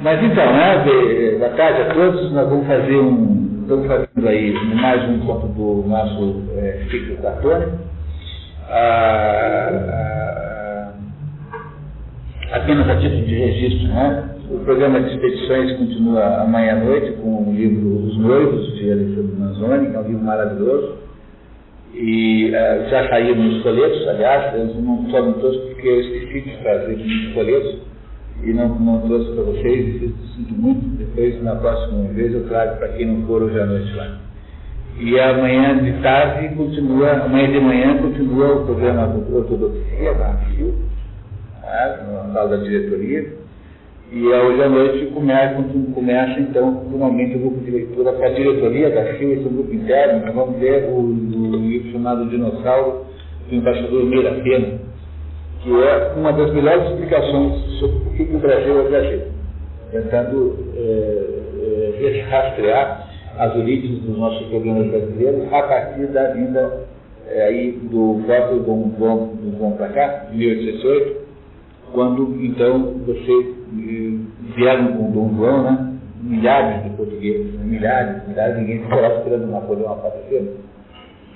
Mas então, né, boa tarde a todos, nós vamos fazer um, estamos fazendo aí mais um encontro do nosso é, ciclo platônico. Ah, ah, apenas a título de registro, né? O programa de expedições continua amanhã à noite com o livro Os Noivos, de Alexandre Manzoni, que é um livro maravilhoso. E uh, já saíram os folhetos, aliás, eu não, não trouxe porque eu esqueci de trazer os folhetos e não, não trouxe para vocês, e sinto muito, depois na próxima vez eu trago para quem não for hoje à noite lá. E amanhã de tarde continua, amanhã de manhã continua o programa do Ortodoxia, da ANFIO, tá? no tal da diretoria, e hoje à noite começa, começa então normalmente o grupo de leitura a diretoria da FIO, esse é um grupo interno, nós vamos ver o, o livro chamado Dinossauro, do embaixador Meira Pena, que é uma das melhores explicações sobre o que o Brasil é Brasil, tentando é, é, rastrear as origens dos nossos problemas brasileiros a partir da vinda é, aí do próprio Dom João, do João para cá, de 1808, quando então você vieram com Dom João, né? milhares de portugueses, milhares, milhares, ninguém lá esperando Napoleão aparecer.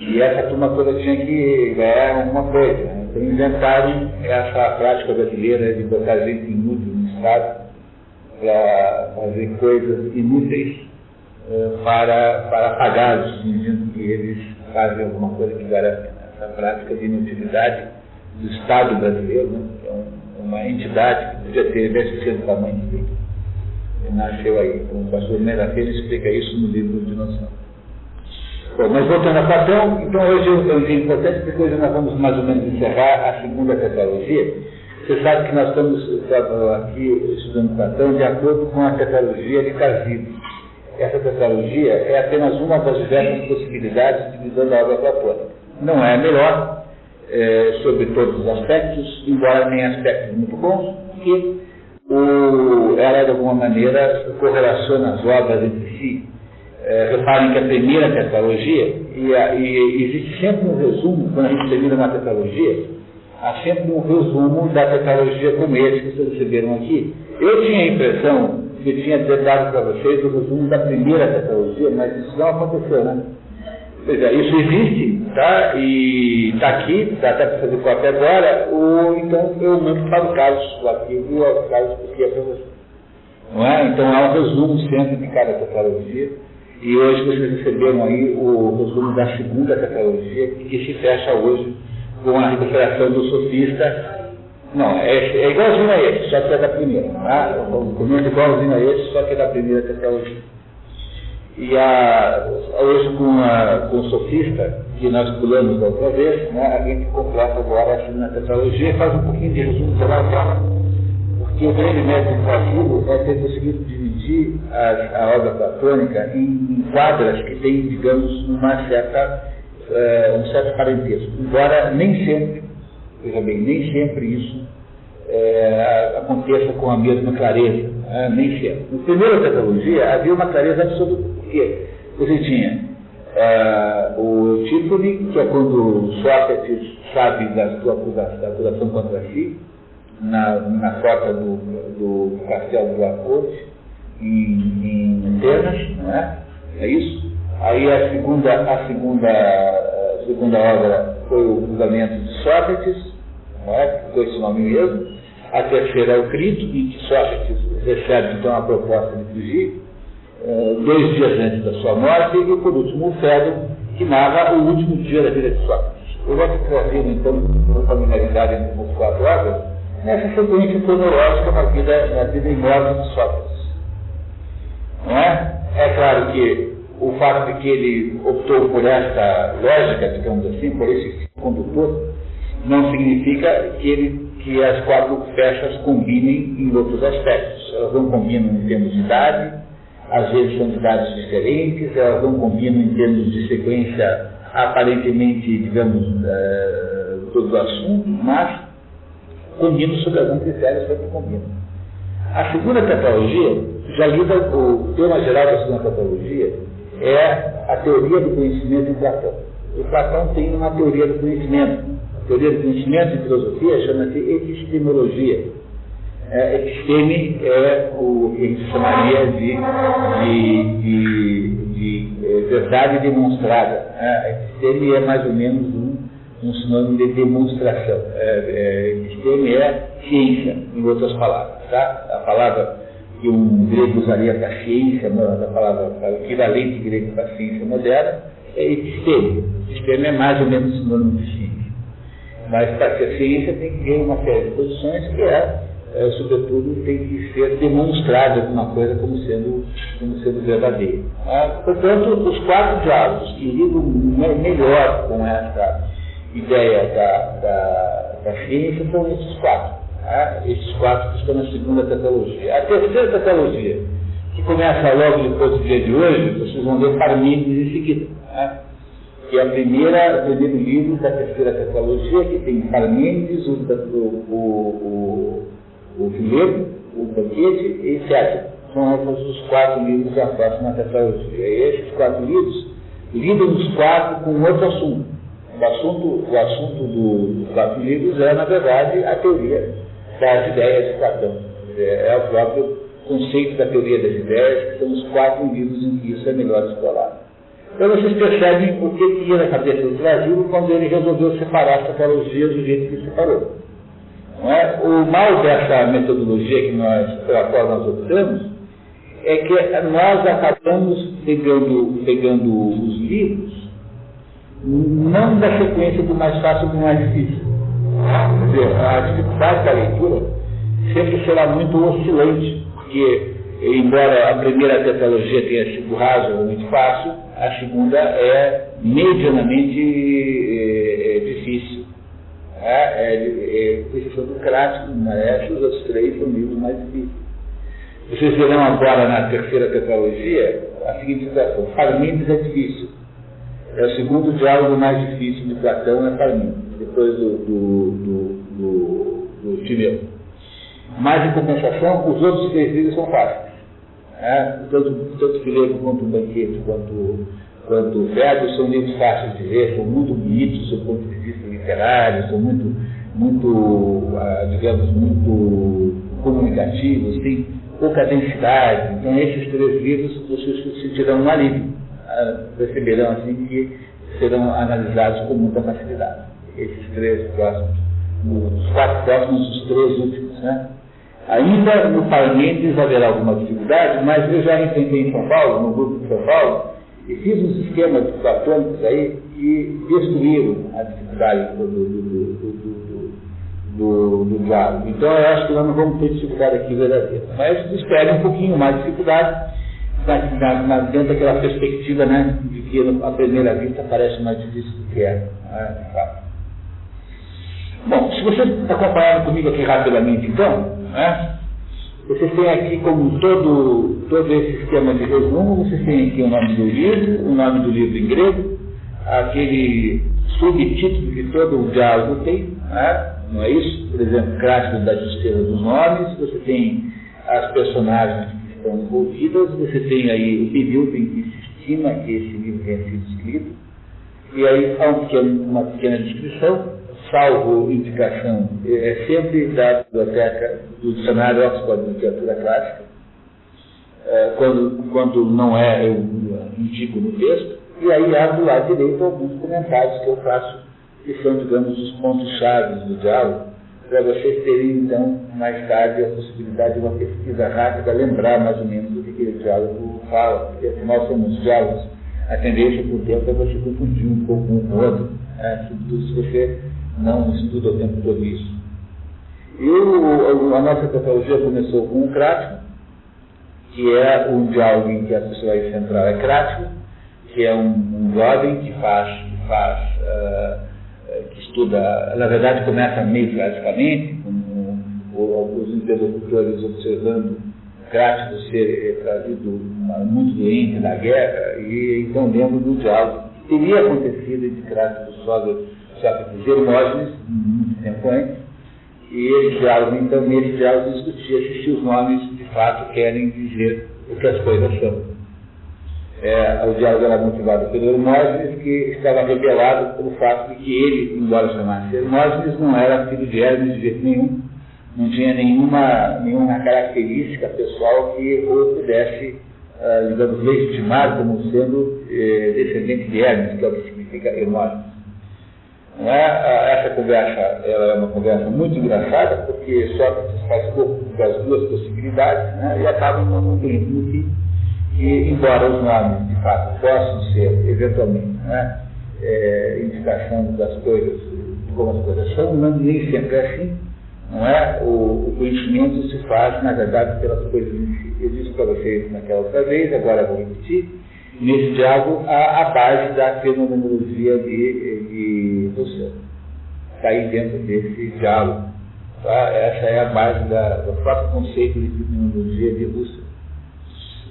E essa turma toda tinha que ganhar alguma coisa. Né? Então inventaram essa prática brasileira de botar gente inútil no Estado para fazer coisas inúteis uh, para, para pagá-los, fingindo que eles fazem alguma coisa que pena. Essa prática de inutilidade do Estado brasileiro, né? então, uma entidade que podia ter desse ser do tamanho dele. Nasceu aí. Então, o pastor Merafeira explica isso no livro de Noção. Bom, mas voltando a Platão, então hoje um dia importante, porque hoje nós vamos mais ou menos encerrar a segunda tetralogia. Você sabe que nós estamos aqui estudando Platão de acordo com a tetralogia de Casino. Essa tetralogia é apenas uma das diversas possibilidades de visão da obra platônica. Não é a melhor, é, sobre todos os aspectos, embora tenha aspectos muito bons, porque o, ela de alguma maneira correlaciona as obras entre si é, reparem que a primeira tetralogia, e, a, e, existe sempre um resumo, quando a gente termina uma tetralogia, há sempre um resumo da tetralogia como esse que vocês receberam aqui. Eu tinha a impressão que tinha dado para vocês o resumo da primeira tetralogia, mas isso não aconteceu, né? Pois é, isso existe, tá? E está aqui, dá até para fazer cópia agora, ou então eu mando para o caso, o arquivo o que é para você. Não é? Então há um resumo sempre de cada tetralogia. E hoje vocês receberam aí o resumo da segunda tetralogia, que se fecha hoje com a recuperação do sofista. Não, é, é igualzinho a esse, só que é da primeira. Tá? O começo é igualzinho a esse, só que é da primeira tetralogia. E a, hoje com, a, com o sofista, que nós pulamos da outra vez, né, a gente completa agora a segunda tetralogia e faz um pouquinho de resumo geral dela. Porque o grande mérito do é ter conseguido dividir a, a obra platônica em, quadras que têm, digamos, uma certa, uh, um certo parentesco. Embora nem sempre, veja bem, nem sempre isso uh, aconteça com a mesma clareza. Uh, nem sempre. Na primeira tetralogia havia uma clareza absoluta. Por quê? Você tinha uh, o Tífone, que é quando Sócrates sabe da sua acusação contra si, na, na do, do castelo do Acorte, em, em Atenas, não é? É isso? Aí a segunda, a segunda, a segunda obra foi o julgamento de Sócrates, não é? Ficou esse nome mesmo. A terceira é o Crito, em que Sócrates recebe então a proposta de fugir, uh, dois dias antes da sua morte, e por último o Fédon, que narra o último dia da vida de Sócrates. Eu vou trazer então uma familiaridade entre as quatro obras, nessa sequência cronológica na vida, na vida imóvel de Sócrates. Não é? É claro que o fato de que ele optou por essa lógica, digamos assim, por esse condutor, não significa que, ele, que as quatro fechas combinem em outros aspectos. Elas não combinam em termos de idade, às vezes são de idades diferentes, elas não combinam em termos de sequência aparentemente, digamos, uh, todo o assunto, mas combinam sobre algum critério, sempre combinam. A segunda tetralogia já lida o tema geral da tetralogia é a teoria do conhecimento em Platão. E Platão tem uma teoria do conhecimento. A teoria do conhecimento em filosofia chama-se epistemologia. É, episteme é o que a gente chamaria de, de, de, de é, verdade demonstrada. É, episteme é mais ou menos um, um sinônimo de demonstração. É, é, episteme é ciência, em outras palavras. Tá? A palavra que um grego usaria para ciência, a palavra o equivalente grego para ciência moderna, é episteme. Episteme é mais ou menos sinônimo de ciência. Mas para ser ciência tem que ter uma série de posições que é, é, sobretudo, tem que ser demonstrada alguma coisa como sendo, como sendo verdadeira. Ah, portanto, os quatro diálogos que lidam melhor com essa ideia da, da, da ciência são esses quatro. Ah, esses quatro que estão na segunda tetralogia. A terceira tetralogia, que começa logo depois do dia de hoje, vocês vão ver Parmênides em seguida. Ah, que é a primeira, o primeiro livro da terceira tetralogia, que tem Parmênides, o, o, o, o Filebo, o Banquete e César. São esses os quatro livros da próxima tetralogia. E esses quatro livros lidam os quatro com outro assunto. O assunto, o assunto do, dos quatro livros é, na verdade, a teoria das ideias de Platão. É, é o próprio conceito da teoria das ideias, que são os quatro livros em que isso é melhor explorado. Então vocês percebem o que ia na cabeça do Brasil quando ele resolveu separar essa teologia do jeito que separou. Não é? O mal dessa metodologia que nós, pela qual nós optamos é que nós acabamos pegando, pegando os livros não da sequência do mais fácil para o mais difícil. A dificuldade da leitura sempre será muito oscilante, porque embora a primeira tetralogia tenha sido razoavelmente fácil, a segunda é medianamente é, é difícil. É, é, é, exceção do clássico, mas os outros três são livros mais difíceis. Vocês verão agora na terceira tetralogia a seguinte situação: Parmênides é difícil. É o segundo diálogo mais difícil de Platão, é Parmênides, do, do, do, do. Mas, em compensação, os outros três livros são fáceis. É, tanto, tanto Filebo quanto o Banquete, quanto, quanto o Verbo, são livros fáceis de ler, são muito bonitos do ponto de vista literário, são muito, muito ah, digamos, muito comunicativos, têm pouca densidade. Então, esses três livros vocês sentirão um alívio. Ah, perceberão assim que serão analisados com muita facilidade. Esses três próximos, os quatro próximos, os três últimos, né? Ainda no Parmênides haverá alguma dificuldade, mas eu já enfrentei em São Paulo, no grupo de São Paulo, e fiz uns esquemas platônicos aí que destruíram a dificuldade do, do, do, do, diálogo. Então eu acho que nós não vamos ter dificuldade aqui verdadeira. Mas espere um pouquinho mais de dificuldade, na, na, dentro daquela perspectiva né, de que a primeira vista parece mais difícil do que é. Bom, se você está acompanhando comigo aqui rapidamente então, né? Vocês têm aqui como todo, todo esse esquema de resumo, vocês têm aqui o nome do livro, o nome do livro em grego, aquele subtítulo que todo o diálogo tem, né? não é isso? Por exemplo, Crático da Justiça dos Nomes, você tem as personagens que estão envolvidas, você tem aí o período em que se estima que esse livro tenha sido escrito, e aí há um pequeno, uma pequena descrição, salvo indicação, é sempre da biblioteca do dicionário Oxford de Literatura Clássica, é, quando, quando não é, eu indico no texto, e aí há do lado direito alguns comentários que eu faço, que são, digamos, os pontos-chave do diálogo, para vocês terem, então, mais tarde, a possibilidade de uma pesquisa rápida, lembrar mais ou menos do que aquele diálogo fala, porque afinal somos diálogos. A tendência, por tempo, é você confundir um pouco com o outro, né? sobretudo se você não estuda o tempo todo isso. E a nossa teologia começou com o crático, que é um diálogo em que a pessoa central é crático, que é um, um jovem que faz, que faz, uh, que estuda, na verdade começa meio clasicamente, com os interlocutores observando Crático ser eh, trazido muito doente da guerra, e então lembro do diálogo que teria acontecido entre Crático e Sócrates Sócrates Hermógenes, muito tempo antes, e esse diálogo, então, nesse diálogo discutia se os nomes de fato querem dizer o que as coisas são. É, o diálogo era motivado pelo Hermógenes, que estava rebelado pelo fato de que ele, embora chamasse Hermógenes, não era filho de Hermes de jeito nenhum, não tinha nenhuma, nenhuma característica pessoal que o pudesse, uh, digamos, legitimar como sendo eh, descendente de Hermes, que é o que significa Hermógenes. É? Essa conversa ela é uma conversa muito engraçada, porque Sócrates faz pouco das duas possibilidades né, e acaba concluindo que, que, embora os nomes de fato possam ser, eventualmente, né, é, indicação das coisas, como as coisas são, não, nem sempre é assim. Não é? O, o, conhecimento se faz, na verdade, pelas coisas em si. Eu disse para vocês naquela outra vez, agora vou repetir, nesse diálogo, a, a base da fenomenologia de, de Rousseau. Está aí dentro desse diálogo. Tá? Essa é a base da, do próprio conceito de fenomenologia de Rousseau.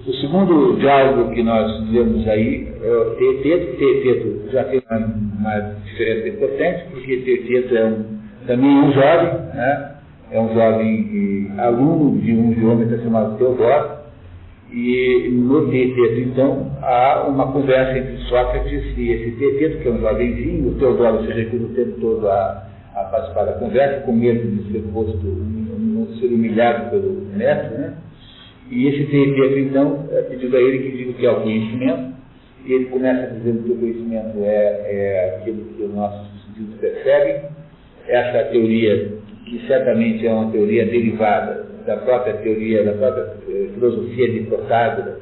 O segundo diálogo que nós vemos aí é Teteto. Teteto já tem uma, uma diferença importante, porque Teteto é um, também é um jovem, né? é um jovem aluno de um geômetra chamado Teodoro, e no Teteto, então, há uma conversa entre Sócrates e esse Teteto, que é um jovenzinho, o Teodoro se recusa o tempo todo a, a participar da conversa, com medo de ser posto, não ser humilhado pelo neto, né? E esse Teteto, então, é pedido a ele que diga o que é o conhecimento, e ele começa dizendo que o conhecimento é, é aquilo que os nossos sentidos percebem, essa teoria, que certamente é uma teoria derivada da própria teoria, da própria eh, filosofia de Protágoras,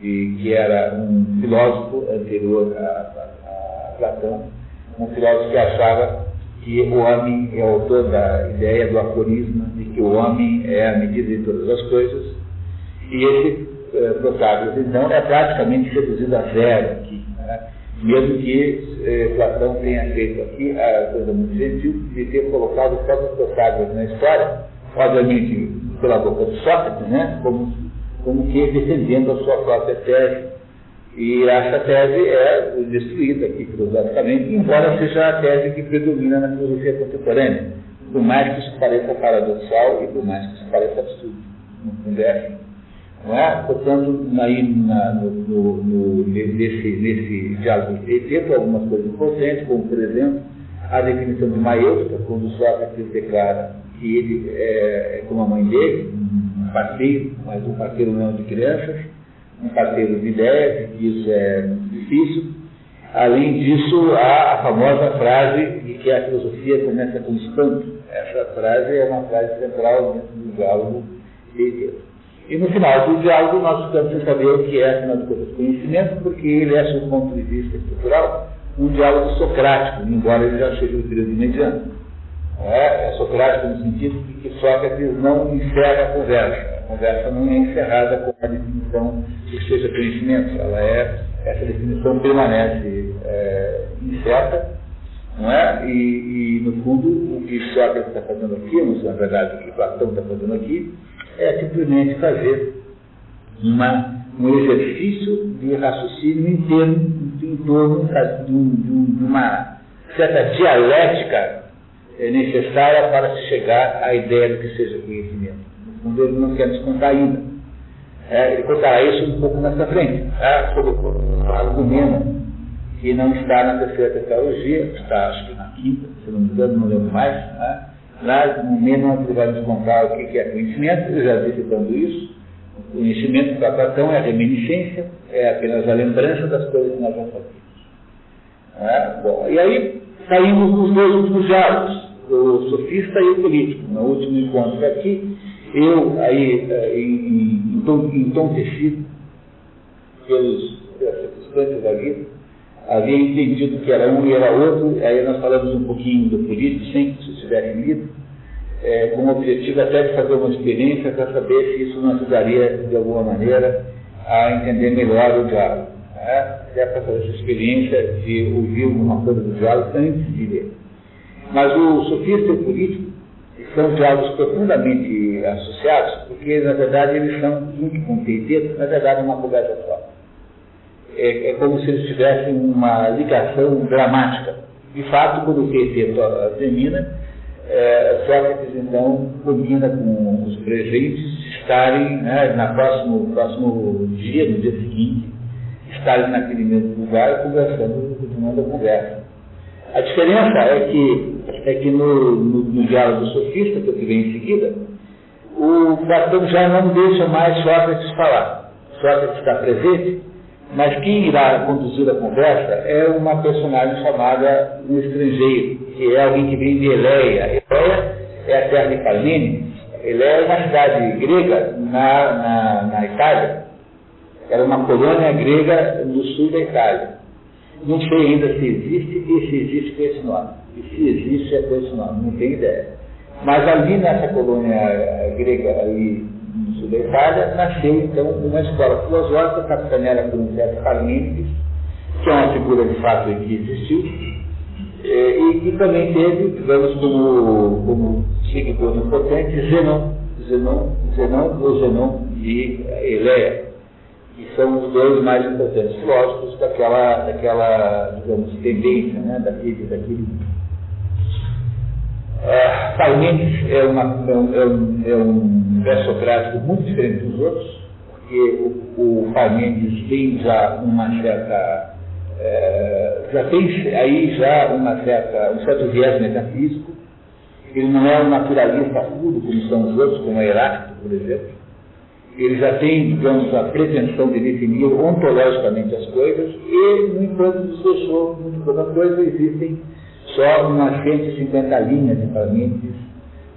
que era um filósofo anterior a, a, a, Platão, um filósofo que achava que o homem é autor da ideia do aforismo, de que o homem é a medida de todas as coisas, e esse eh, Protágoras, então, é praticamente reduzido a zero aqui. Né? Mesmo que eh, Platão tenha feito aqui a coisa muito gentil de ter colocado os próprios Protágoras na história, obviamente pela boca de Sócrates, né, como, como que defendendo a sua própria tese. E essa tese é destruída aqui filosoficamente, embora seja a tese que predomina na filosofia contemporânea, por mais que isso pareça paradoxal e por mais que isso pareça absurdo. Não fundo é assim. Não é? Portanto, aí na, no, no, no, nesse, nesse diálogo de tempo, algumas coisas importantes, como por exemplo, a definição de maêutica, quando Sócrates declara que ele é, é como a mãe dele, um parceiro, mas um parceiro não de crianças, um parceiro de ideias, que isso é muito difícil. Além disso, há a famosa frase de que a filosofia começa com espanto. Essa frase é uma frase central dentro do diálogo de. E no final do diálogo nós ficamos sem saber o que é, afinal de contas, conhecimento, porque ele é, sob o ponto de vista estrutural, um diálogo socrático, embora ele já seja um período imediato. É, é socrático no sentido de que Sócrates não encerra a conversa. A conversa não é encerrada com a definição que seja conhecimento. Ela é, essa definição permanece é, incerta, não é? E, e, no fundo, o que Sócrates está fazendo aqui, ou na verdade o que Platão está fazendo aqui, é simplesmente fazer uma, um exercício de raciocínio em, torno de, de uma certa dialética é necessária para se chegar à ideia do que seja conhecimento. No fundo, ele não quer nos contar ainda. É, ele contará isso um pouco mais frente, tá? sobre o argumento que não está na terceira teologia, está acho que na quinta, se não me engano, não lembro mais. Tá? Lá, no menos, ele vai nos contar o que é conhecimento, eu já disse citando isso. O conhecimento para Platão é a reminiscência, é apenas a lembrança das coisas que nós já sabemos. É, bom, e aí saímos nos dois últimos diálogos o sofista e o político. No último encontro aqui, eu aí eh, em, em, tom, tecido pelos, circunstâncias da vida, havia entendido que era um e era outro, aí nós falamos um pouquinho do político, sem que isso tivesse lido, é, com o objetivo até de fazer uma experiência para saber se isso nos ajudaria de alguma maneira a entender melhor o diálogo. Né? Até para fazer essa experiência de ouvir alguma coisa do diálogo antes de ler. Mas o sofista e o político são diálogos profundamente associados, porque na verdade eles são, junto com o Teiteto, na verdade uma conversa só. É, é, como se eles tivessem uma ligação dramática. De fato, quando o Teiteto termina, é, Sócrates então combina com os presentes estarem né, na próximo, próximo dia, no dia seguinte, estarem naquele mesmo lugar conversando, continuando a conversa. A diferença é que é que no, no, no diálogo sofista, que eu tive em seguida, o Platão já não deixa mais Sócrates falar. Sócrates está presente, mas quem irá conduzir a conversa é uma personagem chamada um estrangeiro, que é alguém que vem de Eleia. Eleia é a terra de Parmênides. Eleia é uma cidade grega na, na, na Itália. Era uma colônia grega no sul da Itália. Não sei ainda se existe e se existe com esse nome. E se existe é com esse nome, não tenho ideia. Mas ali nessa colônia eh, grega, ali no sul da Itália, nasceu então uma escola filosófica capitaneada por um certo Parmênides, que é uma figura de fato que existiu, eh, e que também teve, digamos, como, como seguidor importante, Zenon, Zenon, Zenon ou Zenon de Eleia, que são os dois mais importantes filósofos daquela, daquela digamos, tendência, né, daquele, daquele Uh, Parmênides é, uma, é, um, é, um, é um verso socrático muito diferente dos outros, porque o, o Parmênides tem já uma certa. É, já tem aí já uma certa, um certo viés metafísico. Ele não é um naturalista puro, como são os outros, como é Heráclito, por exemplo. Ele já tem, digamos, a pretensão de definir ontologicamente as coisas e, no entanto, deixou muito pouca coisa, existem só umas 150 linhas de Parmênides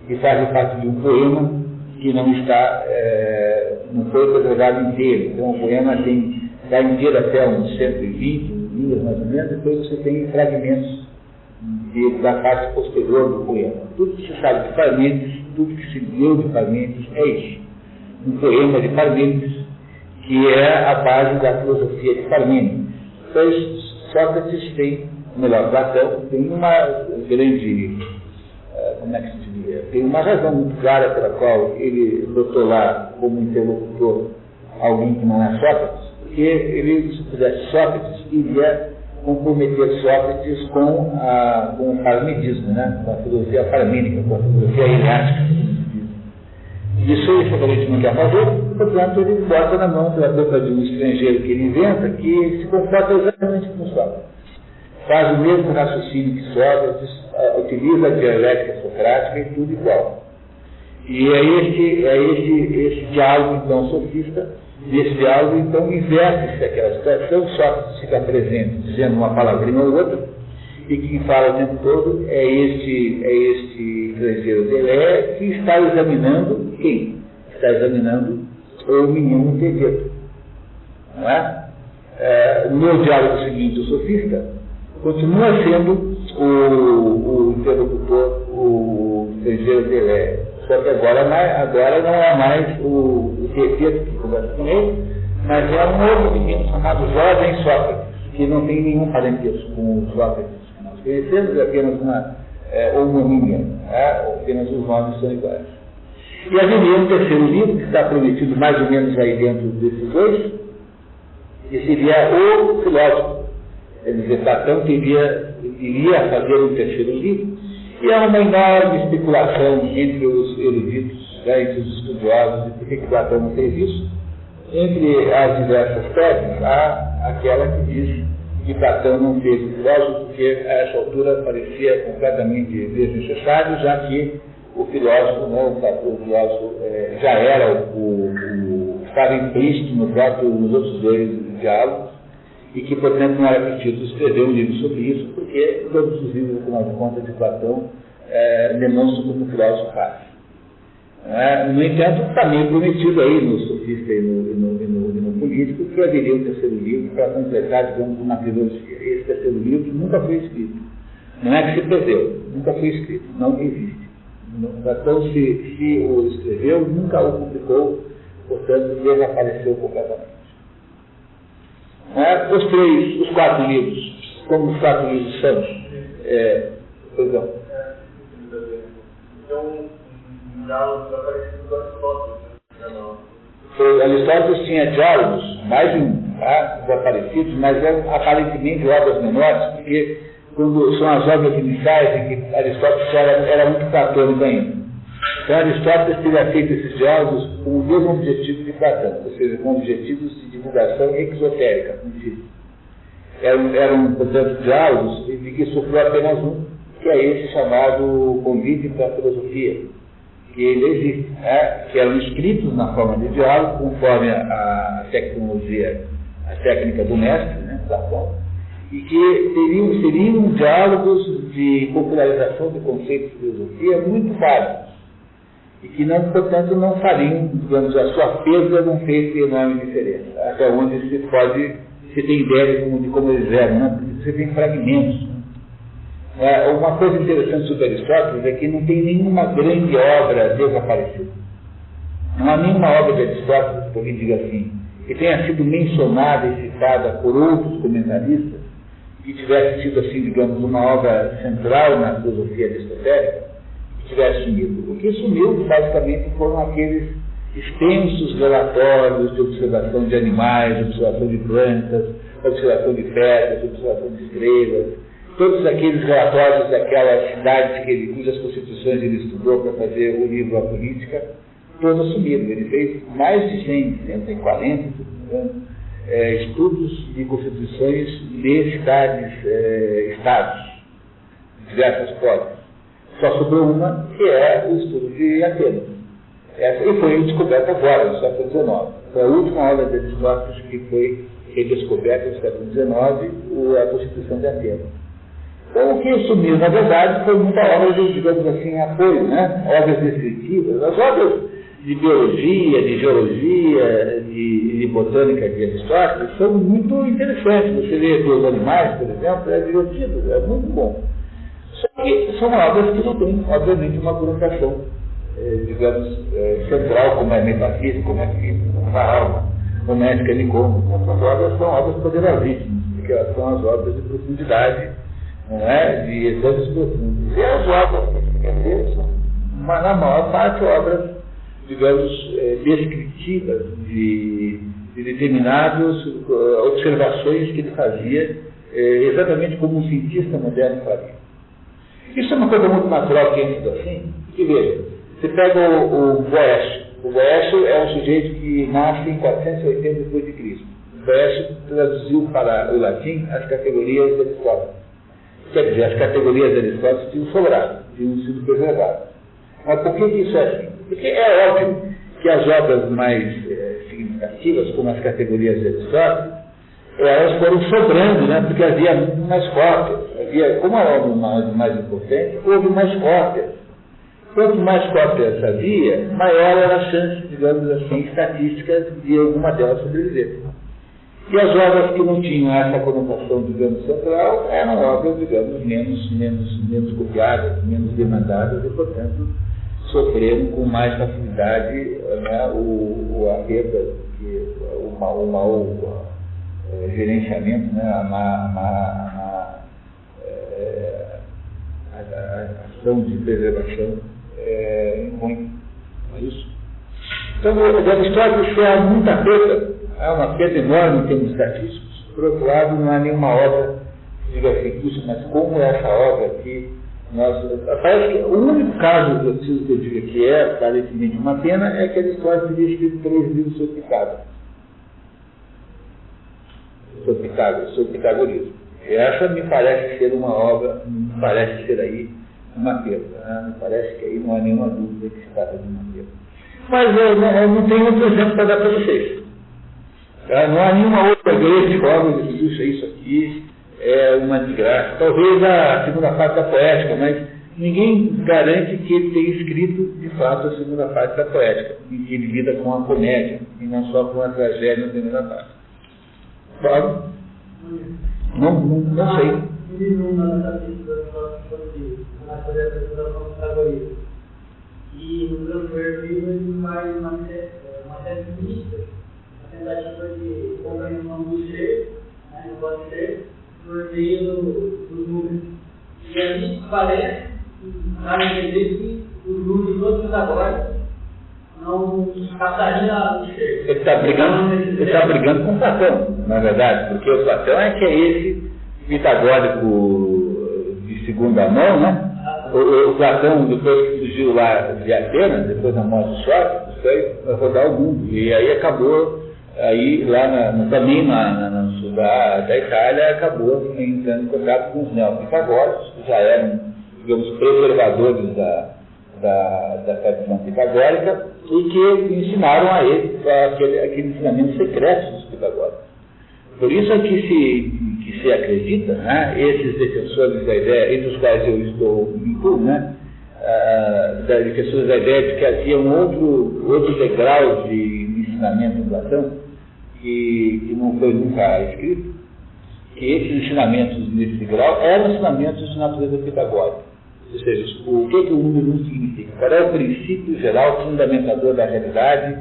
que fazem parte de um poema que não está, é, não foi preservado inteiro. Então o poema tem, está inteiro até uns 120 linhas mais ou menos, depois você tem fragmentos de, da parte posterior do poema. Tudo que se sabe de Parmênides, tudo que se deu de Parmênides é isso. Um poema de Parmênides que é a base da filosofia de Parmênides. Pois Sócrates tem melhor, Platão tem uma grande, eh, como é que se diria, tem uma razão muito clara pela qual ele botou lá como interlocutor alguém que não é Sócrates, porque ele, se fizesse Sócrates, iria comprometer Sócrates com, a, com o parmidismo, né? com a filosofia parmênica, com a filosofia heliática. Isso ele certamente não quer fazer, portanto ele bota na mão pela boca de um estrangeiro que ele inventa que se comporta exatamente como Sócrates faz o mesmo raciocínio que Sócrates, uh, utiliza a dialética socrática e tudo igual. E é esse, é esse, esse diálogo, então, sofista, e esse diálogo, então, inverte-se aquela situação, Sócrates fica presente, dizendo uma palavrinha ou outra, e quem fala o tempo todo é este, é este estrangeiro Delé que está examinando quem? Está examinando o menino Teveto. Não é? é? diálogo seguinte, o sofista, continua sendo o, o interlocutor, o terceiro Delé. Só que agora, agora não é mais o, o que conversa com ele, mas é um outro menino chamado Jovem Sócrates, que não tem nenhum parentesco com o Sócrates conhecemos, é apenas uma é, homonímia, né? apenas os nomes são iguais. E haveria um terceiro livro, que está prometido mais ou menos aí dentro desses dois, que seria o filósofo Quer dizer, Platão teria, iria fazer um terceiro livro, e há uma enorme especulação entre os eruditos, né, entre os estudiosos, de por que Platão não fez isso. Entre as diversas teses, há aquela que diz que Platão não o filósofo porque a essa altura parecia completamente desnecessário, já que o filósofo, né, o, filósofo é, já era o, o, estava implícito no próprio, nos outros dois diálogos, e que, portanto, não era preciso escrever um livro sobre isso, porque todos os livros, afinal de contas, de Platão é, demonstram como o filósofo faz. É, no entanto, está meio prometido aí no sofista e no, e no, e no, e no político que haveria um terceiro livro para completar, digamos, uma filosofia. Esse terceiro livro nunca foi escrito. Não é que se perdeu, nunca foi escrito, não existe. Platão, se, se o escreveu, nunca o publicou, portanto, desapareceu completamente. É, os três, os quatro livros, como os quatro livros são. É, perdão. Aristóteles tinha diálogos, mais de um, tá, desaparecidos, mas eram aparentemente obras menores, porque quando são as obras iniciais em que Aristóteles era, era muito platônico ainda. Então Aristóteles teria feito esses diálogos com o mesmo objetivo de Platão, ou seja, com objetivos de divulgação exotérica, Eram, eram, portanto, diálogos de que sofreu apenas um, que é esse chamado convite para a filosofia, que ele existe, né? que eram escritos na forma de diálogo, conforme a, tecnologia, a técnica do mestre, né, Platão, e que seriam, seriam diálogos de popularização de conceitos de filosofia muito válidos e que, não, portanto, não fariam, digamos, a sua perda não fez enorme diferença. Até onde se pode, se tem ideia de como, de como eles eram, né? você tem fragmentos. É, uma coisa interessante sobre Aristóteles é que não tem nenhuma grande obra desaparecida. Não há nenhuma obra de Aristóteles, por que diga assim, que tenha sido mencionada e citada por outros comentaristas, que tivesse sido, assim, digamos, uma obra central na filosofia aristotélica, que tivesse sumido. O que sumiu, basicamente, foram aqueles extensos relatórios de observação de animais, observação de plantas, observação de pedras, observação de estrelas, todos aqueles relatórios daquelas cidades que ele, cujas constituições ele estudou para fazer o livro A Política, todos sumiram. Ele fez mais de 100, 140, é, estudos de constituições de cidades, é, estados, diversas formas. Só sobrou uma, que é o estudo de Atenas. Essa, e foi descoberta agora, no século XIX. Foi a última obra de Aristóteles que foi redescoberta no século XIX, a Constituição de Atenas. Então, o que sumiu, na verdade, foi muita obra de, digamos assim, apoio, né? Obras descritivas. As obras de biologia, de geologia, de, de botânica de Aristóteles são muito interessantes. Você vê dos animais, por exemplo, é divertido, é muito bom. Só que são obras que não têm, obviamente, uma colocação, é, digamos, é, central, como é metafísica, como é física, como é alma, como é escanicômica. Essas obras são obras poderosíssimas, porque elas são as obras de profundidade, não é? de exames profundos. E as obras, são, na maior parte, obras, digamos, é, descritivas de, de determinadas uh, observações que ele fazia, é, exatamente como um cientista moderno faria. Isso é uma coisa muito natural que entra assim, que veja, você pega o, o Boécio. O Boécio é um sujeito que nasce em 480 d.C. O Boécio traduziu para o latim as categorias de Aristóteles. Quer dizer, as categorias Aristóteles tinham sobrado, tinham sido preservadas. Mas por que isso é assim? Porque é óbvio que as obras mais é, significativas, como as categorias Aristóteles, elas foram sobrando, né? porque havia mais cópias. Havia, como a obra mais, mais importante, houve mais cópias. Quanto mais cópias havia, maior era a chance, digamos assim, estatística de alguma delas sobreviver. E as obras que não tinham essa conotação, digamos, central, eram obras, digamos, menos, menos, menos copiadas, menos demandadas e, portanto, sofreram com mais facilidade né, o, o, a perda, o, o, o mau é, gerenciamento, né, a, má, a, má, é, a, a, ação de preservação é, ruim. É isso. Então, a história foi muita coisa, há uma perda enorme em termos estatísticos. Por outro lado, não há nenhuma obra que diga assim, puxa, mas como é essa obra aqui? Nós, parece que o único caso que eu preciso que eu diga que é aparentemente uma pena é que a história teria escrito três livros sobre Pitágoras sobre Pitágoras, sobre Pitagorismo. Essa me parece ser uma obra, me parece ser aí uma perda. Né? Me parece que aí não há nenhuma dúvida que se trata de uma perda. Mas eu eu não tenho outro exemplo para dar para vocês. Tá? Não há nenhuma outra grande obra de isso, isso aqui é uma desgraça. Talvez a segunda parte da poética, mas ninguém garante que ele tenha escrito de fato a segunda parte da poética, em que ele lida com a comédia, e não só com a tragédia na primeira parte. Claro. Não, não, não sei. E no meu livro ele faz uma, série de listas, a tentativa de compreensão do ser, né, não pode ser, por meio dos números. E a gente parece, para entender que os números todos agora não passaria Ele está brigando, ele tá brigando com Platão, na é verdade, porque o Platão é que é esse pitagórico de segunda mão, né? O, o, Platão, depois que fugiu lá de Atenas, depois da morte de Sócrates, foi rodar o mundo. E aí acabou, aí lá na, também na, na, no sul da, da Itália, acabou entrando em contato com os neopitagóricos, que já eram digamos, preservadores da, da, da tradição pitagórica e que ensinaram a ele aquele, aquele ensinamento secreto dos pitagóricos. Por isso é que se, que se acredita, né, esses defensores da ideia, entre os quais eu estou incluso, né, da defensores da ideia de que havia um outro, outro degrau de ensinamento em Platão, que, que não foi nunca escrito, que esses ensinamentos nesse grau eram ensinamentos de natureza pitagórica. Ou seja, o que, que o número 1 significa? Qual é o princípio geral fundamentador da realidade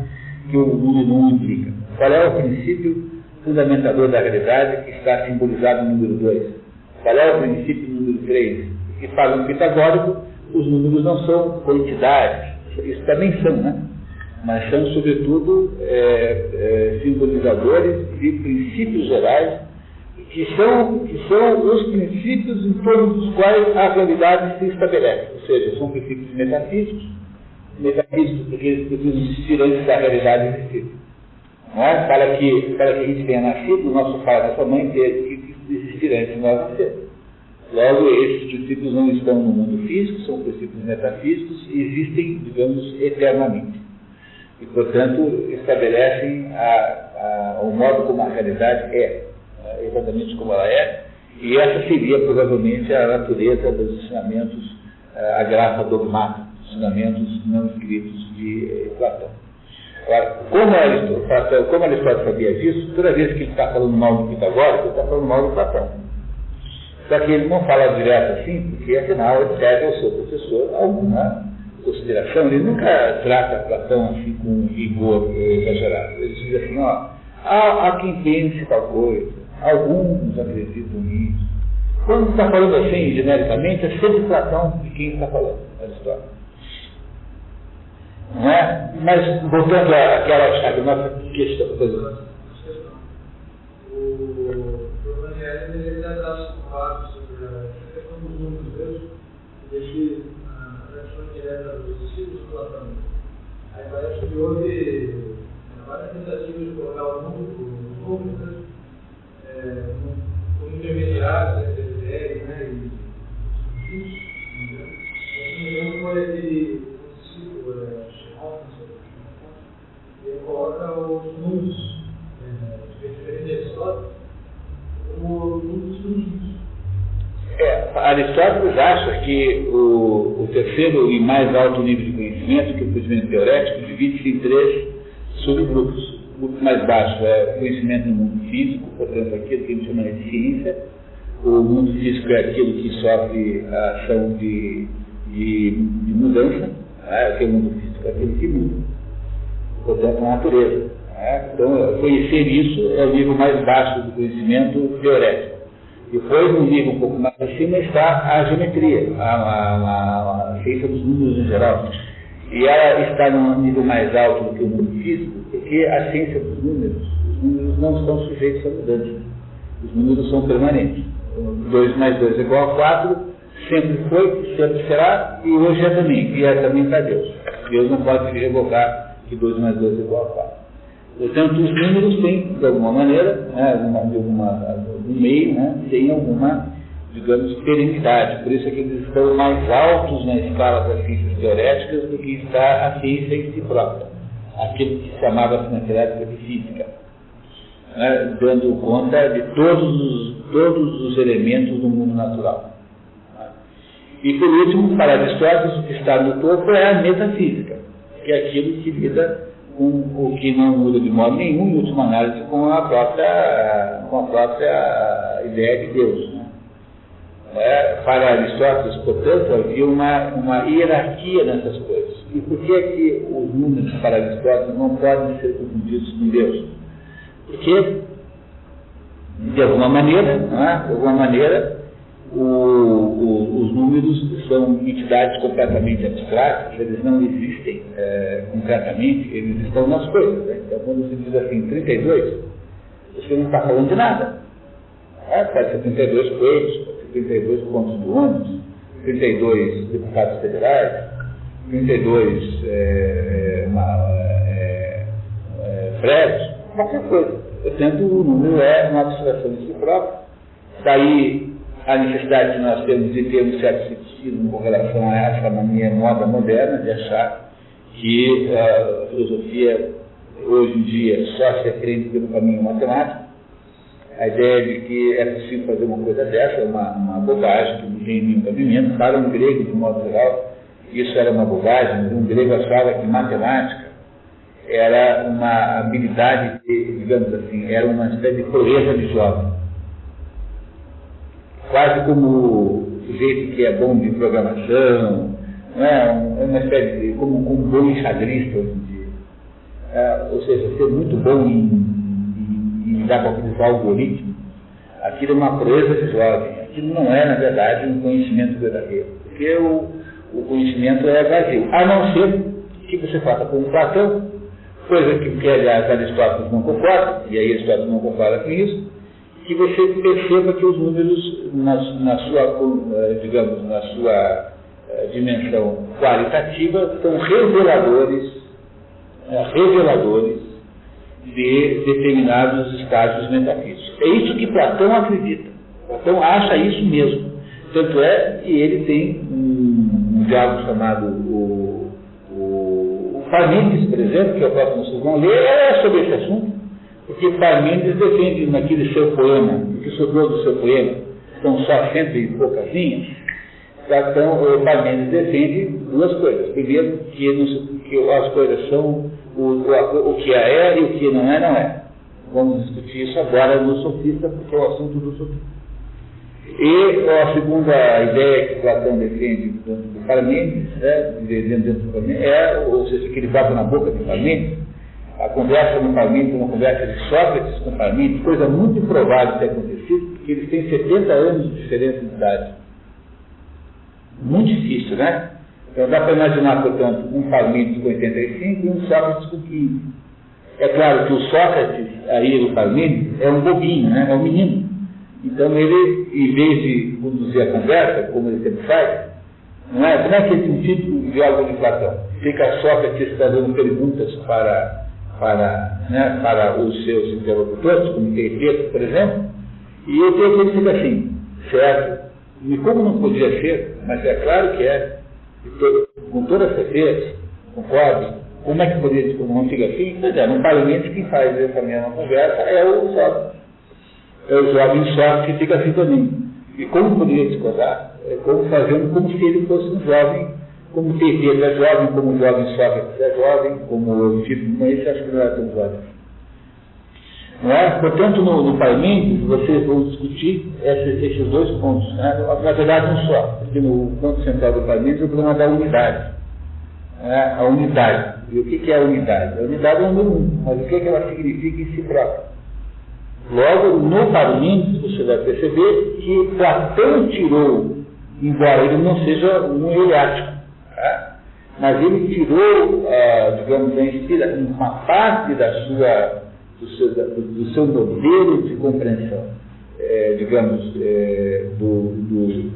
que o número 1 implica? Qual é o princípio fundamentador da realidade que está simbolizado no número 2? Qual é o princípio número 3? Que para o pitagórico, os números não são quantidades, isso também são, né? Mas são, sobretudo, é, é, simbolizadores de princípios gerais que são, que são os princípios em torno dos quais a realidade se estabelece. Ou seja, são princípios metafísicos, metafísicos porque eles precisam existir antes da realidade existir. Não é? para, que, para que a gente tenha nascido, o nosso pai e nossa mãe teve que existir antes de nós nascermos. Logo, esses princípios não estão no mundo físico, são princípios metafísicos e existem, digamos, eternamente. E, portanto, estabelecem a, a, o modo como a realidade é exatamente como ela é, e essa seria provavelmente a natureza dos ensinamentos, eh, a graça dogmática, ensinamentos não escritos de eh, Platão. Agora, como Aristóteles, como Aristóteles sabia disso, toda vez que ele está falando mal de Pitagóras, ele está falando mal de Platão. Só que ele não fala direto assim, porque afinal ele deve ao seu professor alguma consideração. Ele nunca trata Platão assim com rigor exagerado. Ele diz assim, ó, há, há quem pense tal coisa, Alguns acreditam nisso. Quando está falando assim, genericamente, é sempre Platão de quem está falando a história. Não é? Mas, voltando àquela, nossa questão. O Daniel ele ocupado sobre a questão dos números a direta dos discípulos platônicos. Aí parece que houve várias tentativas de colocar o número, os números, é, como intermediários entre as né? E, e, me lembro foi aquele discípulo, ele coloca os números, é, diferente de Aristóteles, como números finitos. É, Aristóteles acha que o, o, terceiro e mais alto nível de conhecimento, que é o conhecimento teorético, divide-se em três subgrupos muito mais baixo é conhecimento no mundo físico, portanto, aquilo que a gente chama de ciência. O mundo físico é aquilo que sofre a ação de, de, de mudança, né? o que é o mundo físico é aquilo que muda, portanto, a natureza. Né? Então, conhecer isso é o nível mais baixo do conhecimento teorético. Depois, no nível um pouco mais acima, está a geometria, a, a, a, a ciência dos números em geral. E ela está num nível mais alto do que o mundo físico, porque a ciência dos números, os números não estão sujeitos a mudança. Os números são permanentes. 2 mais 2 é igual a 4, sempre foi, sempre será, e hoje é também, e é também para Deus. Deus não pode revogar que 2 mais 2 é igual a 4. Portanto, os números têm, de alguma maneira, né, de alguma, algum meio, né, têm alguma, digamos, perenidade. Por isso é que eles estão mais altos na escala das ciências teoréticas do que está a ciência em si própria aquilo que se chamava naquela época de física, né, dando conta de todos os, todos os elementos do mundo natural. E por último, para Aristóteles, o que está no topo é a metafísica, que é aquilo que lida com o que não muda de modo nenhum, em última análise, com a própria, com a própria ideia de Deus. Né? É, para Aristóteles, portanto, havia uma, uma hierarquia nessas coisas. E por que é que os números para Aristóteles não podem ser confundidos com Deus? Porque, de alguma maneira, é? de alguma maneira, o, o, os números são entidades completamente abstratas, eles não existem é, concretamente, eles estão nas coisas. Né? Então, quando se diz assim 32, você não está falando de nada. É, pode ser 32 coelhos, pode ser 32 pontos do ônibus, 32 deputados federais, 32 é, uma, é, é, prédios, qualquer coisa. Portanto, o número é uma abstração de si próprio. Daí a necessidade que nós temos de ter um certo sentido com relação a essa mania moda moderna de achar que a filosofia hoje em dia só se aprende pelo caminho matemático. A ideia de que é possível fazer uma coisa dessa é uma, uma bobagem, que não tem nenhum cabimento. Para um grego, de modo geral, isso era uma bobagem. Um grego achava que matemática era uma habilidade, de, digamos assim, era uma espécie de proeza de jovem quase como o sujeito que é bom de programação, não é? uma espécie de, como, um bom enxadrista hoje em dia. É, ou seja, ser muito bom em, em, em dar para utilizar algoritmo, aquilo é uma proeza de jovem. Aquilo não é, na verdade, um conhecimento verdadeiro. Porque o, o conhecimento é vazio. A não ser que você faça com Platão, coisa que, que aliás, Aristóteles não concorda, e aí Aristóteles não concorda com isso, que você perceba que os números, na, na sua, eh, digamos, na sua eh, dimensão qualitativa, são reveladores, eh, reveladores de determinados estágios metafísicos. É isso que Platão acredita. Platão acha isso mesmo. Tanto é que ele tem um, um diálogo chamado o, o, o Parmênides, por exemplo, que é o próximo vocês vão ler, é sobre esse assunto. Porque Parmênides defende naquele seu poema, o que sobrou do seu poema, são só cento e poucas linhas, então o Parmênides defende duas coisas. Primeiro, que, que as coisas são o, o, o, que é e o que não é, não é. Vamos discutir isso agora no sofista, porque é o assunto do sofista. E a segunda ideia que Platão defende dentro do Parmênides, né, dentro do Parmênides, é, ou seja, que ele bate na boca de Parmênides, a conversa no Parmênides, uma conversa de Sócrates com Parmênides, coisa muito improvável de ter acontecido, porque eles têm 70 anos de diferença de idade. Muito difícil, né? Então dá para imaginar, portanto, um Parmênides com 85 e um Sócrates com 15. É claro que o Sócrates, aí o Parmênides, é um bobinho, né? é um menino. Então ele, em vez de conduzir a conversa, como ele sempre faz, não é? Como é que esse típico diálogo de Platão? Fica Sócrates fazendo perguntas para para, né, para os seus interlocutores, como Teiteto, por exemplo, e o Teiteto fica assim, certo? E como não podia ser, mas é claro que é, com toda certeza, concordo, como é que poderia, como não fica assim? Pois é, no parlamento quem faz essa mesma conversa é o Sócrates. É o jovem Sócrates que fica assim também. E como poderia discordar? É como fazendo como se ele fosse um jovem como Teteiro é jovem, como jovem Sócrates é jovem, como o tipo esse, acho que não é tão jovem. Não é? Portanto, no, no Parmênides, vocês vão discutir esses, esses dois pontos. Né? Na verdade, um só, porque no ponto central do Parmênides é o problema da unidade. É? A unidade. E o que, é a unidade? A unidade é um, mas o que, que ela significa em si própria? Logo, no Parmênides, você vai perceber que Platão tirou, embora ele não seja um heliático, mas ele tirou, ah, digamos, uma parte da sua, do, seu, do seu modelo de compreensão, é, digamos, é, do, do,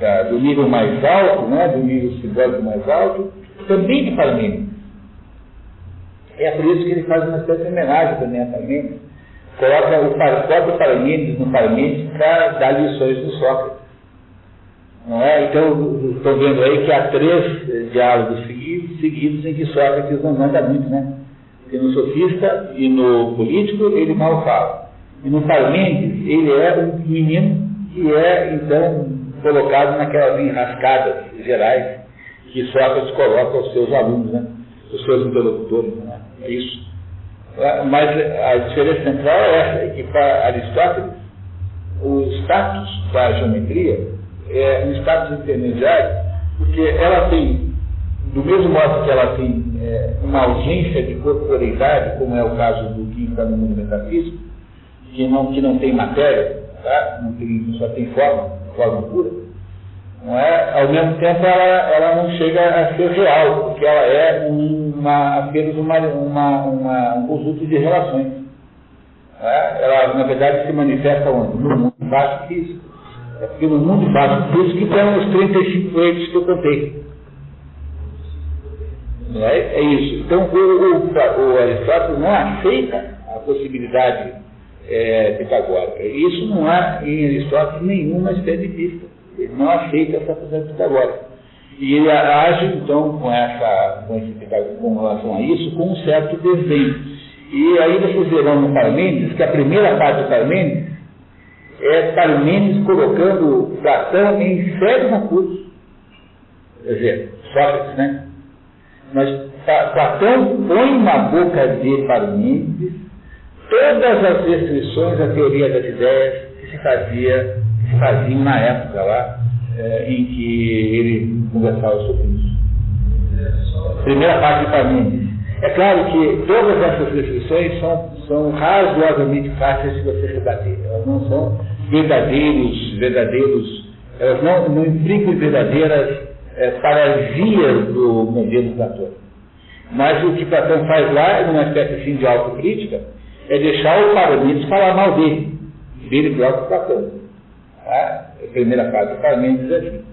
da, do, nível mais alto, né, do nível simbólico mais alto, também de Parmênides. É por isso que ele faz uma de homenagem também a Parmênides. Coloca o próprio Parmênides no Parmênides para dar lições do Sócrates. Não é? Então, estou vendo aí que há três eh, diálogos seguidos, seguidos em que Sócrates não manda muito, né? Porque no sofista e no político ele mal fala. E no Parmênides ele é um menino que é, então, colocado naquelas enrascadas gerais que Sócrates coloca aos seus alunos, né? Os seus interlocutores, né? É isso. Mas a diferença central é essa, é que para Aristóteles, o status da geometria é, um status intermediário, porque ela tem, do mesmo modo que ela tem é, uma ausência de corporeidade, como é o caso do que está no mundo metafísico, que não, que não tem matéria, tá? não tem, só tem forma, forma pura, não é? ao mesmo tempo ela, ela não chega a ser real, porque ela é uma, apenas uma, uma, uma, um conjunto de relações. É? Ela, na verdade, se manifesta onde? No mundo baixo físico. É no mundo básico, por isso que tem os 35 eixos que eu contei. É? é isso. Então, o, o, o Aristóteles não aceita a possibilidade é, pitagórica. Isso não há em Aristóteles nenhuma espécie de pista. Ele não aceita essa sociedade pitagórica. E ele age, então, com, essa, com, esse, com relação a isso, com um certo desenho. E aí vocês verão no Parmênides que a primeira parte do Parmênides é Parmênides colocando Platão em sério concurso. Quer dizer, Sócrates, né? Mas Platão põe na boca de Parmênides todas as restrições à teoria das ideias que se fazia, que se faziam na época lá, é, em que ele conversava sobre isso. Primeira parte de Parmênides. É claro que todas essas restrições são, são razoavelmente fáceis de você rebater. Elas não são verdadeiros, verdadeiros, elas não, não implicam verdadeiras é, parasias do modelo platônico. Mas o que Platão faz lá, numa espécie assim, de autocrítica, é deixar o Parmênides falar mal dele, dele próprio Platão. Tá? A primeira parte do Parmênides é assim.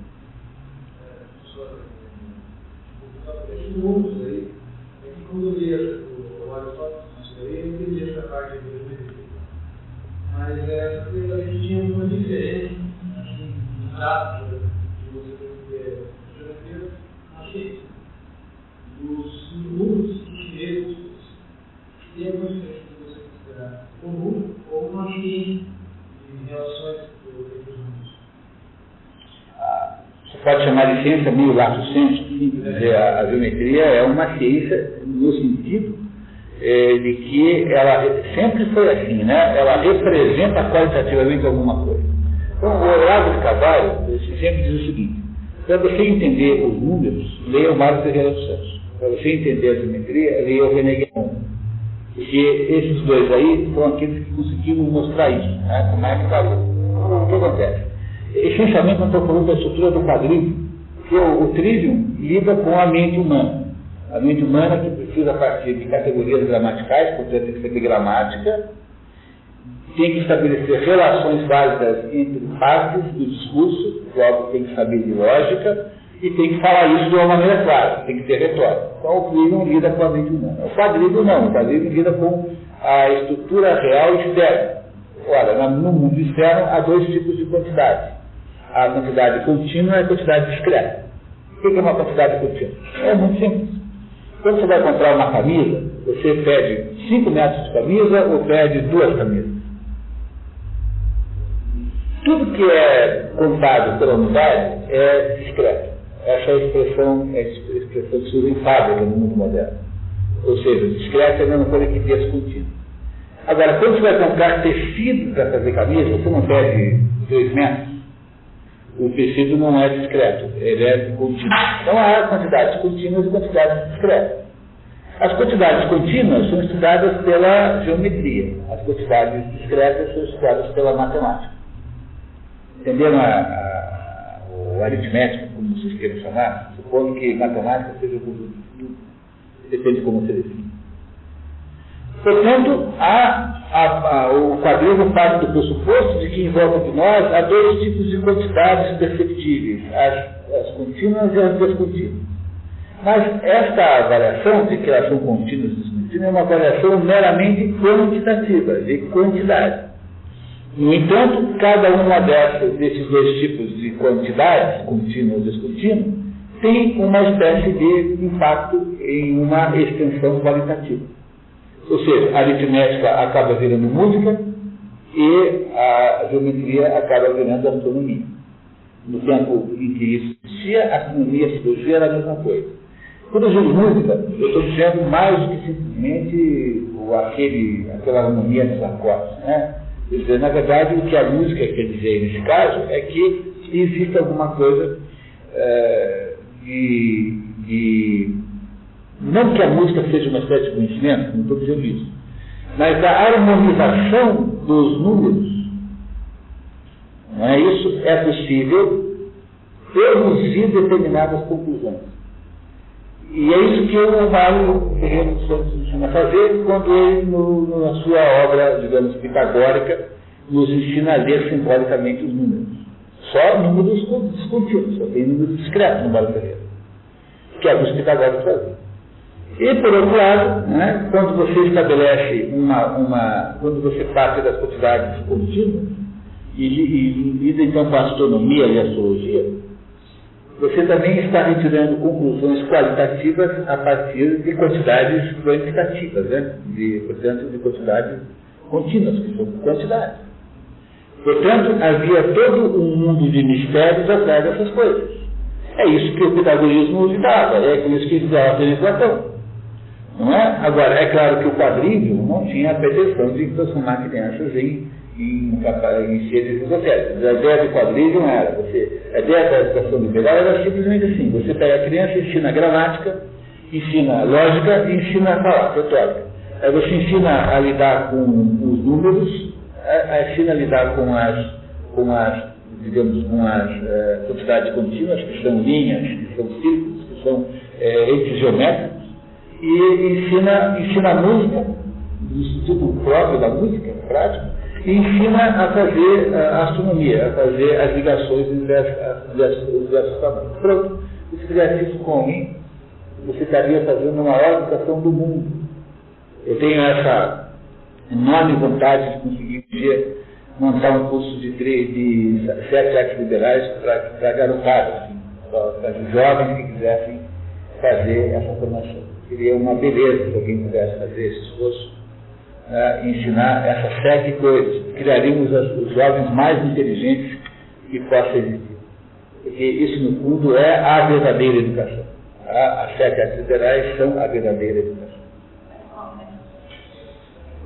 Esses aí, é que quando eu li o Aristóteles, eu entendi essa parte de mas é, porque a gente tinha uma diferença, assim, de você perceber geometria, achei. Os números chineses tem alguma diferença de você considerar comum ou uma ciência de relações entre os números. Você pode chamar de ciência meio lato senso, dizer, a, a geometria é uma ciência no sentido é, de que ela sempre foi assim, né? Ela representa qualitativamente alguma coisa. Então, o Olavo de Carvalho sempre diz o seguinte, para você entender os números, leia o Mário Ferreira dos Santos. Para você entender a geometria, leia o René. Porque esses dois aí foram aqueles que conseguiram mostrar isso, né? como é que falou. O que acontece? Essencialmente, nós estamos falando da estrutura do quadril, que o, o trivium lida com a mente humana. A mente humana que precisa partir de categorias gramaticais, portanto tem que ser gramática, tem que estabelecer relações válidas entre partes do discurso, logo tem que saber de lógica, e tem que falar isso de uma maneira clara, tem que ter retórica. Então o Plínio lida com a mente humana. O quadrívio não, o quadrívio lida com a estrutura real externa. Ora, no mundo externo há dois tipos de quantidade. A quantidade contínua e a quantidade discreta. O que é uma quantidade contínua? É muito simples. Quando você vai comprar uma camisa, você pede 5 metros de camisa ou pede duas camisas. Tudo que é contado pela unidade é discreto. Essa é a expressão, é a expressão que se usa em fábrica no mundo moderno. Ou seja, discreto é a mesma coisa que texto contínuo. Agora, quando você vai comprar tecido para fazer camisa, você não pede 2 metros o tecido não é discreto, ele é contínuo. Então há quantidades contínuas e quantidades discretas. As quantidades contínuas são estudadas pela geometria, as quantidades discretas são estudadas pela matemática. Entenderam a, a, o aritmético, como vocês queiram chamar? Supondo que matemática seja o conjunto de tudo. Depende de como você define. Portanto, há, há, há, o quadrinho parte do pressuposto de que em volta de nós há dois tipos de quantidades perceptíveis, as, as contínuas e as descontínuas. Mas esta variação de que elas são contínuas e descontínuas é uma variação meramente quantitativa, de quantidade. No entanto, cada uma dessas, desses dois tipos de quantidades, contínua e descontínua, tem uma espécie de impacto em uma extensão qualitativa. Ou seja, a aritmética acaba virando música e a geometria acaba virando astronomia. No tempo em que isso existia, astronomia e a cirurgia era a mesma coisa. Quando eu digo música, eu estou dizendo mais do que simplesmente aquele, aquela harmonia dos acordes. Né? Dizer, na verdade, o que a música quer dizer nesse caso é que existe alguma coisa é, de, de não que a música seja uma espécie de conhecimento, não estou dizendo isso. Mas a harmonização dos números, não é isso? É possível produzir determinadas conclusões. E é isso que o Mário Ferreira Santos ensina a fazer quando ele, no, na sua obra, digamos, pitagórica, nos ensina a ler simbolicamente os números. Só números descontínuos, só tem números discretos no Mário Ferreira, que é o que os pitagóricos. E, por outro lado, né, quando você estabelece uma, uma. quando você parte das quantidades contínuas e, lida então com a astronomia e a astrologia, você também está retirando conclusões qualitativas a partir de quantidades quantitativas, né? de, portanto, de quantidades contínuas, que são quantidades. Portanto, havia todo um mundo de mistérios atrás dessas coisas. É isso que o pitagorismo lhe dava, é isso que ele dava a Platão. Não é? Agora, é claro que o quadrívio não tinha a pretensão de transformar crianças em, em, em seres esotéricos. A ideia do quadrívio não era. Você, a ideia da educação liberal era simplesmente assim: você pega a criança, ensina gramática, ensina lógica e ensina a falar, retórica. Aí você ensina a lidar com os números, ensina a lidar com as, com as digamos, com as é, quantidades contínuas, que são linhas, que são círculos, que são é, entes geométricos, e ensina, ensina música, do estudo próprio da música, prático, e ensina a fazer a astronomia, a fazer as ligações entre os diversos tamanhos. Pronto, se fizesse isso com alguém, você estaria fazendo maior educação do mundo. Eu tenho essa enorme vontade de conseguir um dia montar um curso de, de sete artes liberais para garotadas, assim, para jovens que quisessem fazer essa formação. Seria uma beleza se alguém pudesse fazer esse esforço, uh, ensinar essas sete coisas. Criaríamos as, os jovens mais inteligentes que possa existir. Porque isso, no fundo, é a verdadeira educação. Uh, as sete artes liberais são a verdadeira educação.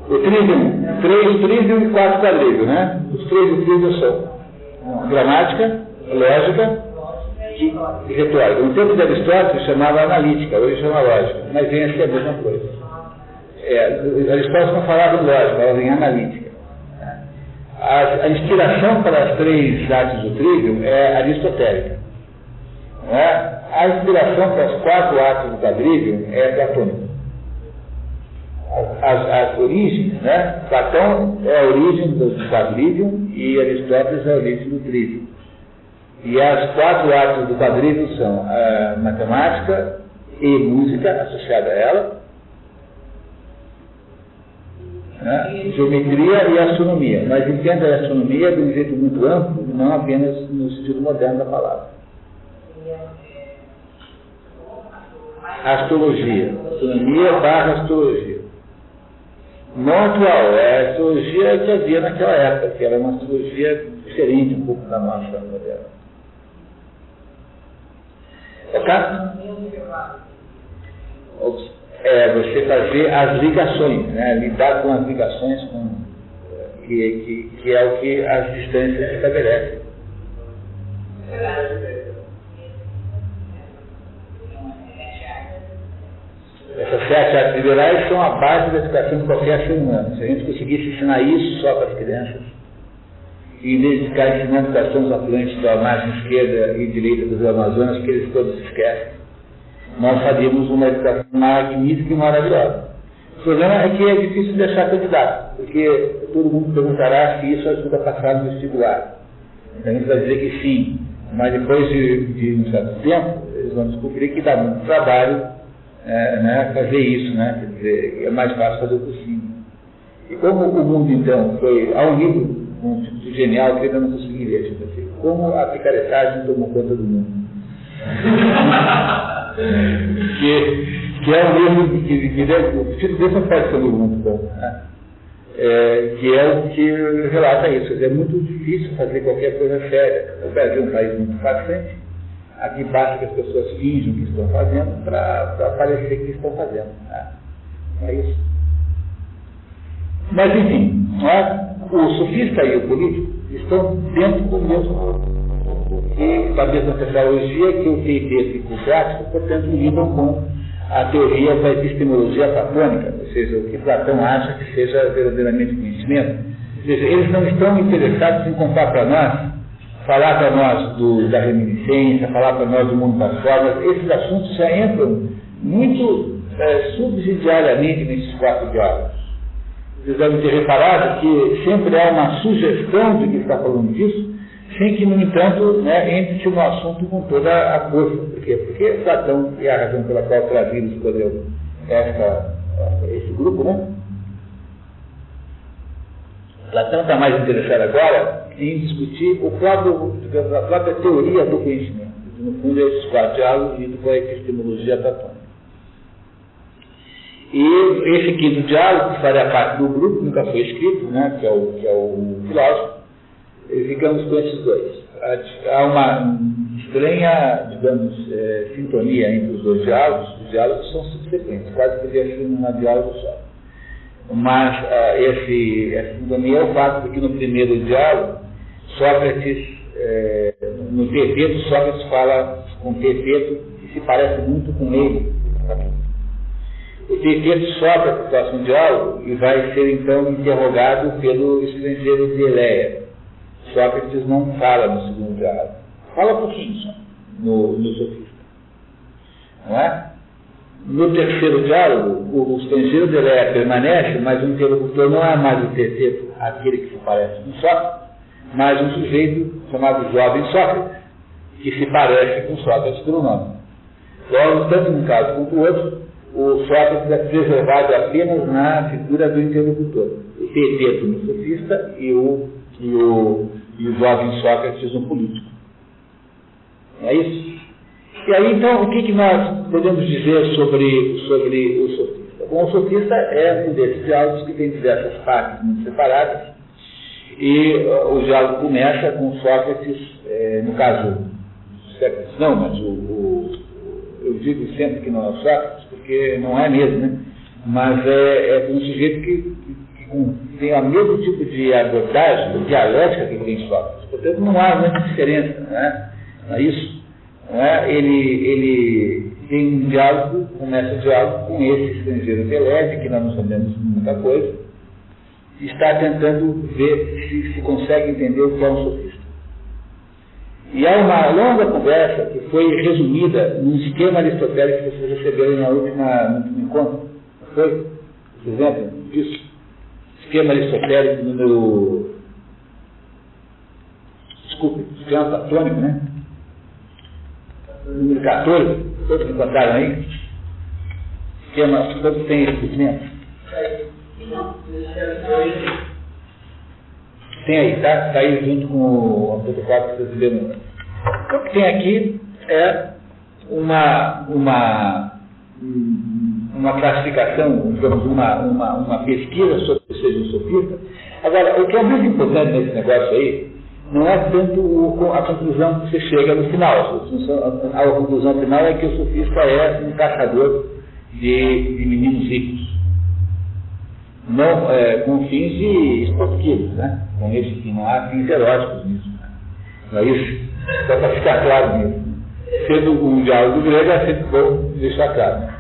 O trivium, três trivium e quatro quadrivium, né? Os três trivium são gramática, lógica e, retórica. No tempo de Aristóteles chamava analítica, hoje chama lógica, mas vem a ser a mesma coisa. É, Aristóteles não falava em lógica, falava em analítica. A, a, inspiração para as três artes do trivium é aristotélica. É? A inspiração para as quatro artes do quadrivium é platônica as, as origens, né? Platão é a origem do quadrivium e Aristóteles é a origem do trivium. E as quatro artes do quadrivium são a matemática e música associada a ela, né? geometria e astronomia. Mas entenda a astronomia de um jeito muito amplo, não apenas no sentido moderno da palavra. Astrologia. Astronomia barra astrologia. Não atual, é a astrologia que havia naquela época, que era uma astrologia diferente um pouco da nossa moderna. Ok? É você fazer as ligações, né? lidar com as ligações com, que, que, que é o que as distâncias estabelecem. Essas sete artes liberais são a base da educação de qualquer ser humano. Se a gente conseguisse ensinar isso só para as crianças, e em vez de ficar ensinando quais são os afluentes da margem esquerda e direita dos Amazonas, que eles todos esquecem, nós faríamos uma educação magnífica e maravilhosa. O problema é que é difícil deixar candidato, porque todo mundo perguntará se isso ajuda a passar no vestibular. A gente vai dizer que sim, mas depois de, de um certo tempo, eles vão descobrir que dá muito trabalho é, né, fazer isso, né? Quer dizer, é mais fácil fazer o possível. E como o mundo, então, foi. Um livro, um título genial, que ainda não consegui ler, tipo assim, como a picaretagem tomou conta do mundo. que, que é um livro que, que, o título desse não pode ser um livro muito bom. Né? É, que é o que relata isso. É muito difícil fazer qualquer coisa séria. O Brasil é um país muito fascinante Aqui basta que as pessoas fingem que estão fazendo para parecer que estão fazendo. Né? É isso. Mas, enfim, é? o sofista e o político estão dentro do mesmo e da mesma tecnologia que o teísmo prático, portanto, lidam com a teoria da epistemologia platônica, ou seja, o que Platão acha que seja verdadeiramente conhecimento. Ou seja, eles não estão interessados em contar para nós falar para nós do, da reminiscência, falar para nós do mundo das formas, esses assuntos já entram muito é, subsidiariamente nesses quatro diálogos. Vocês devem ter reparado que sempre há uma sugestão de que está falando disso, sem que, no entanto, né, entre-se no assunto com toda a força. Por quê? Porque Platão, e a razão pela qual Clavino escolheu essa, esse grupo, né? Platão está mais interessado agora em discutir o próprio, a própria teoria do conhecimento. No fundo, esses quatro diálogos lidos com a epistemologia platônica. E esse quinto diálogo, que faria parte do grupo, nunca foi escrito, né, que, é o, que é o filósofo, ficamos com esses dois. Há uma estranha, digamos, é, sintonia entre os dois diálogos, os diálogos são subsequentes, quase poderia ser um diálogo só. Mas uh, esse, essa sintonia é o fato de que no primeiro diálogo, Sócrates, é, no Tepeto, Sócrates fala com Tepeto que se parece muito com ele. O Tepeto sopra para o próximo diálogo e vai ser então interrogado pelo estrangeiro de Eleia. Sócrates não fala no segundo diálogo. Fala um pouquinho só no, no sofista. Não é? No terceiro diálogo, o, o estrangeiro de Eleia permanece, mas o interlocutor não é mais o terceiro, aquele que se parece com Sócrates, mas um sujeito chamado Jovem Sócrates, que se parece com Sócrates pelo nome. Logo, tanto num caso quanto no outro, o Sócrates é preservado apenas na figura do interlocutor. O Teteto no sofista e o, e o, e o jovem Sócrates no político. É isso? E aí, então, o que, que nós podemos dizer sobre, sobre o sofista? Bom, o sofista é um desses diálogos que tem diversas partes muito separadas, e uh, o diálogo começa com Sócrates, é, no caso, Sócrates não, mas o, o, eu digo sempre que não é Sócrates, porque não é mesmo, né? Mas é, é um sujeito que, que, tem o mesmo tipo de abordagem, dialética que tem Sócrates. Portanto, não há muita diferença, né? Não é isso? Não é? Ele, ele tem um diálogo, começa o diálogo com esse estrangeiro Pelé, que nós não sabemos muita coisa, está tentando ver se, se consegue entender o que é um sofista. E há uma longa conversa que foi resumida num esquema aristotélico que vocês receberam na última, no último encontro. Foi? Vocês lembram disso? Esquema aristotélico número. Desculpe, esquema platônico, né? Número 14. Todos encontraram aí? Esquema, todos têm esse documento? Tem aí, tá? Está aí junto com o protocolo que vocês viram. O que tem aqui é uma, uma, uma classificação, digamos, uma, uma, uma pesquisa sobre o seja sofista. Agora, o que é muito importante nesse negócio aí não é tanto o, a conclusão que você chega no final. A, conclusão final é que o sofista é um caçador de, de meninos ricos não, é, com fins esportivos, né? com esse que não há fins eróticos nisso. Né? Não é isso? Só para ficar claro nisso. Sendo um diálogo grego é sempre bom deixar claro.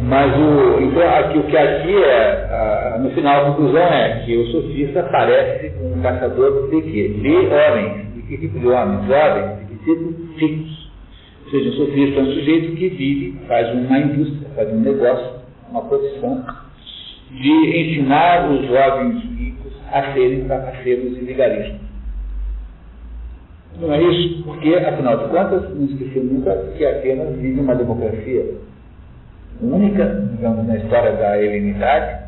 Mas o, então, aqui, o que aqui é, a, no final a conclusão é que o sofista parece um caçador de quê? De homens. De que tipo de homens? Jovens, de que tipo? Ricos. Ou seja, o sofista é um sujeito que vive, faz uma indústria, faz um negócio, uma profissão de ensinar os jovens ricos a serem trapaceiros e legalistas. Não é isso? Porque, afinal de contas, não esquecemos nunca que Atenas vive uma democracia única, digamos, na história da helenidade,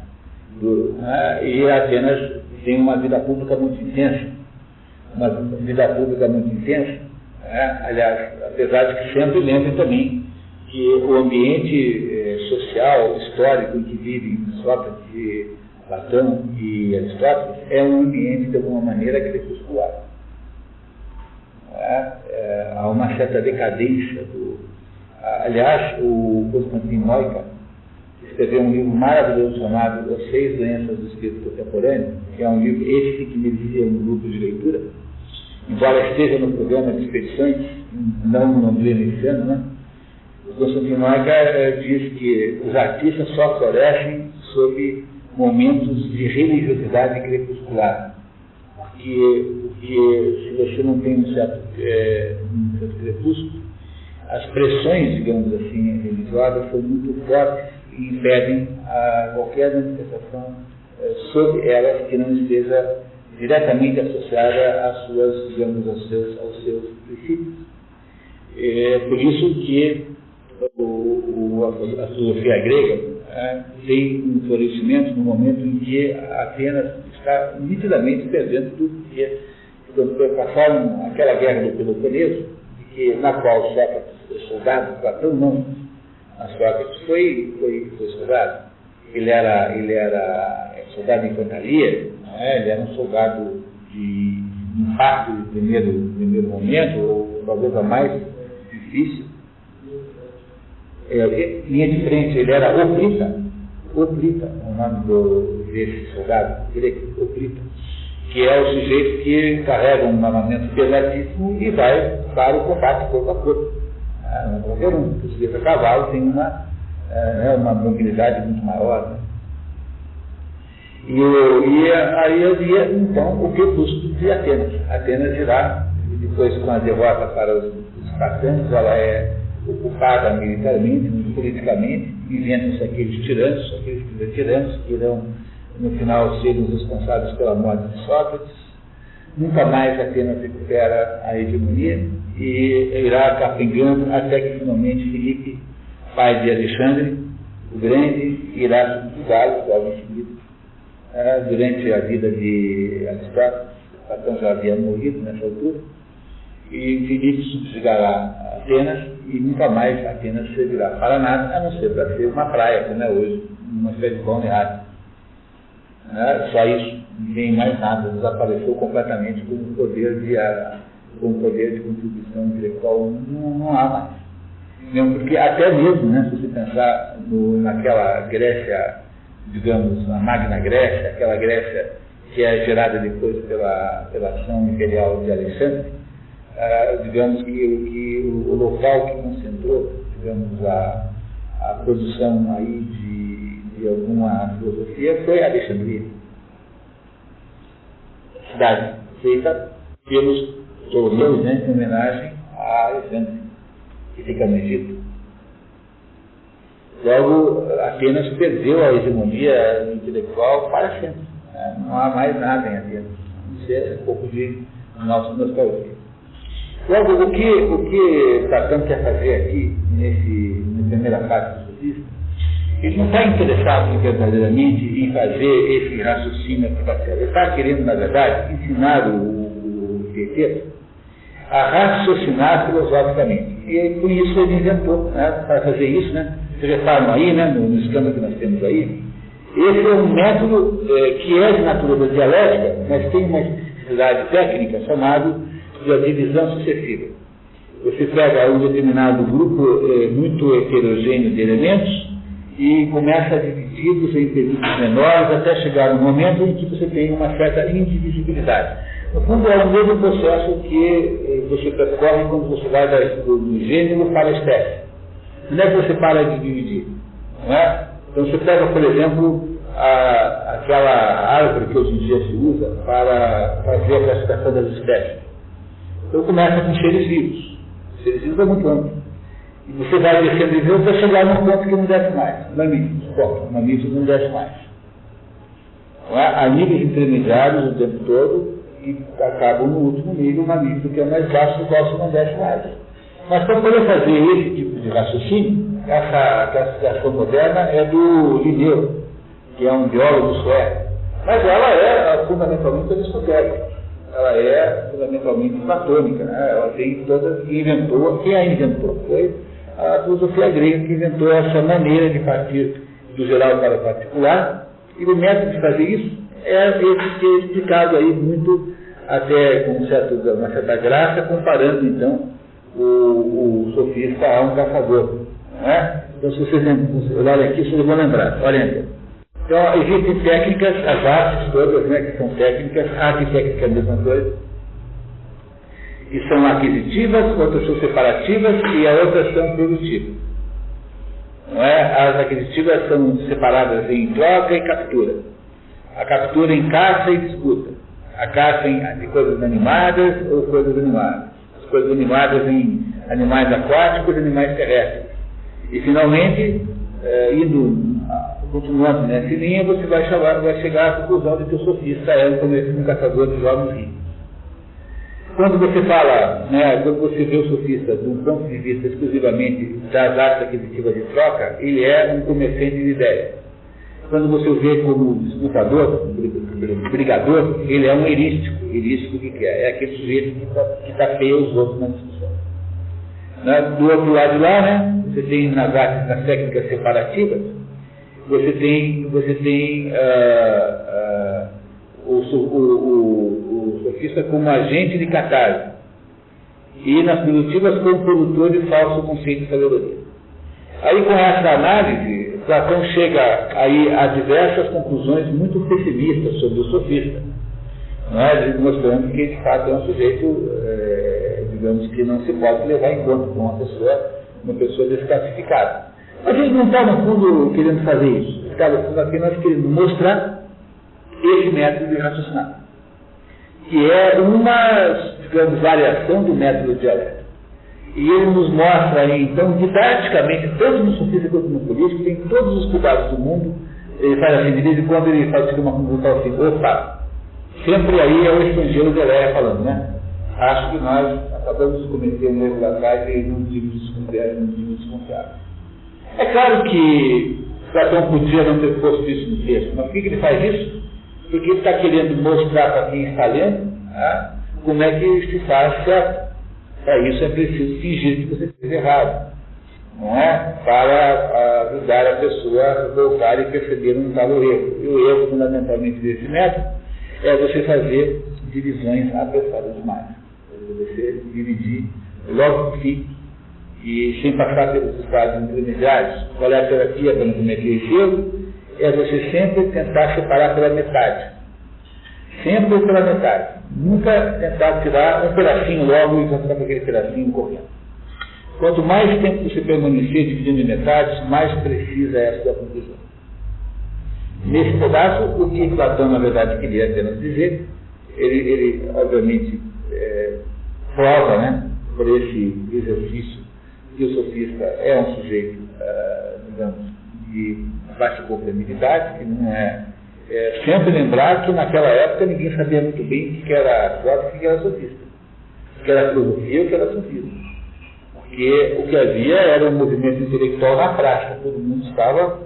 né, e Atenas tem uma vida pública muito intensa. Uma vida pública muito intensa. Né? Aliás, apesar de que sempre lembrem também que o ambiente eh, social, histórico em que vivem Sócrates, Platão e Aristóteles é um ambiente, de alguma maneira, crepuscular. É, é, há uma certa decadência do. Aliás, o Constantino Noica escreveu um livro maravilhoso chamado As Seis Doenças do Espírito Contemporâneo, que é um livro esse que merecia um grupo de leitura, embora esteja no programa de expedições, não no pleno esse ano, né? Constantino Noica eh, diz que os artistas só florescem sob momentos de religiosidade crepuscular. Porque, porque se você não tem um certo, é, um certo crepúsculo, as pressões, digamos assim, religiosas são muito fortes e impedem a qualquer manifestação é, sobre elas que não esteja diretamente associada às suas, digamos, aos seus, aos seus princípios. É por isso que o, o, a filosofia grega é, tem um florescimento no momento em que Atenas está nitidamente perdendo tudo, porque quando passaram aquela guerra do Peloponeso, que, na qual Sócrates, soldado, Platão não, mas Sócrates foi, foi, foi soldado. Ele era, ele era soldado de infantaria, é? ele era um soldado de impacto de primeiro, primeiro momento, ou talvez a mais difícil. É, linha de frente, ele era oplita, oplita, o nome do, desse soldado, ele é oplita, que é o sujeito que carrega um armamento pesadíssimo e vai para o combate corpo a corpo. Ah, qualquer um, o sujeito a cavalo tem uma, é, uma mobilidade muito maior. Né? E, e aí havia, então, o crepúsculo de Atenas. Atenas irá, depois com a derrota para os, os ela é ocupada militarmente, politicamente, inventam-se aqueles tiranos, aqueles tiranos que irão, no final, ser os responsáveis pela morte de Sócrates. Nunca mais Atenas recupera a hegemonia e irá capengando até que finalmente Filipe, pai de Alexandre, o Grande, irá subjugá-lo logo em seguida é, durante a vida de Aristóteles, Platão já havia morrido nessa altura, e Filipe subjugará Atenas e nunca mais Atenas servirá para nada, a não ser para ser uma praia, como é hoje, uma espécie de balneário. É, só isso, nem mais nada, desapareceu completamente como poder de, como poder de contribuição intelectual, não, não há mais. Mesmo porque até mesmo, né, se você pensar no, naquela Grécia digamos, a Magna Grécia, aquela Grécia que é gerada depois pela, pela ação imperial de Alexandre, ah, digamos que, que o, o, local que concentrou, digamos, a, a produção aí de, de alguma filosofia foi Alexandria. Cidade feita pelos Ptolomeus, né, em homenagem a Alexandre, que fica no Egito. Logo, Atenas perdeu a hegemonia intelectual para sempre. Né? Não há mais nada em Atenas. Isso é um pouco de nossa nostalgia. Logo, o que, o que Platão quer fazer aqui, nesse, na primeira parte do sofista, ele não está interessado verdadeiramente em fazer esse raciocínio artificial. Ele está querendo, na verdade, ensinar o, o a raciocinar filosoficamente. E com isso ele inventou, né, para fazer isso, né, vocês reparam aí, né, no, no esquema que nós temos aí, esse é um método é, que é de natureza dialética, mas tem uma especificidade técnica chamada de divisão sucessiva. Você pega um determinado grupo é, muito heterogêneo de elementos e começa a dividi-los em períodos menores até chegar no momento em que você tem uma certa indivisibilidade. No fundo, é o mesmo processo que é, você percorre quando você vai do gênero para a espécie. Onde é que você para de dividir? Não é? Então você pega, por exemplo, a, aquela árvore que hoje em dia se usa para fazer a classificação das espécies. Então começa com seres vivos. Seres vivos é muito amplo. E você vai descendo de novo para chegar num ponto que não desce mais. Mamíferos, ponto. Mamíferos não desce mais. É? Há níveis intermediários o tempo todo e acabam no último nível, mamífero que é mais baixo, do qual não desce mais. Mas para poder fazer esse tipo de raciocínio, essa classificação moderna é do Linneu, que é um biólogo sueco. Mas ela é fundamentalmente aristotélica. Ela é fundamentalmente platônica. Né? Ela tem todas. Quem inventou, quem a inventou? Foi a filosofia grega que inventou essa maneira de partir do geral para o particular. E o método de fazer isso é esse que é explicado aí muito, até com certo, uma certa graça, comparando então o, o sofista a um caçador. Né? Então, se vocês olharem aqui, vocês vão lembrar. Olhem Então, existem técnicas, as artes todas, né, que são técnicas, arte técnica é a mesma coisa, que são aquisitivas, outras são separativas e as outras são produtivas. Não é? As aquisitivas são separadas em troca e captura. A captura em caça e disputa. A caça em, de coisas animadas ou coisas animadas coisas animadas em animais aquáticos e animais terrestres. E finalmente, é, indo, continuando nessa linha, você vai, chamar, vai chegar à conclusão de que o sofista é um, um caçador de jovens ricos. Quando você fala, né, quando você vê o sofista de um ponto de vista exclusivamente das artes aquisitivas de troca, ele é um comerciante de ideias. Quando você o vê como disputador, brigador, ele é um erístico. Erístico o que, é? É aquele sujeito que está tá feio os outros na discussão. Né? Do outro lado lá, né, você tem nas artes, nas técnicas separativas, você tem, você tem uh, uh, o, o, o, o, sofista como agente de catarse. E nas produtivas como produtor de falso conceito de sabedoria. Aí com essa análise, Platão chega aí a diversas conclusões muito pessimistas sobre o sofista. É? Mostrando que de fato é um sujeito, é, digamos que não se pode levar em conta como uma pessoa, uma pessoa desclassificada. Mas ele não está, no fundo, querendo fazer isso. Ele está, no fundo, apenas querendo mostrar esse método de raciocinar. Que é uma, digamos, variação do método dialético. E ele nos mostra aí, então, didaticamente, tanto no sofista quanto no político, tem todos os cuidados do mundo. Ele faz assim, de vez em quando ele faz uma conclusão assim, opa, sempre aí é o estrangeiro de Leia falando, né? Acho que nós acabamos de cometer um erro lá atrás e não devíamos desconfiar, não devíamos desconfiar. É claro que Platão podia não ter posto isso no texto, mas por que, ele faz isso? Porque está querendo mostrar para quem está lendo né, como é que se faz certo. Para isso é preciso fingir que você fez errado, não é? Para ajudar a pessoa a voltar e perceber um tal erro. E o erro, fundamentalmente, desse método é você fazer divisões apressadas demais. Você dividir logo que fim e sem passar pelos estados intermediários, qual é a terapia para não cometer esse erro? É você sempre tentar separar pela metade. Sempre pela metade. Nunca tentar tirar um pedacinho logo e com aquele pedacinho correndo. Quanto mais tempo você permanecer dividindo em metades, mais precisa é a sua conclusão. Nesse pedaço, o que Platão, na verdade, queria apenas dizer, ele, ele obviamente, é, prova, né, por esse exercício que o sofista é um sujeito, uh, digamos, de baixa compreendibilidade, que não é, é, Sempre lembrar que naquela época ninguém sabia muito bem o que era Sócrates e o que era sofista. O que era filosofia e o que era sofismo. Porque o que havia era um movimento intelectual na prática, todo mundo estava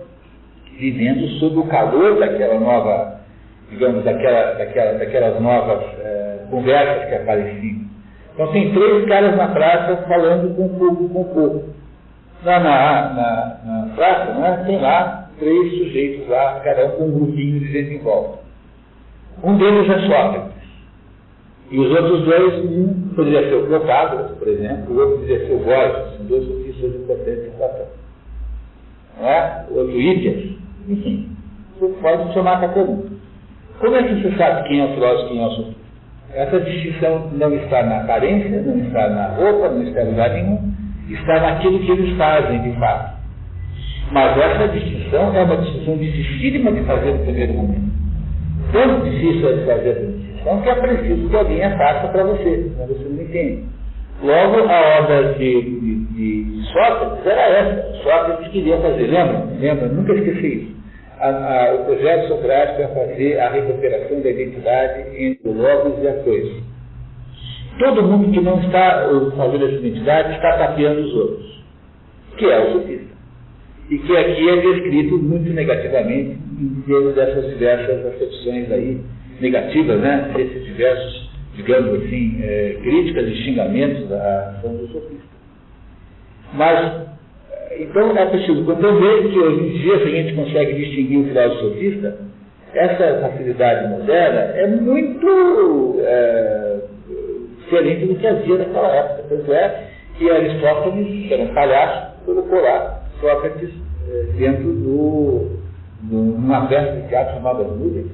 vivendo sob o calor daquela nova, digamos, daquela, daquela, daquelas novas é, conversas que apareciam então tem três caras na praça falando com fogo, com fogo. Na, na, na, na praça, né, tem lá três sujeitos lá, cada um com um grupinho de gente em volta. Um deles é Sócrates. E os outros dois, um poderia ser o Protágoras, por exemplo, o outro poderia ser o Borges, são dois sofistas importantes em Platão. Não é? O outro Hípias. Enfim, pode chamar qualquer um. Como é que você sabe quem é o filósofo e quem é o sofista? Essa distinção não está na aparência, não está na roupa, não está em lugar nenhum, está naquilo que eles fazem de fato. Mas essa distinção é uma distinção dificílima de fazer no primeiro momento. Tão difícil é de fazer essa distinção que é preciso que alguém a faça para você, senão você não entende. Logo, a obra de, de, de Sócrates era essa. Sócrates queria fazer, lembra? Lembra? Nunca esqueci isso a, a, o projeto socrático é fazer a recuperação da identidade entre o logos e a coisa. Todo mundo que não está fazendo essa identidade está tapeando os outros, que é o sofista. E que aqui é descrito muito negativamente em termos dessas diversas acepções aí, negativas, né? Desses diversos, digamos assim, é, críticas e xingamentos da ação do sofista. Mas então é preciso compreender que hoje em dia, se a gente consegue distinguir o filósofo sofista, essa facilidade moderna é muito é, diferente do que havia naquela época. Tanto é que Aristóteles, que era um palhaço, colocou lá Sócrates é, dentro do, de uma festa de teatro chamada Nudens.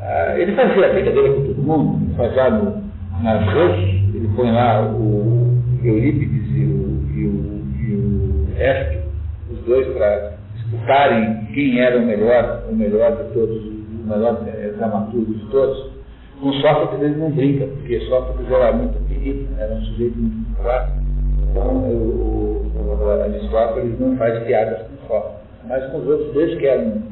Ah, ele fazia a brincadeira com todo mundo, ele nas ruas, ele põe lá o Eurípides e o, e o Éspio, os dois para disputarem quem era o melhor, o melhor de todos, o melhor é, dramaturgo de todos. Com Sócrates ele não brinca, porque Sócrates era muito querido, era um sujeito muito fraco. Então o, o, Aristóteles não faz piadas com Sócrates. Mas com os outros dois que eram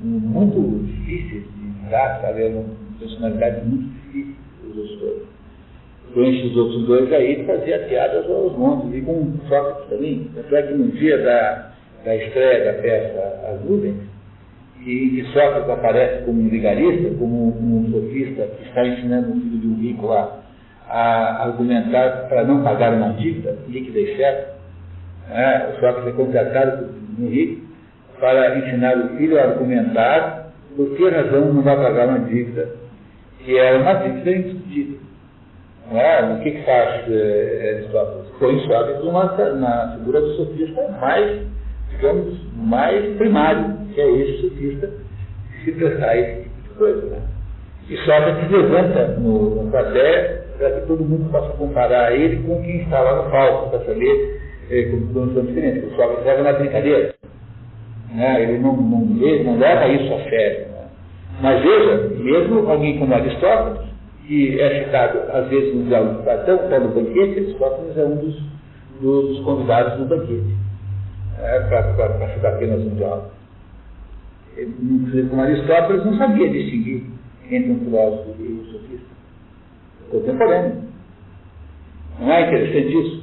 muito difíceis de lidar, sabe? eram personalidades muito difíceis. os dois. Com esses outros dois aí, ele fazia piadas aos montes, e com Sócrates também. Tanto é que no dia da, da estreia da peça As Nuvens, e que Sócrates aparece como um vigarista, como um sofista que está ensinando um filho de um rico lá a argumentar para não pagar uma dívida líquida e certa. É, o Sócrates é contratado um rico para ensinar o filho a argumentar por que razão não vai pagar uma dívida, que era uma dívida indiscutível. É? O que, que faz é, Aristóteles? Põe Sócrates na figura do sofista mais, digamos, mais primário, que é esse sofista que se prestar esse tipo de coisa. Né? E Sócrates levanta no, no para que todo mundo possa comparar ele com quem está lá no palco, para saber como são diferentes. O Sócrates leva na brincadeira. Né? Ele, não, não, ele não leva isso a sério. Né? Mas veja, mesmo alguém como Aristóteles, que é citado às vezes no diálogo de Platão, está no banquete, Aristóteles é um dos, dos convidados do banquete. É, para citar apenas um diálogo. Como Aristóteles não sabia distinguir entre um filósofo e um sofista. Contemporâneo. Não é interessante isso?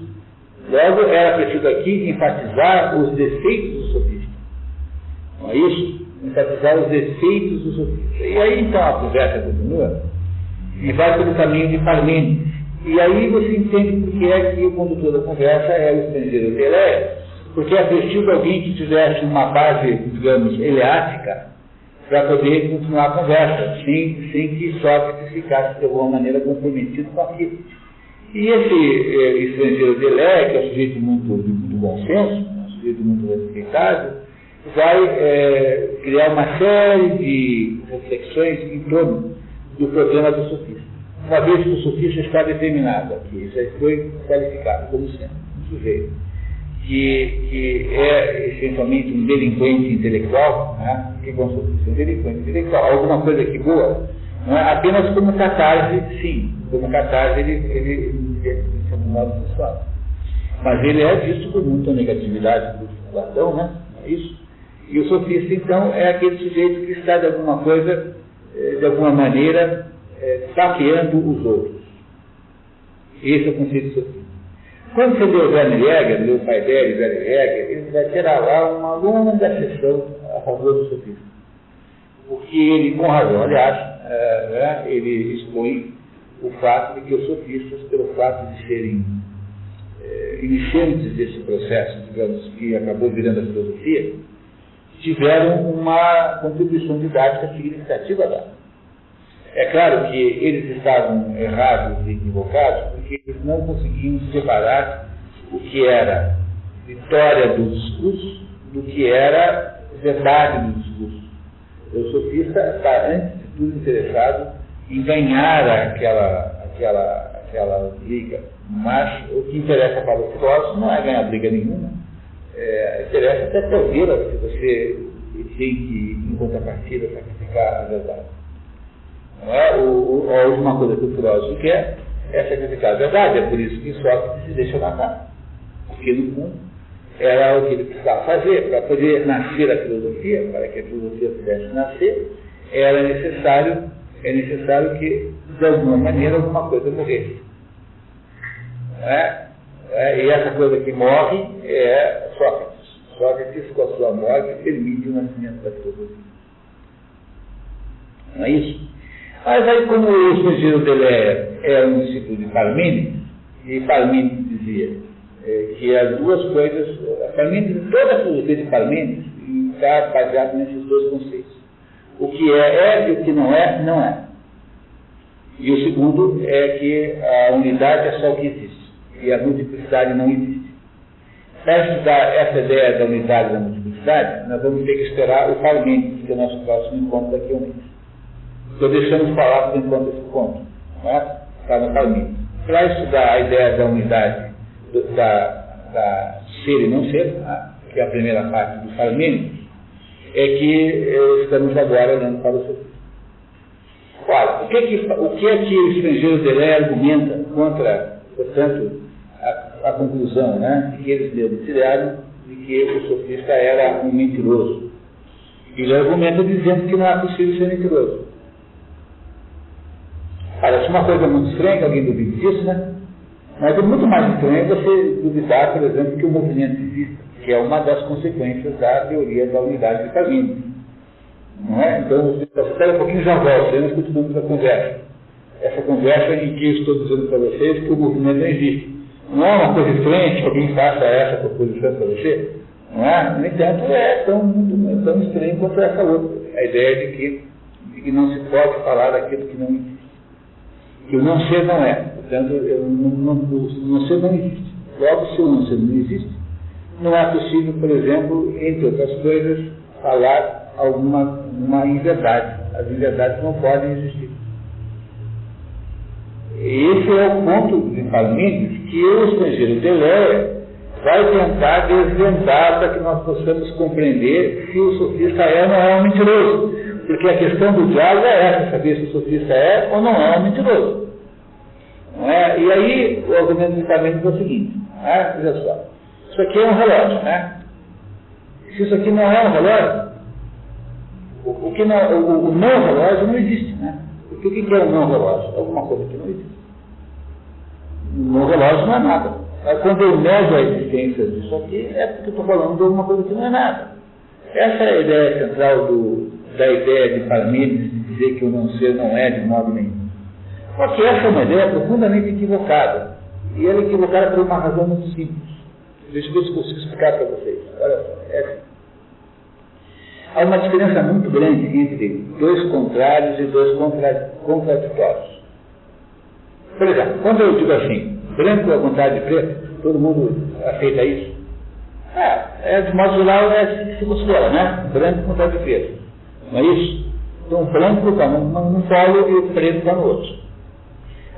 Logo, era preciso aqui enfatizar os defeitos do sofista. Não é isso? Enfatizar os defeitos do sofista. E aí, então, a conversa continua e vai pelo caminho de Parmênides. E aí você entende por que é que o condutor da conversa é o estrangeiro Pelé, porque é preciso alguém que tivesse uma base, digamos, eleática, para poder continuar a conversa, sem, sem que Sócrates ficasse de alguma maneira comprometido com aquilo. E esse eh, estrangeiro Delé, que é um sujeito muito, de muito bom senso, um sujeito muito respeitável, vai eh, criar uma série de reflexões em torno do problema do sofista. Uma vez que o sofista está determinado aqui, já foi qualificado como sendo um sujeito que, que é essencialmente um delinquente intelectual, né? que com um delinquente intelectual, alguma coisa que boa, não é? apenas como catarse, sim, como catarse ele, ele, ele, é um modo sexual. Mas ele é visto com muita negatividade do Platão, né? É isso. E o sofista, então, é aquele sujeito que está, de alguma coisa, eh, de alguma maneira, é, saqueando os outros. Esse é o conceito sofista. Quando você lê o Werner Jäger, lê o pai dele, Werner Jäger, ele vai ter lá uma longa sessão a favor do sofismo. Porque ele, com razão, aliás, é, né, ele expõe o fato de que os sofistas, pelo fato de serem é, iniciantes desse processo, digamos, que acabou virando a filosofia, tiveram uma contribuição didática significativa lá. É claro que eles estavam errados e equivocados porque eles não conseguiam separar o que era vitória do discurso do que era verdade do discurso. O sofista está, antes de tudo, interessado em ganhar aquela, aquela, aquela briga. Mas o que interessa para o filósofo não é ganhar briga nenhuma. É, interessa até provê-la se você tem que, em contrapartida, sacrificar a verdade. Não é? O, o, a última coisa que o filósofo quer é sacrificar a verdade. É por isso que Sócrates se deixa matar. Porque, no fundo, era o que ele precisava fazer. Para poder nascer a filosofia, para que a filosofia pudesse nascer, era necessário, é necessário que, de alguma maneira, alguma coisa morresse. É? É, e essa coisa que morre é Sócrates. Sócrates, com a sua morte, permite o nascimento da filosofia. Não é isso? Mas aí, como o estrangeiro dele é, é um discípulo de Parmênides, e Parmênides dizia é, que as duas coisas, Parmênides, toda a filosofia de Parmênides está baseada nesses dois conceitos. O que é, é, e o que não é, não é. E o segundo é que a unidade é só o que existe, e a multiplicidade não existe. Para estudar essa ideia da unidade e da multiplicidade, nós vamos ter que esperar o Parmênides, que é o nosso próximo encontro daqui a um mês. Estou deixando falar por enquanto esse ponto. Né? Está no caminho. Para estudar a ideia da unidade do, da, da, ser e não ser, né? que é a primeira parte do Parmênides, é que estamos agora olhando para o sofismo. Ora, o que, que, o que é que o estrangeiro argumenta contra, portanto, a, a conclusão né, que eles mesmos tiraram de que o sofista era um mentiroso? Ele argumenta dizendo que não é possível ser mentiroso. Acho uma coisa muito estranha que alguém duvide disso, né? Mas é muito mais estranho você duvidar, por exemplo, que o movimento exista, que é uma das consequências da teoria da unidade de caminho. Não é? Então, espera um pouquinho já volta, nós continuamos a conversa. Essa conversa em que eu estou dizendo para vocês que o movimento não existe. Não é uma coisa estranha que alguém faça essa proposição para você? Não é? No entanto, é tão, tão estranho quanto essa outra. A ideia de que, de que não se pode falar daquilo que não existe. Que o não ser não é. Portanto, eu, não, não, o não ser não existe. Logo, se o não ser não existe, não é possível, por exemplo, entre outras coisas, falar alguma uma inverdade. As inverdades não podem existir. Esse é o ponto de Parmênides que o estrangeiro Deleuze vai tentar desvendar para que nós possamos compreender se o sofista é ou não é um mentiroso. Porque a questão do diálogo é essa, saber se o sofista é ou não é um mentiroso. É? E aí o argumento de Parmênides é o seguinte, né? só, isso aqui é um relógio, né? Se isso aqui não é um relógio, o, o que não, o, o não relógio não existe, né? Porque o que é um não relógio? Alguma coisa que não existe. No relógio não é nada. Quando eu nego a existência disso aqui, é porque estou falando de alguma coisa que não é nada. Essa é a ideia central do, da ideia de Parmênides de dizer que o não ser não é de modo nenhum. Porque essa é uma ideia profundamente equivocada. E ela é equivocada por uma razão muito simples. Deixa eu ver se consigo explicar para vocês. Olha só, é assim. Há uma diferença muito grande entre dois contrários e dois contraditórios. Por exemplo, quando eu digo assim, branco é contrário de preto, todo mundo aceita isso? É, é de modo geral é assim que se considera, né? Branco contrário de preto. Não é isso? Então, branco está num, num polo e o preto está no outro.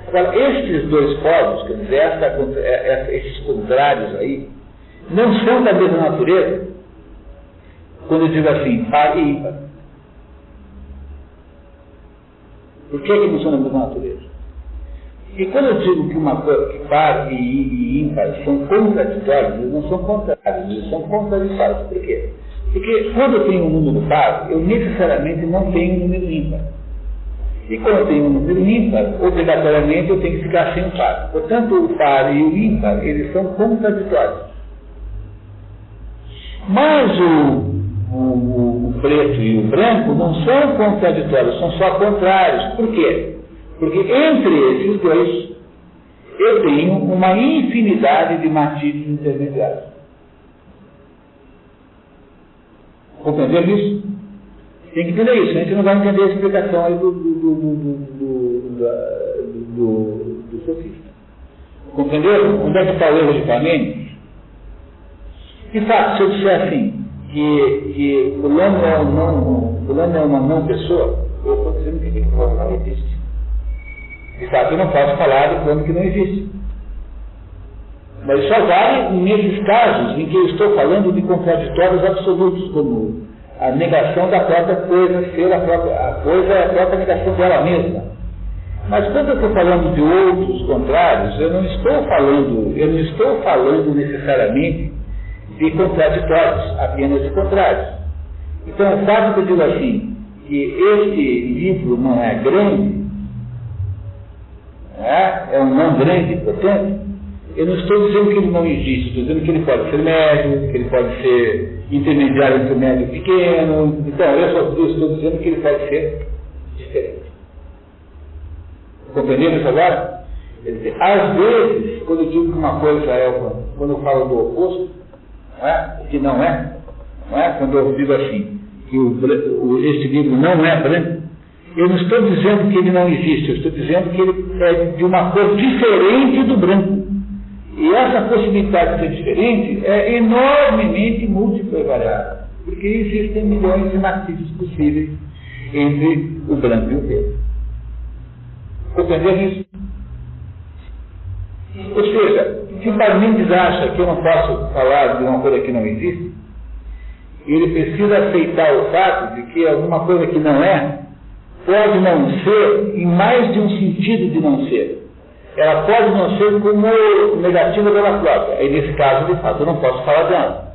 Agora, estes dois polos, quer dizer, essa, essa, esses contrários aí, não são da mesma natureza quando eu digo assim, par e ímpar. Por que, que não são da mesma natureza? E quando eu digo que uma que par e ímpar são contraditórios, eles não são contrários, eles são contraditórios. Por quê? Porque quando eu tenho um número par, eu necessariamente não tenho um número ímpar. E quando eu tenho um número ímpar, obrigatoriamente eu tenho que ficar sem o par. Portanto, o par e o ímpar, eles são contraditórios. Mas o o, o, preto e o branco não são contraditórios, são só contrários. Por quê? Porque entre esses dois eu tenho uma infinidade de matizes intermediários. Compreendeu isso? Tem que entender isso, a gente não vai entender a explicação aí do, do, do, do, do sofista. Compreendeu? Onde é que está o erro de? De fato, se eu disser assim, que, que fulano, é um é uma não pessoa, eu estou dizendo que fulano não existe. De fato, eu não posso falar de fulano que não existe. Mas só vale nesses casos em que eu estou falando de contraditórios absolutos, como a negação da própria coisa ser a própria, a coisa é a própria negação dela mesma. Mas quando eu estou falando de outros contrários, eu não estou falando, eu não estou falando necessariamente de contraditórios, apenas de contrários. Então, o fato que eu digo assim, que este livro não é grande, é, é um não grande, portanto, eu não estou dizendo que ele não existe, estou dizendo que ele pode ser médio, que ele pode ser intermediário entre o médio e pequeno. Então, eu só estou dizendo que ele pode ser diferente. Compreendemos agora? Dizer, às vezes, quando eu digo que uma coisa é, quando eu falo do oposto, não é? o que não é, não é? quando eu digo assim, que o, este livro não é branco, eu não estou dizendo que ele não existe, eu estou dizendo que ele é de uma cor diferente do branco. E essa possibilidade de ser diferente é enormemente múltipla e variável, porque existem milhões de matizes possíveis entre o branco e o preto. Compreender isso? Ou seja, se Parmênides acha que eu não posso falar de uma coisa que não existe, ele precisa aceitar o fato de que alguma coisa que não é, pode não ser em mais de um sentido de não ser. Ela pode não ser como negativa dela própria. E nesse caso, de fato, eu não posso falar dela.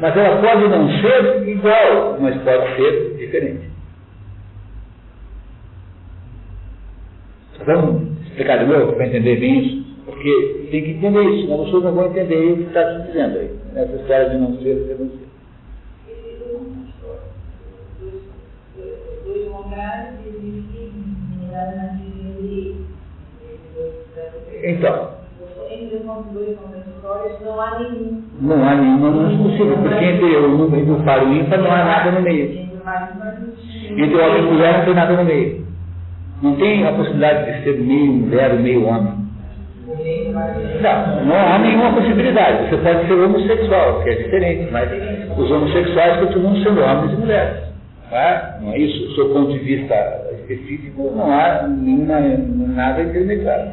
Mas ela pode não ser igual, mas pode ser diferente. Vamos explicar de novo para entender bem isso? Porque tem que entender isso, senão vocês não vão entender o que está se dizendo aí, nessa história de não ser, ser não ser. Então. Não há nenhuma, não é possível, porque entre o número do par e o ímpar não há nada no meio. Entre o homem e mulher não tem nada no meio. Não tem a possibilidade de ser meio mulher ou meio homem. Não, não há nenhuma possibilidade. Você pode ser homossexual, que é diferente, mas os homossexuais continuam sendo homens e mulheres. Não é, não é isso? Do seu ponto de vista específico, não há nenhuma, nada intermediário.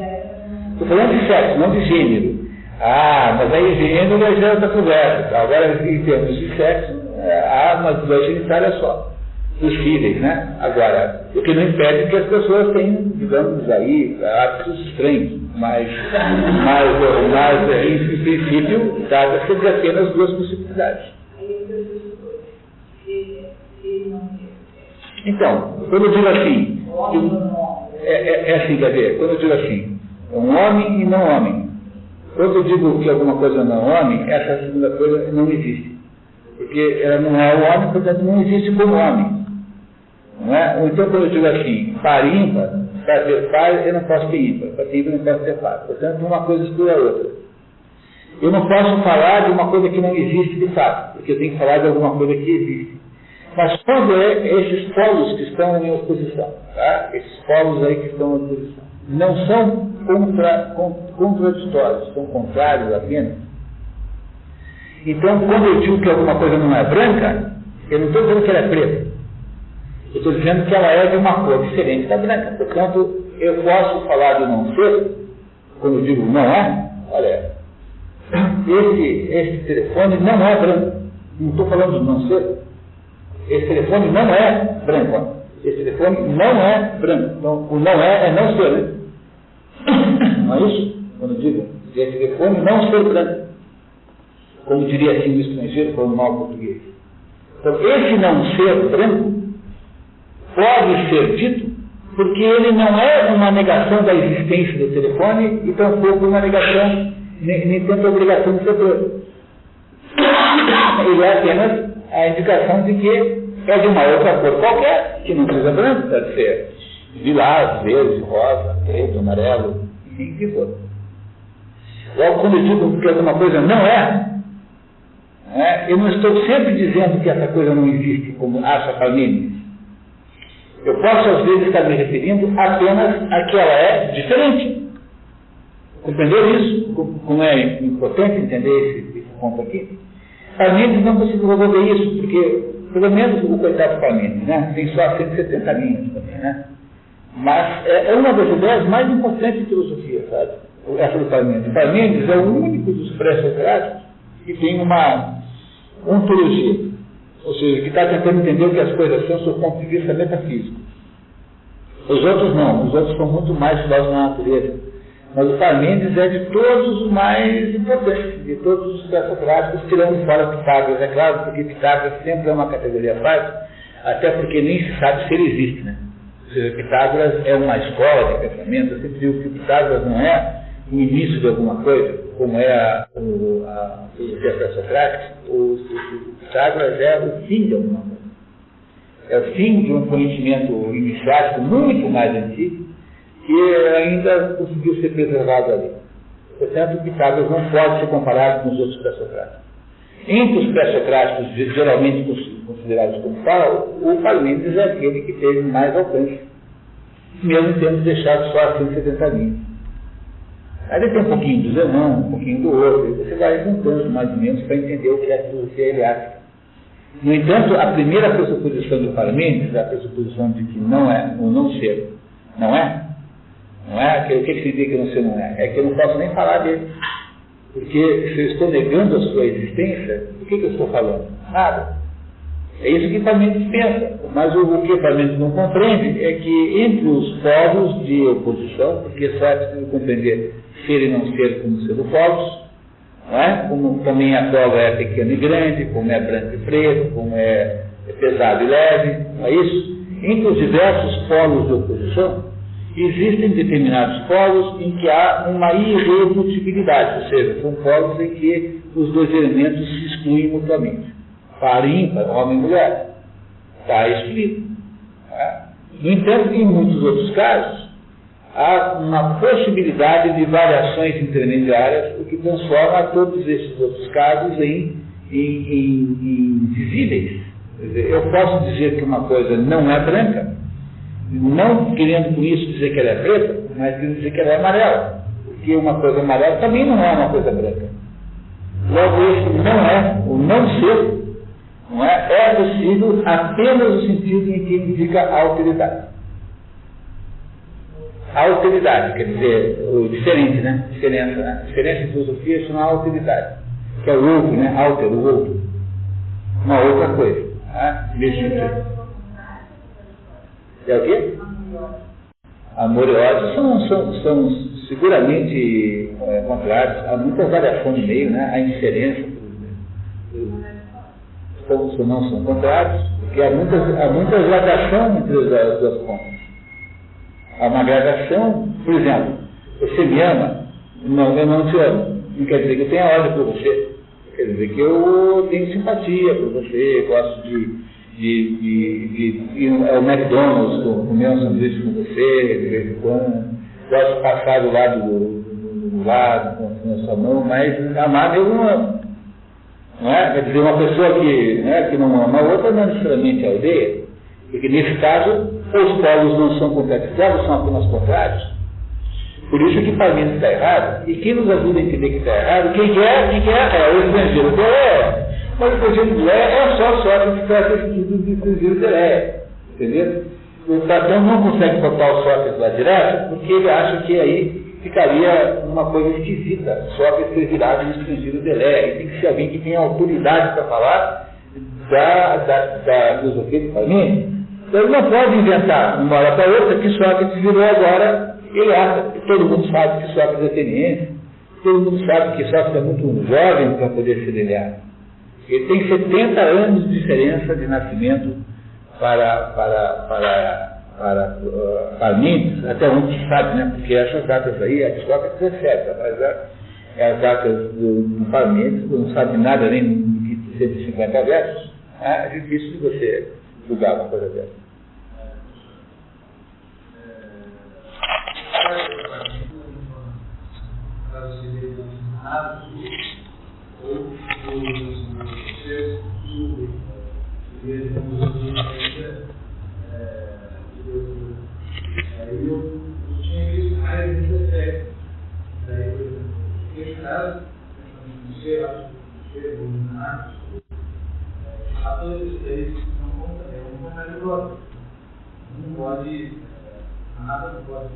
Estou falando de sexo, não de gênero. Ah, mas aí gênero já está conversa. Agora, em termos de sexo, é, há uma duas genitália só possíveis, né? Agora, o que não impede que as pessoas tenham, digamos aí, hábitos estranhos, mas, mas, mas em, princípio, trata-se de apenas duas possibilidades. Então, quando eu digo assim, é, é, é, assim, quer quando eu digo assim, um homem e não homem. Quando eu digo que alguma coisa não é homem, essa segunda coisa não existe. Porque ela não é o homem, portanto não existe como homem. Não é? Então, quando eu digo assim, par ter par eu não posso ter ímpar, para ter ímpar eu não posso ter par. Portanto, uma coisa exclui a outra. Eu não posso falar de uma coisa que não existe de fato, porque eu tenho que falar de alguma coisa que existe. Mas quando é esses polos que estão em oposição, tá? esses polos aí que estão em oposição, não são contra, contraditórios, são contrários apenas. Então, quando eu digo que alguma coisa não é branca, eu não estou dizendo que ela é preta. Eu estou dizendo que ela é de uma cor diferente da branca. Portanto, eu posso falar de não ser, quando eu digo não é, olha, esse, esse telefone não é branco. Não estou falando de não ser. Esse telefone não é branco. Esse telefone não é branco. Então, o não é é não ser, né? Não é isso? Quando eu digo esse telefone não ser branco. Como diria assim o estrangeiro falando mal português. Então, esse não ser branco pode ser dito porque ele não é uma negação da existência do telefone e tampouco uma negação, nem, nem tanto a obrigação ser branco. Ele é apenas a indicação de que é de uma outra cor qualquer, que não precisa branco, pode ser lilás, verde, rosa, preto, amarelo, enfim, que for. Logo, quando eu digo que alguma coisa não é, é, eu não estou sempre dizendo que essa coisa não existe, como acha Parmênides. Eu posso, às vezes, estar me referindo apenas a que ela é diferente. Compreendeu isso? Como é importante entender esse, esse ponto aqui? Parmênides não conseguiu resolver isso, porque, pelo menos, o coitado Parmênides, né? Tem só 170 linhas também, né? Mas é, é uma das ideias mais importantes de filosofia, sabe? Essa do Parmênides. Parmênides é o único dos pré-socráticos que tem uma ontologia. Ou seja, que está tentando entender o que as coisas são sob o ponto de vista metafísico. Os outros não, os outros são muito mais filósofos da natureza. Mas o Parmênides é de todos os mais importantes, de todos os pré-socráticos, tirando fora Pitágoras, é claro, porque Pitágoras sempre é uma categoria parte, até porque nem se sabe se ele existe, né? Pitágoras é uma escola de pensamento, eu sempre digo que Pitágoras não é o início de alguma coisa, como é a, a filosofia pré-socrática, o, o Pitágoras é o fim de alguma coisa. É o fim de um conhecimento iniciático muito mais antigo, que ainda conseguiu ser preservado ali. Portanto, Pitágoras não pode ser comparado com os outros pré-socráticos. Entre os pré-socráticos, geralmente considerados como tal, o Parmênides é aquele que teve mais alcance, mesmo tendo deixado só a 170 linhas. Aí tem um pouquinho do Zenon, um pouquinho do outro, você vai juntando mais ou menos para entender o que é a filosofia heliática. No entanto, a primeira pressuposição do Parmênides a pressuposição de que não é, ou não ser, não é? Não é? O que, que significa que não ser não é? É que eu não posso nem falar dele. Porque se eu estou negando a sua existência, o que, que eu estou falando? Nada. É isso que Parmênides pensa. Mas o, o que Parmênides não compreende é que entre os povos de oposição, porque só é preciso compreender ser e não ser como sendo povos, não é? como também a prova é pequena e grande, como é branco e preto, como é pesado e leve, não é isso? Entre os diversos polos de oposição, existem determinados polos em que há uma irredutibilidade, ou seja, são polos em que os dois elementos se excluem mutuamente. Par e ímpar, homem e mulher. Está excluído. Tá? No entanto, em muitos outros casos, há uma possibilidade de variações intermediárias, o que transforma todos esses outros casos em, em, em, em visíveis. Eu posso dizer que uma coisa não é branca, não querendo com isso dizer que ela é preta, mas querendo dizer que ela é amarela. Porque uma coisa amarela também não é uma coisa branca. Logo, esse não é, o não ser, não é, é possível apenas no sentido em que indica a alteridade. Alteridade, quer dizer, o diferente, né? Diferença, né? Diferença em filosofia chama alteridade, que é o outro, né? Alter, o outro. Uma outra coisa. Né? É o quê? Amor e ódio são, são, são seguramente é, contrários. Há muita variação no meio, né? A indiferença, todos não são contrários, porque há muitas, há muita gradação entre as duas pontas. Há uma gradação, por exemplo, você me ama, não, eu não te amo. Não quer dizer que eu tenha ódio por você. Quer dizer que eu tenho simpatia por você, gosto de de, de, de ir ao McDonald's, comer um sanduíche com você, de vez em quando. Gosto de passar do lado do, do, do lado, com a sua mão, mas amar eu não amo. Não é? Quer dizer, uma pessoa que, né, que não ama a outra não necessariamente aldeia, porque nesse caso os polos não são contraditórios, são apenas contrários. Por isso que para mim está errado, e quem nos ajuda a entender que está errado, quem quer, quem quer é o estrangeiro, que é mas o projeto de Lé é só Sócrates que Cruzeiro de Lé. Entendeu? O Platão não consegue botar o Sócrates lá direto porque ele acha que aí ficaria uma coisa esquisita. Sócrates ter virado um estrangeiro de Lé. E tem que ser alguém que tenha autoridade para falar da, da, da filosofia de Famine. Então ele não pode inventar, uma hora para outra, que Sócrates virou agora acha. Todo mundo sabe que Sócrates é ateniense. Todo mundo sabe que Sócrates é muito jovem para poder ser deliado. Ele tem 70 anos de diferença de nascimento para, para, para, para, uh, para mim, até onde se sabe, né? Porque essas datas aí, a Aristóteles é certa, mas é, as datas do, do Parmênides, não sabe nada nem de 150 versos, é difícil de você julgar uma coisa dessa. Ou ser e mesmo ainda aí eu tinha visto mais desse aspecto. Daí, por exemplo, sei, acho que ser dominado, a todos esses não conta, é um comentário próprio. Não pode, nada não pode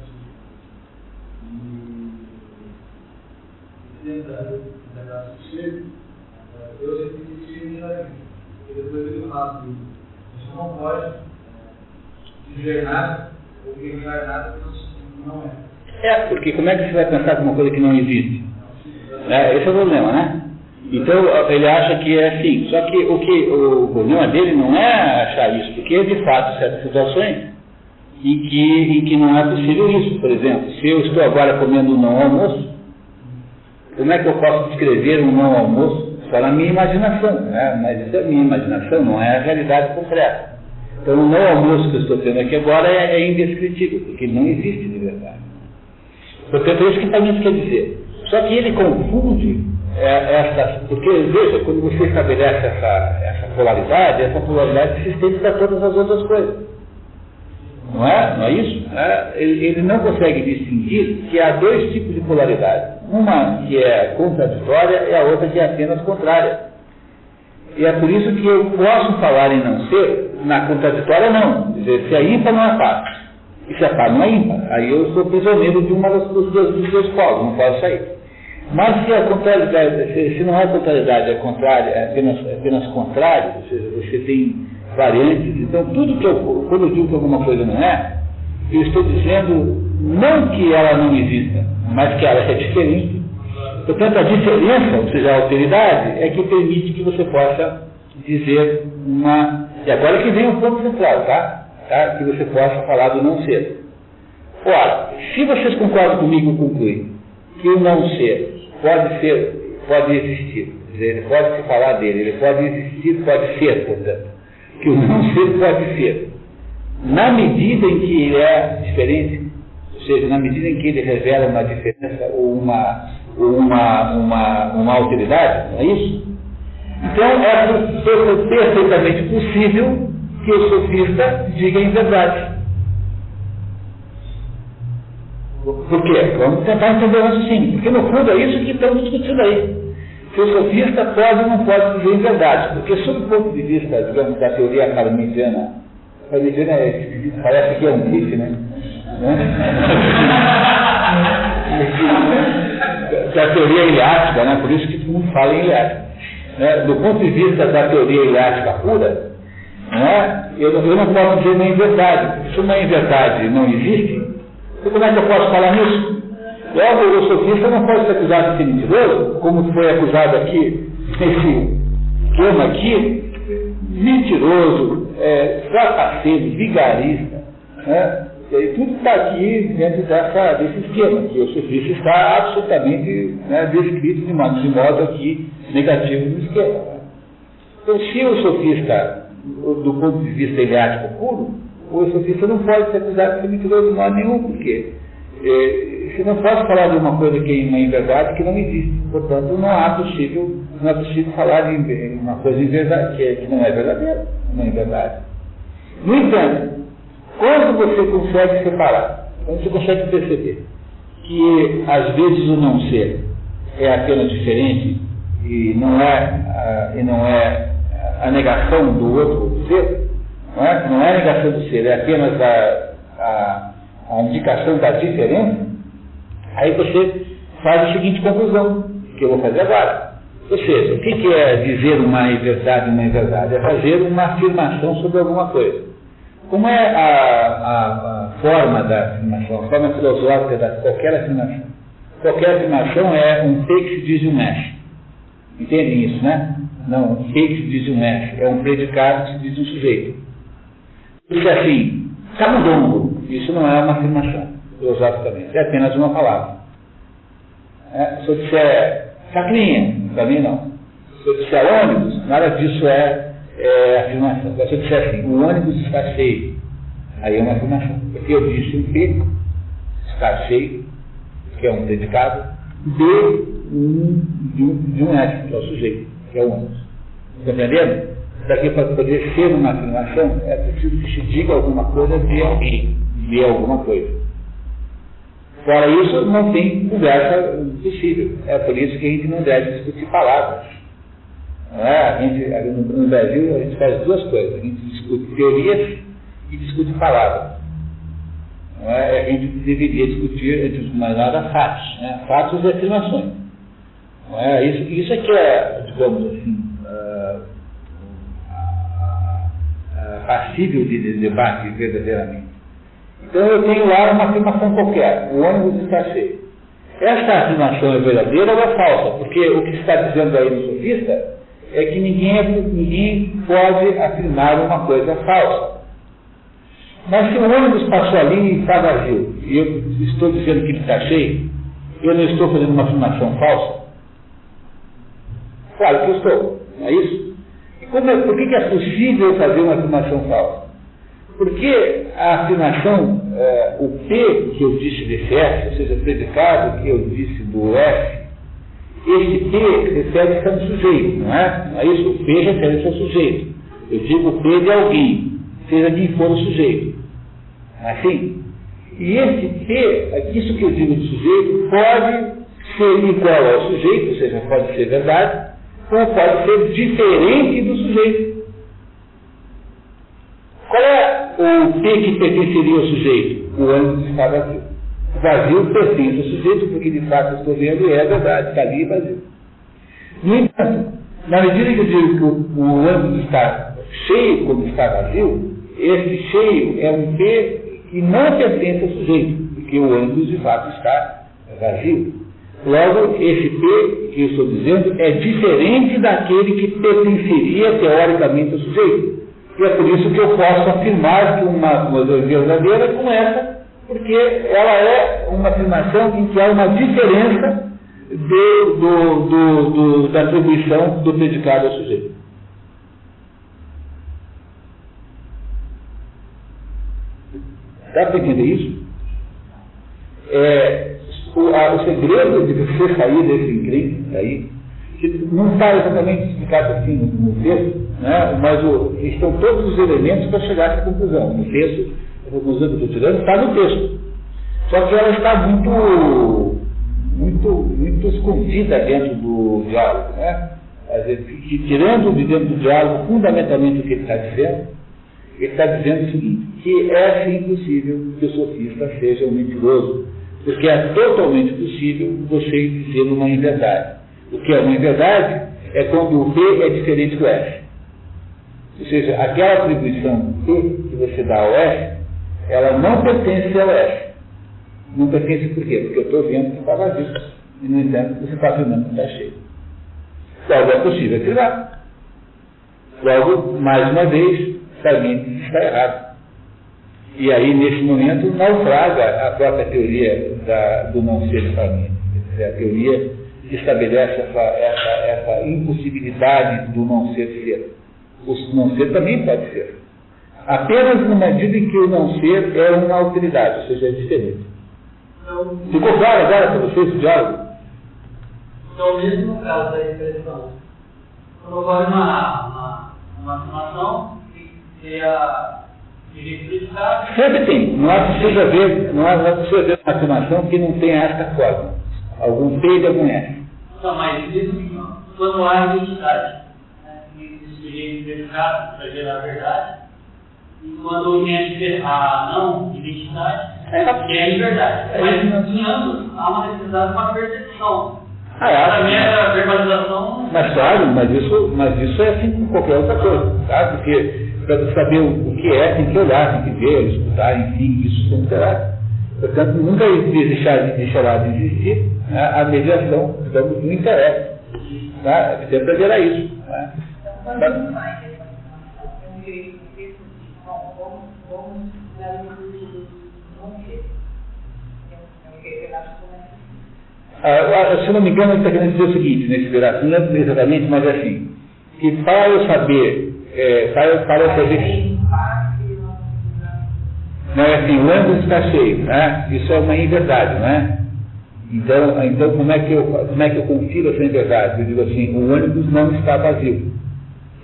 e graça do ser, eu sempre disse na vida. E depois ele fala assim, você não pode dizer nada ou ignorar nada que não é. É, porque como é que você vai pensar com uma coisa que não existe? É, esse é o problema, né? Então ele acha que é assim. Só que o que o problema dele não é achar isso, porque de fato certas situações em que, em que não é possível isso. Por exemplo, se eu estou agora comendo um não almoço, como é que eu posso descrever um não almoço só na minha imaginação, né? mas isso é minha imaginação, não é a realidade concreta. Então o meu almoço que eu estou tendo aqui agora é, é indescritível, porque não existe de verdade. Portanto, é isso que também quer dizer. Só que ele confunde é, essa, porque veja, quando você estabelece essa, essa polaridade, essa polaridade se estende para todas as outras coisas. Não é? Não é isso? É, ele, ele não consegue distinguir que há dois tipos de polaridade. Uma que é contraditória e a outra que é apenas contrária. E é por isso que eu posso falar em não ser, na contraditória não. Dizer, se é ímpar não é par. E se é par não é ímpar. Aí eu sou prisioneiro de uma das duas, polos, não posso sair. Mas se a contrariedade, se, se não é contrariedade, é contrária, é apenas, é apenas contrário, ou seja, você tem variantes, então tudo que eu, quando eu digo que alguma coisa não é, eu estou dizendo não que ela não exista, mas que ela é diferente. Portanto, a diferença, ou seja, a alteridade, é que permite que você possa dizer uma. E agora que vem o ponto central, tá? tá? Que você possa falar do não ser. Ora, se vocês concordam comigo, concluem que o não ser pode ser, pode existir, ele pode se falar dele, ele pode existir, pode ser, portanto, que o não ser pode ser, na medida em que ele é diferente, ou seja, na medida em que ele revela uma diferença ou uma, uma, uma, uma alteridade, não é isso? Então é perfeitamente possível que o sofista diga em verdade. Por quê? Vamos tentar entender o raciocínio. Porque no fundo é isso que estamos discutindo aí. Se o sofista pode ou não pode dizer em verdade. Porque sob o ponto de vista, digamos, da teoria parmesiana, parmesiana é, parece que é um bife, né? né? da teoria iliática, né? por isso que todo mundo fala em iliática. Né? Do ponto de vista da teoria iliática pura, né? eu, eu não posso dizer nem verdade. Se uma verdade não existe, como é que eu posso falar nisso? Logo, o sofista não pode ser acusado de mentiroso, como foi acusado aqui, nesse esquema aqui, mentiroso, é, trapaceiro, vigarista, né? E tudo está aqui dentro dessa, desse esquema, que o sofista está absolutamente né, descrito de modo, de modo aqui negativo no esquema. Então, se o sofista, do ponto de vista ideático puro, o sofista não pode ser acusado de mentiroso de modo nenhum, porque é, se não posso falar de uma coisa que é uma inverdade que não existe. Portanto, não há possível, não é possível falar de uma coisa inverdade, que, é, que não é verdadeira, não é verdade. No entanto, quando você consegue separar, quando você consegue perceber que às vezes o não ser é apenas diferente e não é, e não é a negação do outro ser, não é, não é a negação do ser, é apenas a, a, a indicação da diferença, aí você faz a seguinte conclusão, que eu vou fazer agora. Ou seja, o que é dizer uma verdade uma inverdade? É fazer uma afirmação sobre alguma coisa. Como é a, a, a forma da afirmação, a forma filosófica da qualquer afirmação? Qualquer afirmação é um fake diz um mexe. Entendem isso, né? Não, um fake diz um mexe. É um predicado que diz um sujeito. Isso é assim, camundongo. Isso não é uma afirmação, filosoficamente. É apenas uma palavra. É, se eu disser chacrinha, também não. Se eu disser ônibus, nada disso é é, afirmação. Se eu disser assim, o ônibus está cheio, aí é uma afirmação. Porque eu disse um P, está cheio, que é um predicado, de um, de um, de um S, que é o sujeito, que é o ônibus. Está entendendo? Daqui para poder ser uma afirmação, é preciso que se diga alguma coisa de alguém, de alguma coisa. Fora isso, não tem conversa possível. É por isso que a gente não deve discutir palavras. É? A gente, no Brasil, a gente faz duas coisas. A gente discute teorias e discute palavras. É? A gente deveria discutir, antes de mais nada, fatos. Né? Fatos e afirmações. É? Isso, isso é que é, digamos assim, uh, uh, passível de, de debate verdadeiramente. Então eu tenho lá uma afirmação qualquer, o ônibus está cheio. Essa afirmação é verdadeira ou é falsa? Porque o que está dizendo aí no sofista é que ninguém, é, ninguém pode afirmar uma coisa falsa. Mas se o ônibus passou ali e está vazio, e eu estou dizendo que ele está cheio, eu não estou fazendo uma afirmação falsa? Claro que eu estou, não é isso? E como é, por que é possível fazer uma afirmação falsa? Porque a afirmação, é, o P que eu disse desse S, ou seja, o predicado que eu disse do S, esse P refere-se a um sujeito, não é? Não é isso? O P refere-se ao sujeito. Eu digo o P de alguém, seja quem for o sujeito. É assim? E esse P, isso que eu digo de sujeito, pode ser igual ao sujeito, ou seja, pode ser verdade, ou pode ser diferente do sujeito. Qual é o P que pertenceria ao sujeito? O ânimo está vazio. Vazio pertence ao sujeito, porque de fato estou vendo e é verdade, está ali vazio. No entanto, na medida que eu digo que o, o âmbito está cheio como está vazio, esse cheio é um P que não pertence ao sujeito, porque o âmbito de fato está vazio. Logo, esse P que eu estou dizendo é diferente daquele que pertenceria teoricamente ao sujeito. E é por isso que eu posso afirmar que uma filosofia verdadeira como essa Porque ela é uma afirmação em que há uma diferença do, do, do, do da atribuição do predicado ao sujeito. Dá para entender isso? É, o, a, o, segredo de você sair desse encrenque aí, não está exatamente explicado assim no, texto, né? mas o, estão todos os elementos para chegar a essa conclusão. No texto, a conclusão que eu estou tirando está no texto. Só que ela está muito, muito, muito escondida dentro do diálogo. Né? tirando de dentro do diálogo fundamentalmente o que ele está dizendo, ele está dizendo o seguinte, que é sim possível que o sofista seja um mentiroso, porque é totalmente possível você dizer uma inverdade. O que é uma inverdade é quando o B é diferente do F. Ou seja, aquela atribuição P que você dá ao F, ela não pertence ao F. Não pertence por quê? Porque eu estou vendo que está vazio. E, no entanto, você está afirmando que está cheio. Logo, é possível tirar. Logo, mais uma vez, sabendo está errado. E aí, nesse momento, naufraga a própria teoria da, do não ser família. A teoria estabelece essa, essa, essa impossibilidade do não ser ser. O não ser também pode ser. Apenas na medida em que o não ser é uma autoridade, ou seja, é diferente. Então, Ficou claro agora para vocês o diálogo? Então, mesmo caso da expressão, ocorre uma, uma, afirmação, seria Sempre tem. Não é possível ver, não é, não possível ver uma afirmação que não tenha esta forma. Algum P e algum S. Não, mas mesmo quando há identidade, né, esse sujeito predicado para gerar a verdade, e quando tem a não identidade, é, que é a liberdade. É, mas em ambos há uma necessidade de uma percepção. Ah, é. Para mim, a verbalização. Mas claro, mas isso, mas isso é assim com qualquer outra coisa, tá? Porque para saber o, que é, tem que olhar, tem que ver, escutar, enfim, isso sempre terá. Portanto, nunca deixar, deixará de existir né, a mediação, digamos, do interesse. Tá? Sempre haverá isso. Né? Ah, se não me engano, ele está querendo dizer o seguinte, nesse pedaço, não é exatamente, mas é assim, que para eu saber é, para, para fazer. Não é assim, o ângulo está cheio, né? Isso é uma inverdade, não é? Então, então como, é que eu, como é que eu confiro essa inverdade? Eu digo assim, o ônibus não está vazio,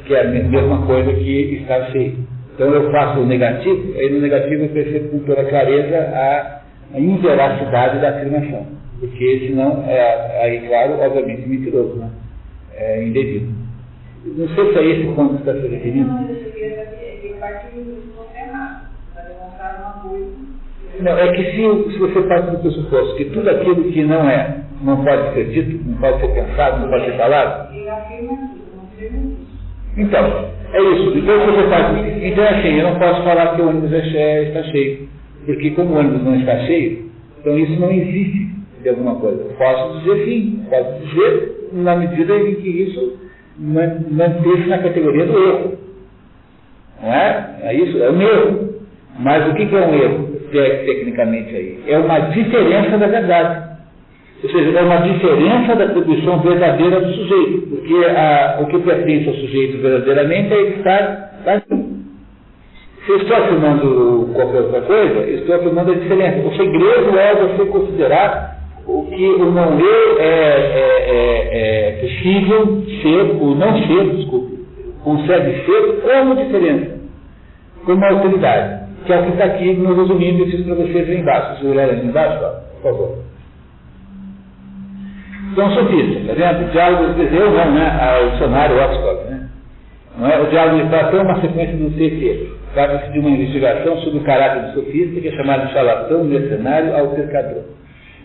que é a mesma coisa que está cheio. Então eu faço o negativo, aí no negativo eu percebo com toda clareza a, a inveracidade da afirmação. Porque senão é, aí, claro, obviamente mentiroso, né? É indevido. Não sei se é esse ponto que está se referindo. Não, eu queria que parte do errado, para demonstrar uma coisa. Não, é que se, se você parte do pressuposto que tudo aquilo que não é, não pode ser dito, não pode ser pensado, não pode ser falado. Então, é isso. Então, você faz, então é assim, eu não posso falar que o ônibus é está cheio. Porque como o ônibus não está cheio, então isso não existe de alguma coisa. Posso dizer sim, posso dizer na medida em que isso manter-se na categoria do erro. Não é? É isso, é um erro. Mas o que é um erro, tecnicamente aí? É uma diferença da verdade. Ou seja, é uma diferença da atribuição verdadeira do sujeito. Porque a, o que pertence ao sujeito verdadeiramente é estar ali. Se eu estou afirmando qualquer outra coisa, estou afirmando a diferença. O segredo é você considerar o que o não eu é, é, é, é possível ser, o não ser, desculpe, consegue ser como diferença, como autoridade, que é o que está aqui no resumindo, eu fiz para vocês aí embaixo. Se olharem ali embaixo, ó, por favor. Então, sofista, tá vendo? O diálogo, eu não, né? O dicionário Oxford, né? Não é? O diálogo de Platão é uma sequência do TT. Trata-se de uma investigação sobre o caráter do sofista, que é chamado de charlatão, mercenário, altercador.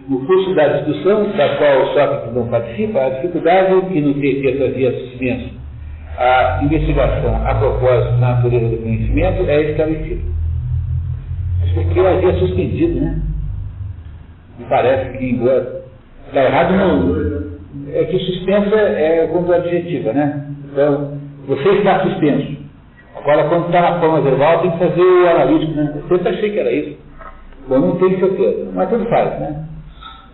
No curso da discussão, da qual Sócrates não participa, a dificuldade que no texto havia suspenso a investigação a propósito da natureza do conhecimento é esclarecida. Porque eu havia suspendido, né? Me parece que, embora. Está errado não. É que suspensa é quando adjetiva, né? Então, você está suspenso. Agora, quando está na forma verbal, tem que fazer o analítico, né? Eu sempre achei que era isso. Bom, não tem certeza, mas tudo faz, né?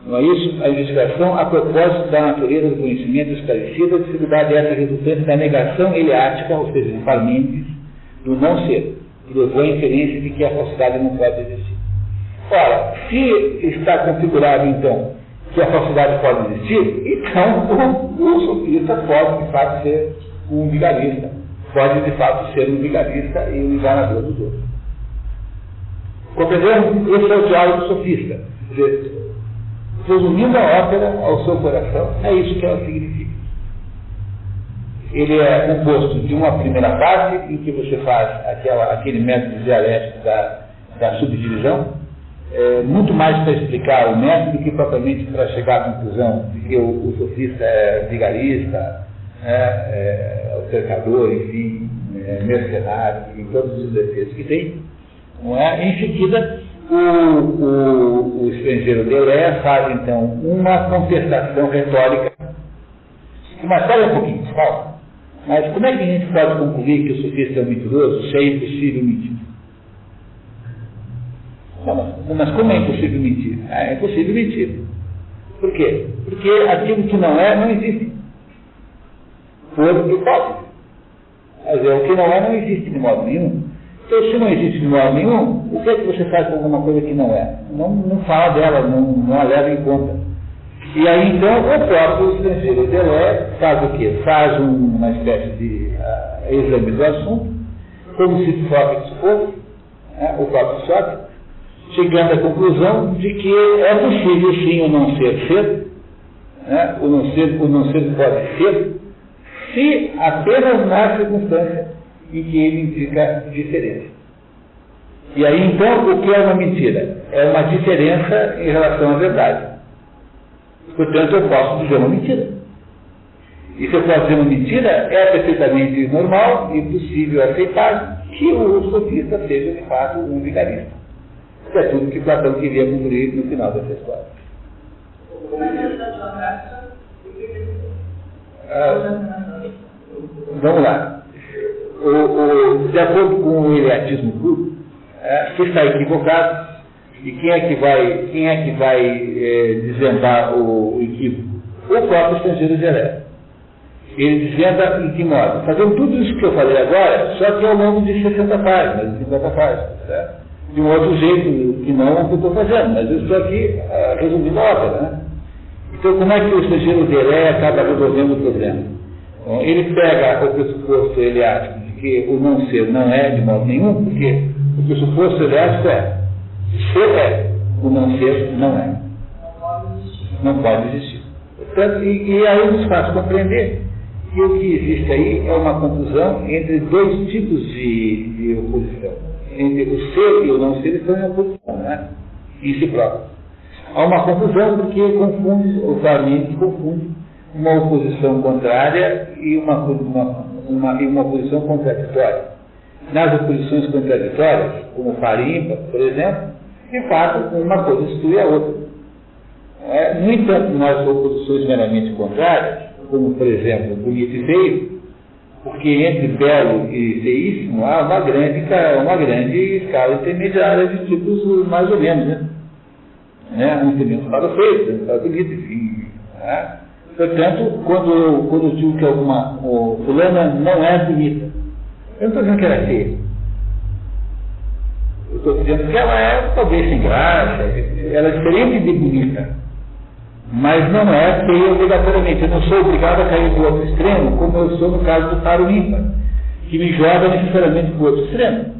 Não é isso? A investigação, a propósito da natureza do conhecimento esclarecida, a dificuldade essa resultante da negação eleática, ou seja, de Parmênides, do não ser, que levou a inferência de que a falsidade não pode existir. Ora, se está configurado, então, que a falsidade pode existir, então o, o sofista pode, de fato, ser um vigarista. Pode, de fato, ser um vigarista e um enganador dos outros. Compreendemos? Esse é o diálogo sofista. Resumindo a ópera ao seu coração, é isso que ela significa. Ele é composto de uma primeira parte, em que você faz aquela, aquele método dialético da, da subdivisão, é, muito mais para explicar o método do que propriamente para chegar à conclusão de que o, o sofista é vigarista, é, é, o cercador, enfim, é, mercenário, e todos os defeitos que tem. Não é? Em seguida, o, o, o estrangeiro Delé faz então uma contestação retórica. Mas espera um pouquinho, calma. Mas como é que a gente pode concluir que o sofista é um mentiroso se é impossível mentir? Mas como é impossível mentir? É impossível mentir. Por quê? Porque aquilo que não é, não existe. Por hipótese. Quer dizer, o que não é, não existe de modo nenhum. Então, se não existe de modo nenhum, o que é que você faz com alguma coisa que não é? Não, não fala dela, não, não a leva em conta. E aí, então, o próprio estrangeiro Delé faz o quê? Faz uma espécie de uh, exame do assunto, como se Sócrates fosse, né, o próprio Sócrates, chegando à conclusão de que é possível sim o não ser ser, né? o, não ser, o não ser pode ser, se apenas na circunstância em que ele indica diferença. E aí então o que é uma mentira? É uma diferença em relação à verdade. Portanto, eu posso dizer uma mentira. E se eu posso dizer uma mentira, é perfeitamente normal e possível aceitar que o sofista seja de fato um vigarista. Isso é tudo que Platão queria cumprir no final dessa história. Ah, vamos lá. O, o, de acordo com o eleatismo puro, é, que está equivocado, e quem é que vai, quem é que vai é, desvendar o, o equívoco? O próprio estrangeiro direto. Ele desvenda em que modo? Fazendo tudo isso que eu falei agora, só que ao longo de 60 páginas, 50 páginas. Certo? de um outro jeito que não o que eu estou fazendo, mas eu estou aqui uh, resumindo a obra. Né? Então, como é que o estrangeiro Deré acaba resolvendo o problema? Bom, ele pega o pressuposto eleático de que o não ser não é de modo nenhum, porque o pressuposto eleático é ser é, o não ser não é. Não pode existir. Portanto, e, e aí nos faz compreender que o que existe aí é uma confusão entre dois tipos de, de oposição entre o ser e o não ser estão em oposição, né? em si próprio. Há uma confusão porque confunde, o claramente confunde uma oposição contrária e uma, uma, uma, e uma oposição contraditória. Nas oposições contraditórias, como par ímpar, por exemplo, de fato, uma coisa exclui a outra. É, no entanto, nas oposições meramente contrárias, como, por exemplo, bonito e feio, porque entre belo e feíssimo há uma grande, uma grande escala intermediária de tipos mais ou menos, né? né? Um menos para feio, tem para bonito, enfim. Né? Portanto, quando eu, quando eu digo que alguma o, fulana não é bonita, eu não estou dizendo que ela é feia. Eu estou dizendo que ela é talvez sem graça, ela é diferente de bonita. Mas não é feio obrigatoriamente. Eu não sou obrigado a cair do outro extremo, como eu sou no caso do paro ímpar, que me joga necessariamente para o outro extremo.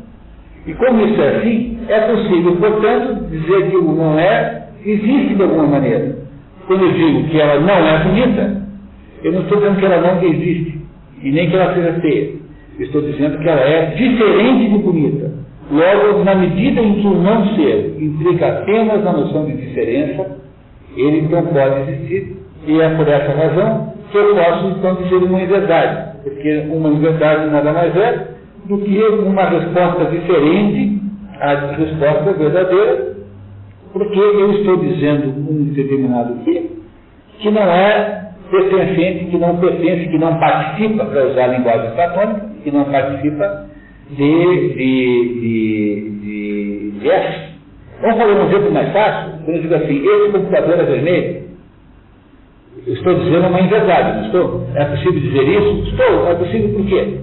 E como isso é assim, é possível, portanto, dizer que o não é existe de alguma maneira. Quando eu digo que ela não é bonita, eu não estou dizendo que ela não existe, e nem que ela seja feia. Eu estou dizendo que ela é diferente de bonita. Logo, na medida em que o não ser implica apenas na noção de diferença, ele então pode existir, e é por essa razão que eu posso então dizer uma inverdade, porque uma inverdade nada mais é do que uma resposta diferente à resposta verdadeira, porque eu estou dizendo um determinado que, que não é pertencente, que não pertence, que não participa, para usar a linguagem platônica, que não participa de, de, de, de, S, Vamos fazer um exemplo mais fácil? Quando eu digo assim, esse computador é vermelho, estou dizendo uma inverdade, não estou? É possível dizer isso? Estou. É possível por quê?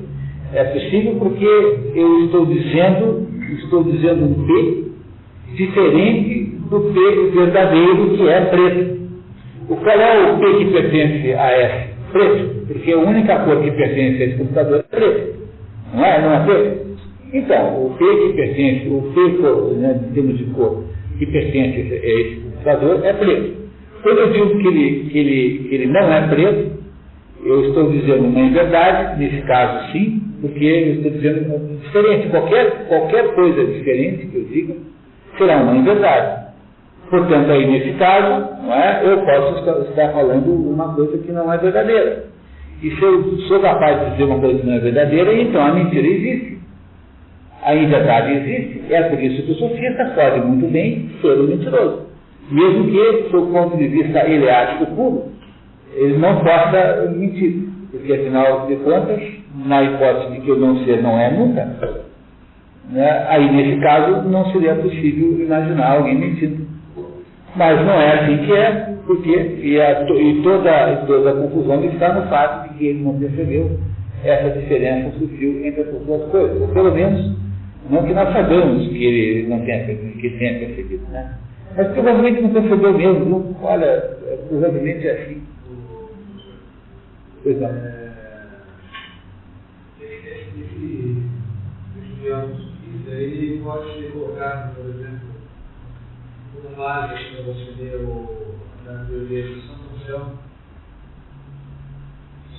É possível porque eu estou dizendo, estou dizendo um P diferente do P verdadeiro que é preto. O qual é o P que pertence a S? Preto. Porque a única cor que pertence a esse computador é preto. Não é? Não é preto? Então, o P que pertence, o P né, em termos de cor, que pertence a esse computador é preto. Quando eu digo que ele, que ele, que ele não é preto, eu estou dizendo uma inverdade, nesse caso sim, porque eu estou dizendo diferente. Qualquer, qualquer coisa diferente que eu diga será uma inverdade. Portanto, aí nesse caso, não é, eu posso estar falando uma coisa que não é verdadeira. E se eu sou capaz de dizer uma coisa que não é verdadeira, então a mentira existe. A inverdade existe. É por isso que o sofista pode muito bem ser um mentiroso. Mesmo que, do ponto de vista eleático puro, ele não possa mentir. Porque, afinal de contas, na hipótese de que o não ser não é nunca, né, aí nesse caso não seria possível imaginar alguém mentindo. Mas não é assim que é, porque e, a, e toda, toda a confusão está no fato que ele não percebeu essa diferença sutil entre essas duas coisas. Ou pelo menos, não que nós sabemos que ele não tenha, que tenha percebido, né? Mas provavelmente não percebeu mesmo, viu? Olha, é, provavelmente é assim. Pois não. É, ele pode ser colocado, por exemplo, como base para você o, na teoria de São João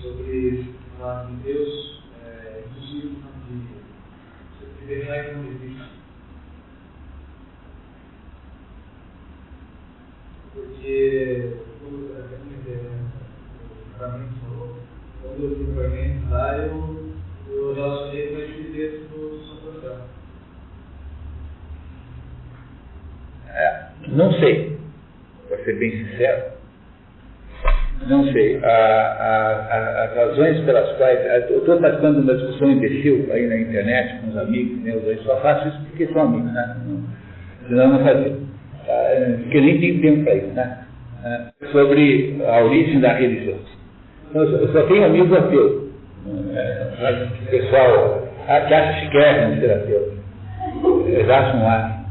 sobre falar de Deus, é, impossível não de, você deveria não existe. Porque, para mim, falou, quando eu fui para mim lá, eu, eu relacionei com esse texto do São João. É, não sei, para ser bem sincero. Não sei. A, a, as razões pelas quais. Eu estou participando de uma discussão imbecil aí na internet com os amigos meus aí, só faço isso porque são amigos, né? Senão não fazia. Ah, porque nem tem tempo para isso, né? Ah, sobre a origem da religião. Então, eu só tenho amigos ateus. É, pessoal que acha que quer ser ateu. Eles acham lá.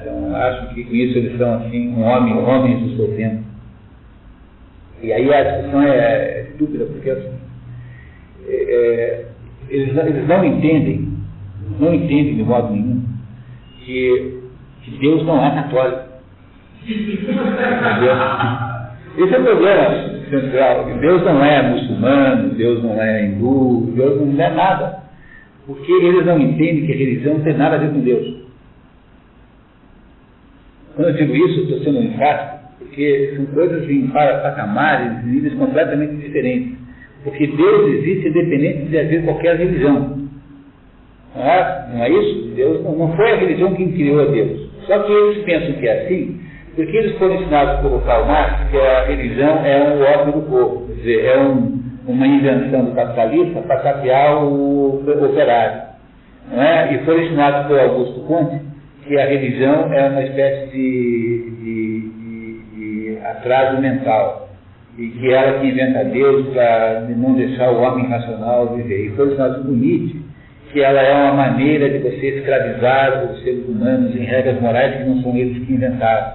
Então, acho que com isso eles são assim, um homem, homens do seu tempo. E aí a discussão é, é estúpida, porque assim, é, eles, eles não entendem, não entendem de modo nenhum, que, que Deus não é católico. Esse é o problema central. Deus não é muçulmano, Deus não é hindu, Deus não é nada. Porque eles não entendem que a religião tem nada a ver com Deus. Quando eu digo isso, estou sendo enfático, porque são coisas em patamares, em níveis completamente diferentes. Porque Deus existe independente de haver qualquer religião. Não é, não é isso? Deus não, não foi a religião quem criou a Deus. Só que eles pensam que é assim, porque eles foram ensinados pelo Karl Marx que a religião é um óbvio do povo, quer dizer, é um, uma invenção do capitalista para tapear o operário. Não é? E foram ensinados por Augusto Conte que a religião é uma espécie de atraso mental e que ela que inventa Deus para não deixar o homem racional viver. E foi ensinado por Nietzsche que ela é uma maneira de você escravizar os seres humanos em regras morais que não são eles que inventaram.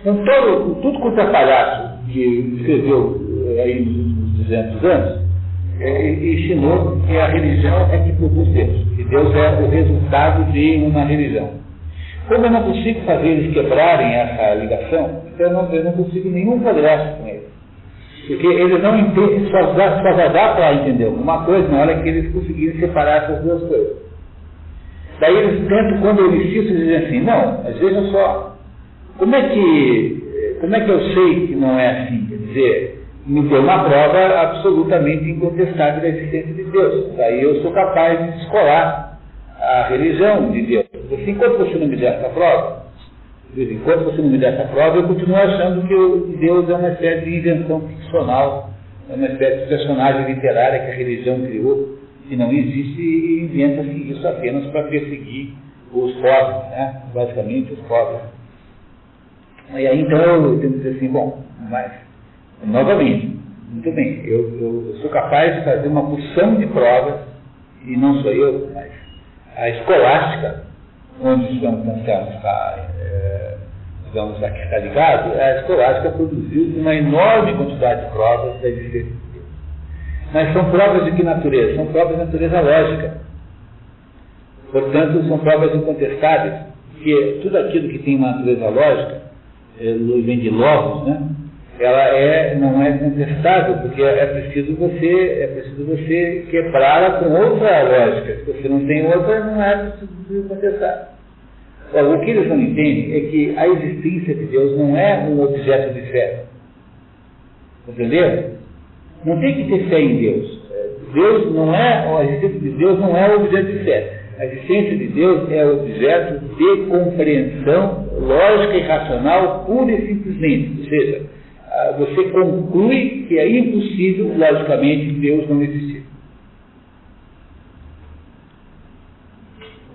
Então, todo, tudo quanto é palhaço que escreveu eh, aí nos últimos 200 anos, é, ensinou que a religião é que produz Deus, que Deus é o resultado de uma religião. Como eu não consigo fazer eles quebrarem essa ligação, eu não, eu não consigo nenhum progresso com eles. Porque eles não entendem, só, dá, só vai dar para entender alguma coisa na hora que eles conseguirem separar essas duas coisas. Daí eles tentam, quando eu insisto, dizem assim, não, mas veja só, como é que, como é que eu sei que não é assim? Quer dizer, me deu uma prova absolutamente incontestável da existência de Deus. Daí eu sou capaz de descolar a religião de Deus. Assim, enquanto você não me der essa prova, enquanto você não me der essa prova, eu continuo achando que Deus é uma espécie de invenção ficcional, é uma espécie de personagem literária que a religião criou, que não existe e inventa-se isso apenas para perseguir os pobres, né? basicamente os pobres. E aí então eu tenho que dizer assim, bom, mas, novamente, muito bem, eu, eu, eu sou capaz de fazer uma porção de provas, e não sou eu, mas a escolástica, onde digamos, estamos, está, é, digamos, aqui está ligado, a escolástica produziu uma enorme quantidade de provas da existência de Deus. Mas são provas de que natureza? São provas de natureza lógica. Portanto, são provas incontestáveis, que tudo aquilo que tem uma natureza lógica, é, vem de logos, né? Ela é, não é contestável, porque é preciso você, é preciso você quebrá-la com outra lógica. Se você não tem outra, não é preciso contestar. o que eles não entendem é que a existência de Deus não é um objeto de fé. Entendeu? Não tem que ter fé em Deus. Deus não é, a existência de Deus não é objeto de fé. A existência de Deus é objeto de compreensão lógica e racional pura e simplesmente. Ou seja, você conclui que é impossível, logicamente, Deus não existir.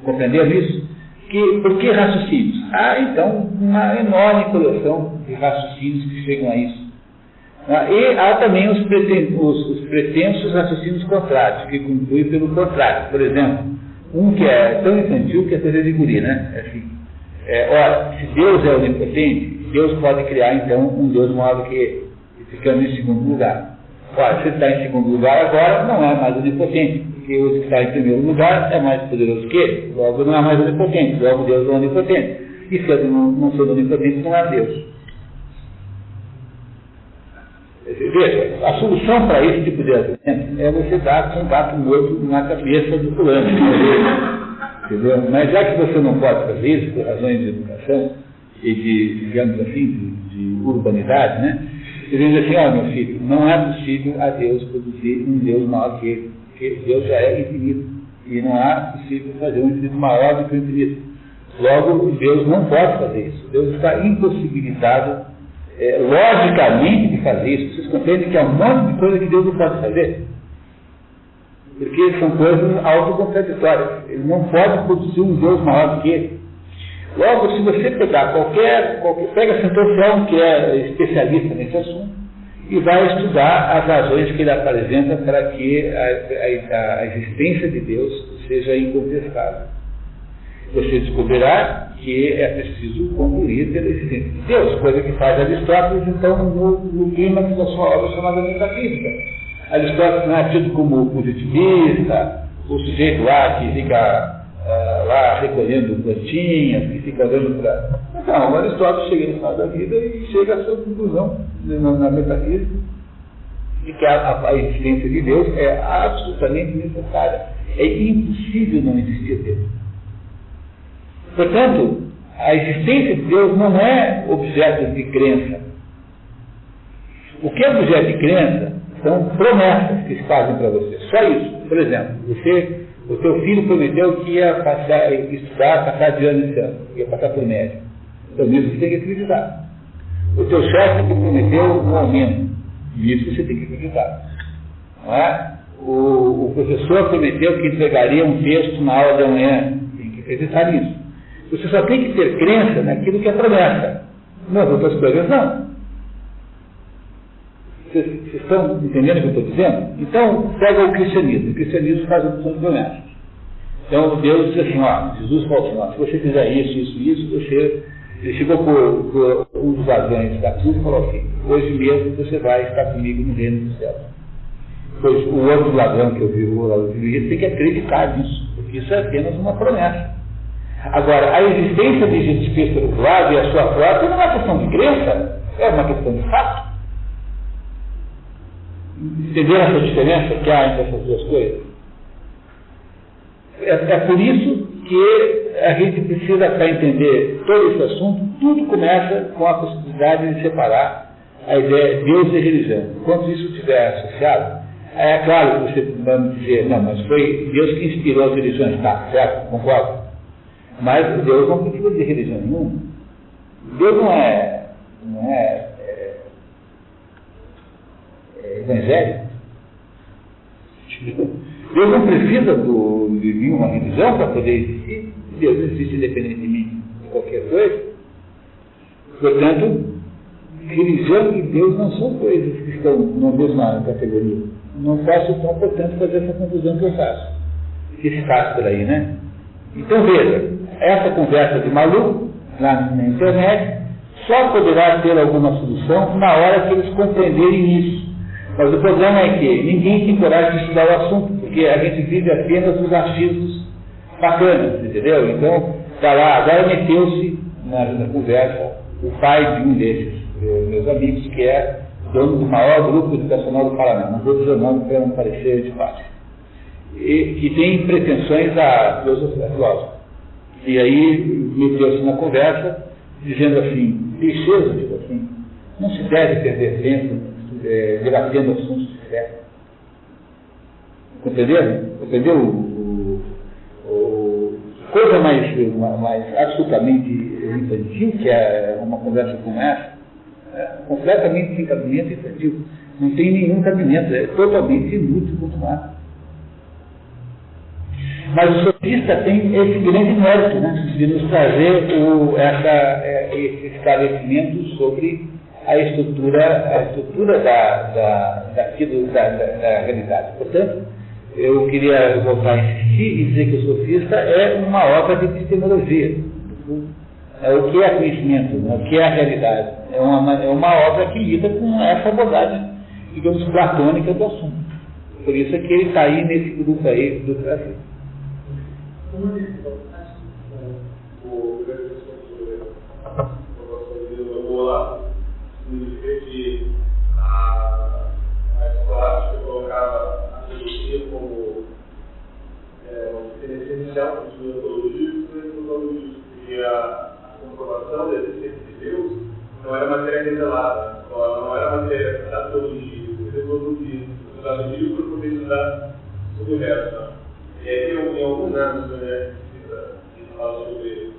Compreenderam isso? Que, por que raciocínios? Há, então, uma enorme coleção de raciocínios que chegam a isso. Ah, e há também os, os pretensos raciocínios contrários, que concluem pelo contrário. Por exemplo, um que é tão infantil que é coisa de guri, né? É assim, é, ora, se Deus é onipotente, Deus pode criar então um Deus maior do que ele, ficando em segundo lugar. Ora, se está em segundo lugar agora, não é mais onipotente, porque o que está em primeiro lugar é mais poderoso que ele, logo não é mais onipotente, logo Deus é onipotente. E se ele não, não sendo onipotente, não é Deus. Veja, a solução para esse tipo de argumento é você dar com um gato morto na cabeça do fulano. Entendeu? Mas já que você não pode fazer isso, por razões de educação e de, digamos assim, de, de urbanidade, né? Ele diz assim, ó oh, meu filho, não é possível a Deus produzir um Deus maior que ele, porque Deus já é infinito. E não é possível fazer um infinito maior do que o infinito. Logo, Deus não pode fazer isso. Deus está impossibilitado é, logicamente de fazer isso. Vocês compreendem que há um monte de coisa que Deus não pode fazer? Porque são coisas autocontraditórias. Ele não pode produzir um Deus maior do que ele. Logo, se você pegar qualquer, qualquer pega Santorcião, que é especialista nesse assunto, e vai estudar as razões que ele apresenta para que a, a, a existência de Deus seja incontestável. Você descobrirá que é preciso concluir pela existência de Deus, coisa que faz Aristóteles, então, no, no da sua obra chamada Metafísica. Aristóteles não é tido como positivista, o sujeito lá que fica uh, lá recolhendo plantinhas, que fica dando para. Não, o Aristóteles chega no final da vida e chega à sua conclusão na, na metafísica de que a, a, existência de Deus é absolutamente necessária. É impossível não existir Deus. Portanto, a existência de Deus não é objeto de crença. O que é objeto de crença são promessas que se fazem para você. Só isso. Por exemplo, você, o teu filho prometeu que ia passar, estudar, passar de ano esse ano, ia passar por médio. Então nisso você tem que acreditar. O teu chefe que prometeu um aumento. Nisso você tem que acreditar. Não é? o, o professor prometeu que entregaria um texto na aula da manhã. Tem que acreditar nisso. Você só tem que ter crença naquilo que é promessa. Nas outras coisas, não. Vocês, vocês estão entendendo o que eu estou dizendo? Então, pega o cristianismo. O cristianismo faz opções promessas. Então, Deus diz assim, ó, Jesus falou assim, ó, se você fizer isso, isso, isso, você... Ele chegou por, um dos ladrões da cruz e falou assim, hoje mesmo você vai estar comigo no reino dos céus. Pois o outro ladrão que eu vi, o ladrão que tem que acreditar nisso, porque isso é apenas uma promessa. Agora, a existência de Jesus Cristo lado e a sua própria não é uma questão de crença, é uma questão de fato. Entenderam essa diferença que há entre essas duas coisas? É, é por isso que a gente precisa, para entender todo esse assunto, tudo começa com a possibilidade de separar a ideia de Deus e religião. Enquanto isso estiver associado, é claro que você vai me dizer, não, mas foi Deus que inspirou as religiões, tá, certo? Concordo? Mas Deus não precisa de religião nenhuma. Deus não é, não é, evangélico. Deus não precisa do, de nenhuma religião para poder existir. Deus existe independentemente de qualquer coisa. Portanto, religião e Deus não são coisas que estão na mesma categoria. Não posso, então, portanto, fazer essa conclusão que eu faço. Que se faz por aí, né? Então veja, essa conversa de maluco, lá na internet, só poderá ter alguma solução na hora que eles compreenderem isso. Mas o problema é que ninguém tem coragem de estudar o assunto, porque a gente vive apenas nos achismos bacanas, entendeu? Então, está lá, agora meteu-se na, na, conversa o pai de um desses eh, meus amigos, que é dono do maior grupo educacional do Paraná, não vou dizer o nome para não parecer de fácil, e que tem pretensões à filosofia, filósofa. E aí meteu-se na conversa, dizendo assim, tristeza, tipo assim, não se deve perder tempo é, debatendo assuntos de fé. Compreenderam? Entendeu? O, o, coisa mais, mais absolutamente infantil, que é uma conversa como essa, é completamente sem cabimento infantil. Não tem nenhum cabimento, é totalmente inútil continuar. Mas o sofista tem esse grande mérito, né, de nos trazer o, essa, é, esse esclarecimento sobre a estrutura, a estrutura da, da, daquilo, da, da, da realidade. Portanto, eu queria voltar a insistir e dizer que o sofista é uma obra de epistemologia. É o que é conhecimento, né? o que é a realidade. É uma, é uma obra que lida com essa abordagem, digamos, platônica do assunto. Por isso é que ele está aí nesse grupo aí do Brasil. significa escolástica colocava a filosofia como é, uma diferença inicial entre o ontológico e o ontológico, porque a, comprovação da existência de Deus não era matéria revelada, não era matéria da teologia, da teologia, da teologia para poder estudar o resto. E aí, em, em alguns anos, né, que fala sobre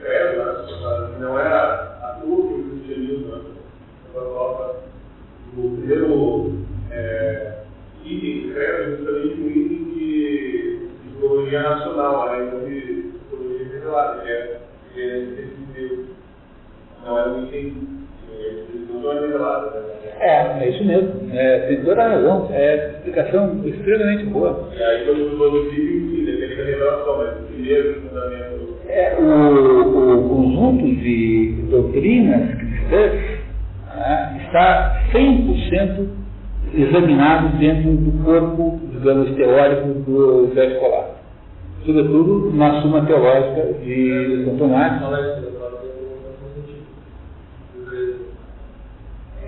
credo, né, não era a tua que o cristianismo né, coloca o primeiro é, do credo justamente um item de psicologia nacional, né, então de psicologia revelada, que é, que é de Deus. Não é um item de psicologia revelada. Né? É, é isso mesmo. É, tem toda a razão. É explicação extremamente boa. E aí, quando o evolutivo, depende da revelação, mas o primeiro fundamento. É, o, o conjunto de doutrinas cristãs né, está 100% examinado dentro do corpo, digamos, teórico do Zé Escolar. Sobretudo na Suma Teológica de São Tomás.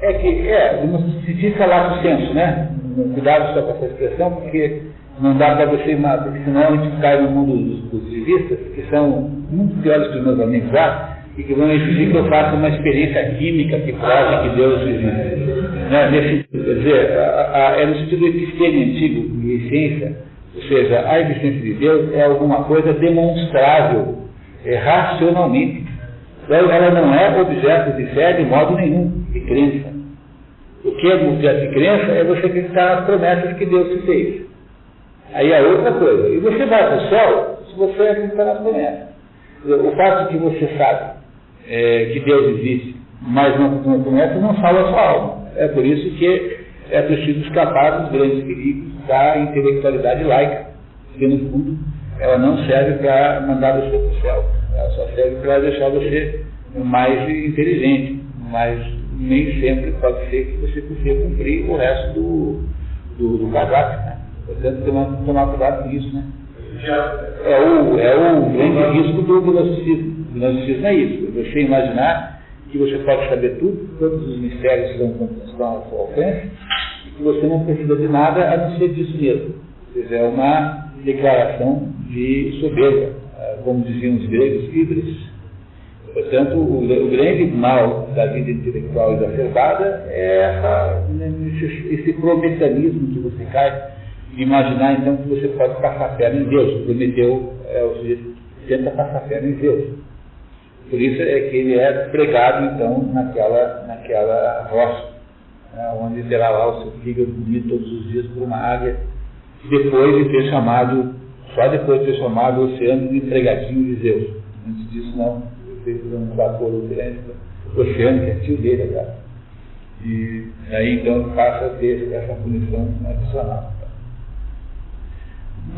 É que, é, se fica lá no senso, né? Cuidado só com essa expressão, porque não dá para você, porque senão a gente cai no mundo dos positivistas, que são muito piores que os meus amigos lá, e que vão exigir que eu faça uma experiência química que prove que Deus existe. Né? Nesse, quer dizer, a, a, é no sentido episteme antigo de ciência, ou seja, a existência de Deus é alguma coisa demonstrável é, racionalmente. Ela, ela não é objeto de fé de modo nenhum, de crença. O que é objeto de crença é você acreditar nas promessas que Deus te fez. Aí é outra coisa. E você vai para o céu se você acreditar nas promessas. O fato de que você sabe é, que Deus existe, mas não, não conhece, não salva a sua alma. É por isso que é preciso escapar dos grandes perigos da intelectualidade laica, que no fundo ela não serve para mandar você para o céu, ela só serve para deixar você mais inteligente, mas nem sempre pode ser que você consiga cumprir o resto do, do, do casaco. Né? Portanto, tomar, tomar cuidado com isso. Né? É o, é o grande risco do gnosticismo. O gnosticismo é isso, é você imaginar que você pode saber tudo, todos os mistérios estão, estão ao seu alcance, e que você não precisa de nada a não ser disso mesmo. Ou é uma declaração de soberba, eh, como diziam os gregos, híbridos. Portanto, o, grande mal da vida intelectual exacerbada é essa, né, esse, prometerismo que você cai de imaginar então que você pode passar a em Deus. Prometeu, é, o sujeito tenta passar a em Deus. Por isso é que ele é pregado, então, naquela, naquela rocha, né, onde terá lá o seu fígado comido todos os dias por uma águia, depois de ter chamado Só depois de ter chamado o oceano de empregadinho de Zeus. Antes disso, não. Fez um vapor o oceano, que é tio dele, cara. E aí, então, passa a ter essa punição adicional.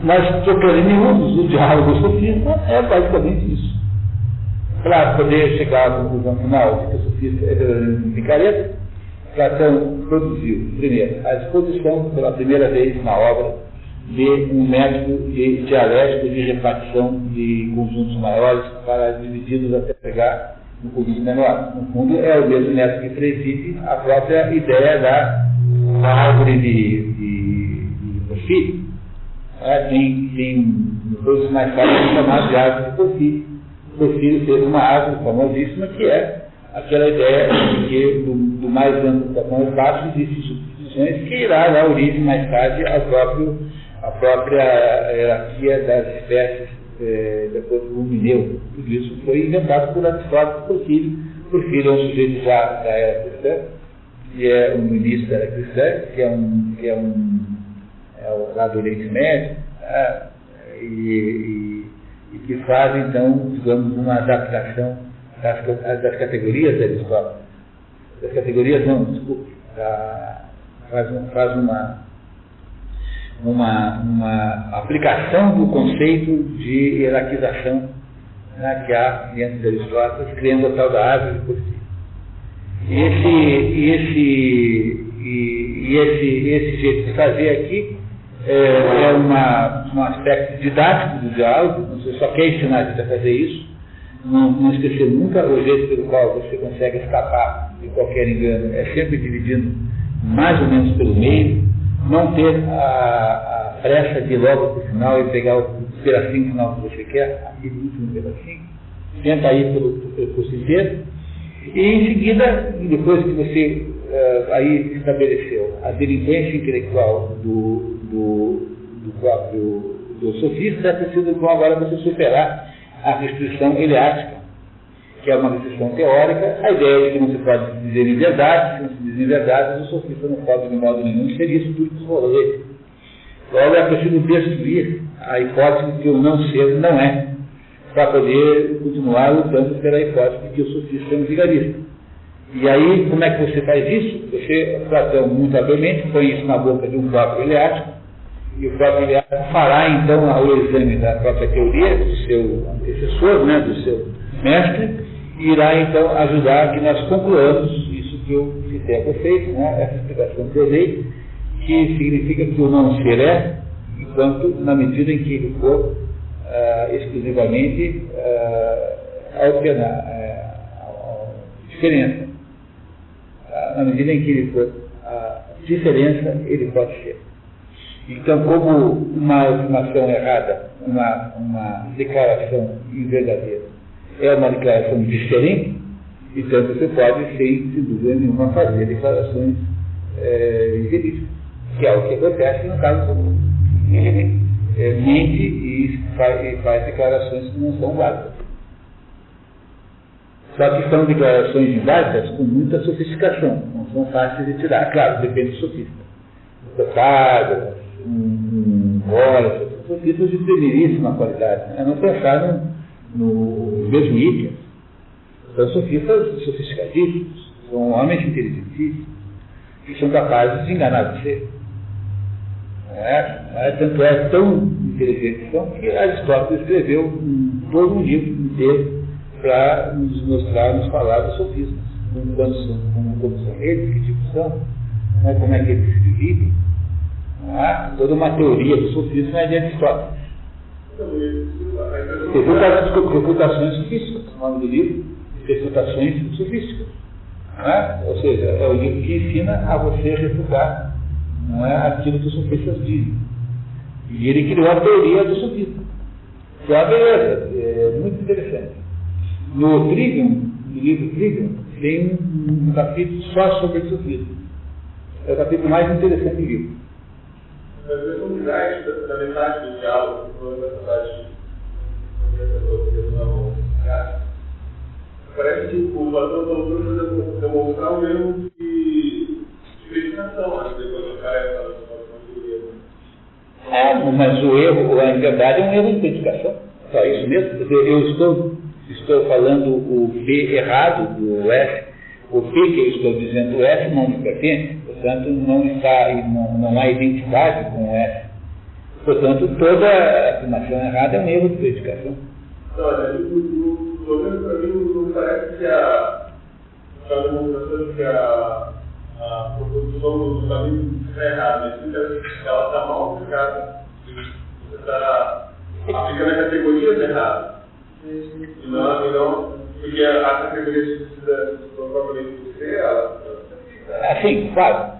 Mas, trocando em miúdos, o diálogo sofista é basicamente isso. Para poder chegar à conclusão final de que o sofista é verdadeiramente picareta, Platão produziu, primeiro, a exposição pela primeira vez na obra de um método de dialético de repartição de conjuntos maiores para divididos até pegar no conjunto menor. No fundo, é o mesmo método que preside a própria ideia da árvore de, de, de Porfírio. É, tem, tem coisas mais fáceis chamadas de árvore de Porfírio. Porfírio fez uma árvore famosíssima que é aquela ideia de que do, do mais amplo para mais baixo existem substituições que irá dar origem mais tarde ao próprio, à própria hierarquia das espécies é, depois do Mineu. Tudo isso foi inventado por Aristóteles por Porfírio. É um sujeito já da era cristã, que é um ministro da era cristã, que é um, que é um é o, lá do Oriente Médio, né? e, e, e que faz então, digamos, uma adaptação das, das categorias da Aristóteles. Das categorias não, desculpe, da, faz, faz uma, uma, uma aplicação do conceito de hierarquização né, que há dentro de Aristóteles, criando a tal da árvore por si. E esse, e esse, e, e esse, esse jeito de fazer aqui é, é uma, um aspecto didático do diálogo, você só quer ensinar a fazer isso, não, não esquecer nunca o jeito pelo qual você consegue escapar de qualquer engano, é sempre dividindo mais ou menos pelo meio, não ter a, a pressa de ir logo para o final e pegar o pedacinho final que você quer, aquele último pedacinho, tenta ir pelo, pelo inteiro, e em seguida, depois que você uh, aí estabeleceu a delinquência intelectual do, do, do próprio do sofista, é preciso então agora você superar a restrição eleática, que é uma restrição teórica, a ideia de que não se pode dizer em verdade, se não se diz em verdade, o sofista não pode de modo nenhum ser isso tudo que ele. Logo é preciso destruir a hipótese de que o não ser não é, para poder continuar lutando pela hipótese de que o sofista é um vigarista. E aí, como é que você faz isso? Você, Platão, muito habilmente, põe isso na boca de um próprio eleático, e o próprio Eliade fará então o exame da própria teoria do seu antecessor, né, do seu mestre, e irá então ajudar que nós concluamos isso que eu citei a vocês, né, essa explicação que eu dei, que significa que o não ser é, enquanto na medida em que ele for uh, exclusivamente uh, alternar, uh, diferença. Uh, na medida em que ele for a diferença, ele pode ser. Então, como uma afirmação errada, uma, uma declaração inverdadeira, é uma declaração diferente, então você pode, sem, dúvida nenhuma, fazer declarações é, que é o que acontece no caso comum. Ele é, mente e faz, e faz declarações que não são válidas. Só que são declarações válidas com muita sofisticação, não são fáceis de tirar. Claro, depende do sofista. Protágoras, um, um Horace, sofistas de primeiríssima qualidade. Né? Não pensar no, no jesuítas. São sofistas sofisticadíssimos, são homens inteligentíssimos, que são capazes de enganar você. É? É, tanto é tão inteligente são que Aristóteles escreveu um, todo um livro inteiro para nos mostrar, nos falar dos sofistas, como, são, como, como são eles, que tipo são, né? como é que eles se dividem ah, toda uma teoria do sofismo é de Aristóteles. Refutações sofísticas, o nome do livro, Refutações sofísticas. É? Ou seja, é o livro que ensina a você refutar não é aquilo que os sofistas dizem. E ele criou a teoria do sofismo. Que é uma beleza, é muito interessante. No Trivium, no livro Trivium, tem um capítulo só sobre o sofismo. É o capítulo mais interessante do livro às vezes não traz da, metade do diálogo, da metade não Parece que o Platão está usando demonstrar um erro de, de meditação, né? Depois o cara é é, mas o erro, a verdade, é um erro de dedicação. Só isso mesmo. Eu estou, estou falando o B errado do F. O P que eu estou dizendo o F não me pertence, portanto não, está, não, não há identidade com F. Portanto, toda afirmação errada é um erro de dedicação. Olha, pelo menos para mim, não parece que a, a demonstração que a, a proposição dos amigos está errada, mas ela está mal aplicada. Você está aplicando a categoria errada. E não, e porque a categoria precisa propriamente ser ela. Assim, claro.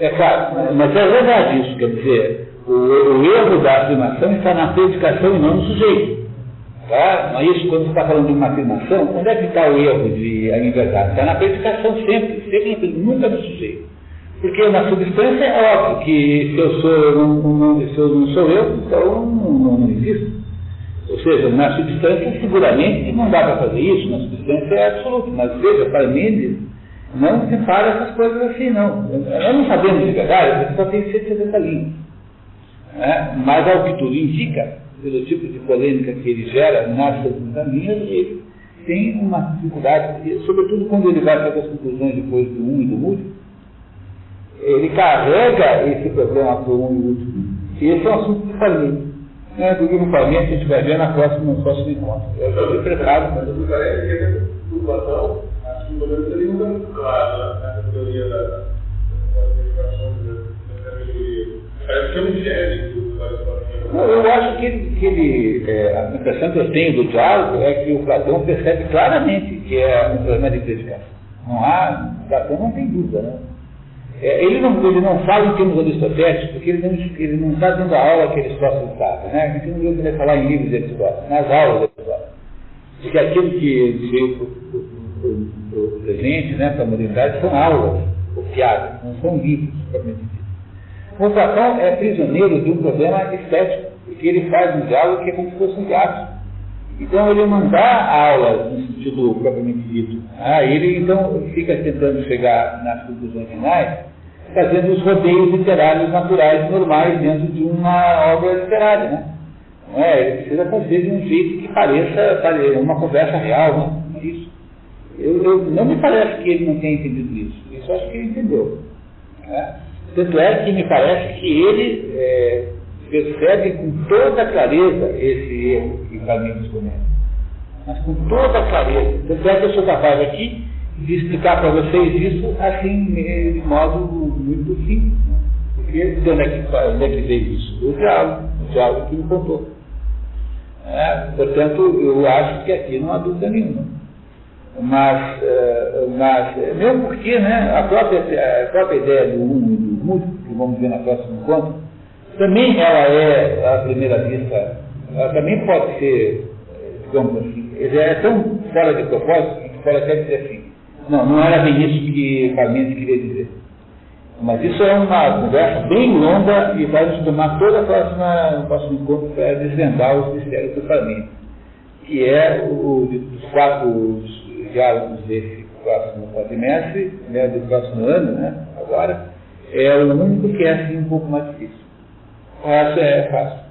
É claro, mas é verdade isso, quer dizer, o, o erro da afirmação está na predicação e não no sujeito. Tá? Mas isso, quando você está falando de uma afirmação, onde é que está o erro de aniversário? Está na predicação sempre, sempre, nunca no sujeito. Porque na substância é óbvio que se eu sou, não, não, se eu não sou eu, então não, não, não existo. Ou seja, na substância seguramente não dá para fazer isso, na substância é absoluto. Mas veja, para Mendes, não separa essas coisas assim, não. Nós não sabemos de verdade, só tem 170 linhas. É? Mas ao que tudo indica, pelo tipo de polêmica que ele gera nas segundas linhas, ele tem uma dificuldade, sobretudo quando ele vai fazer as conclusões depois do um e do múltiplo, ele carrega esse problema para o um e o último. E esse é um assunto de família. Né? Do no família a gente vai ver na próxima, no próximo encontro. Eu estou preparado. Mas me parece que essa não é muito claro teoria da, da comunicação da categoria. Parece que é um genérico eu acho que ele, que ele é, a impressão que eu tenho do diálogo é que o Platão percebe claramente que é um problema de predicação. Não há, Platão não tem dúvida, né? É, ele, não, ele não fala em termos aristotélicos, porque ele não, ele não está dando a aula que Aristóteles estava, né? A gente não vai falar em livros de Aristóteles, nas aulas de Aristóteles. Porque aquilo que veio para o presente, né, para a modernidade, são aulas, ou não são livros, propriamente dito. O Platão é prisioneiro de um problema estético, porque ele faz um diálogo que é como se fosse um teatro. Então ele não dá aula no sentido propriamente dito. Ah, ele então fica tentando chegar nas conclusões finais, fazendo os rodeios literários naturais normais dentro de uma obra literária, né? Não é? Ele precisa fazer de um jeito que pareça, uma conversa real, né? Eu, eu, não me parece que ele não tenha entendido isso. Isso acho que ele entendeu. Né? Tanto é que me parece que ele é, percebe com toda clareza esse erro que Parmênides comete. Mas com toda clareza. Tanto é que eu sou capaz aqui de explicar para vocês isso assim, de modo muito simples. Né? Porque de onde é que, onde é que veio isso? O diálogo, o diálogo que me contou. É, portanto, eu acho que aqui não há dúvida nenhuma mas, uh, mas mesmo porque né, a, própria, a própria ideia do uno e do múltiplo, que vamos ver na próxima encontro, também ela é, à primeira vista, ela também pode ser, digamos assim, é tão fora de propósito que pode até dizer assim, não, não era bem isso que Parmênides queria dizer. Mas isso é uma conversa bem longa e vai nos tomar toda a próxima, o próximo encontro para desvendar os mistérios do Parmênides, que é o, dos quatro diálogos desse próximo quadrimestre, né, do próximo ano, né, agora, é o único que é assim um pouco mais difícil. O resto é fácil.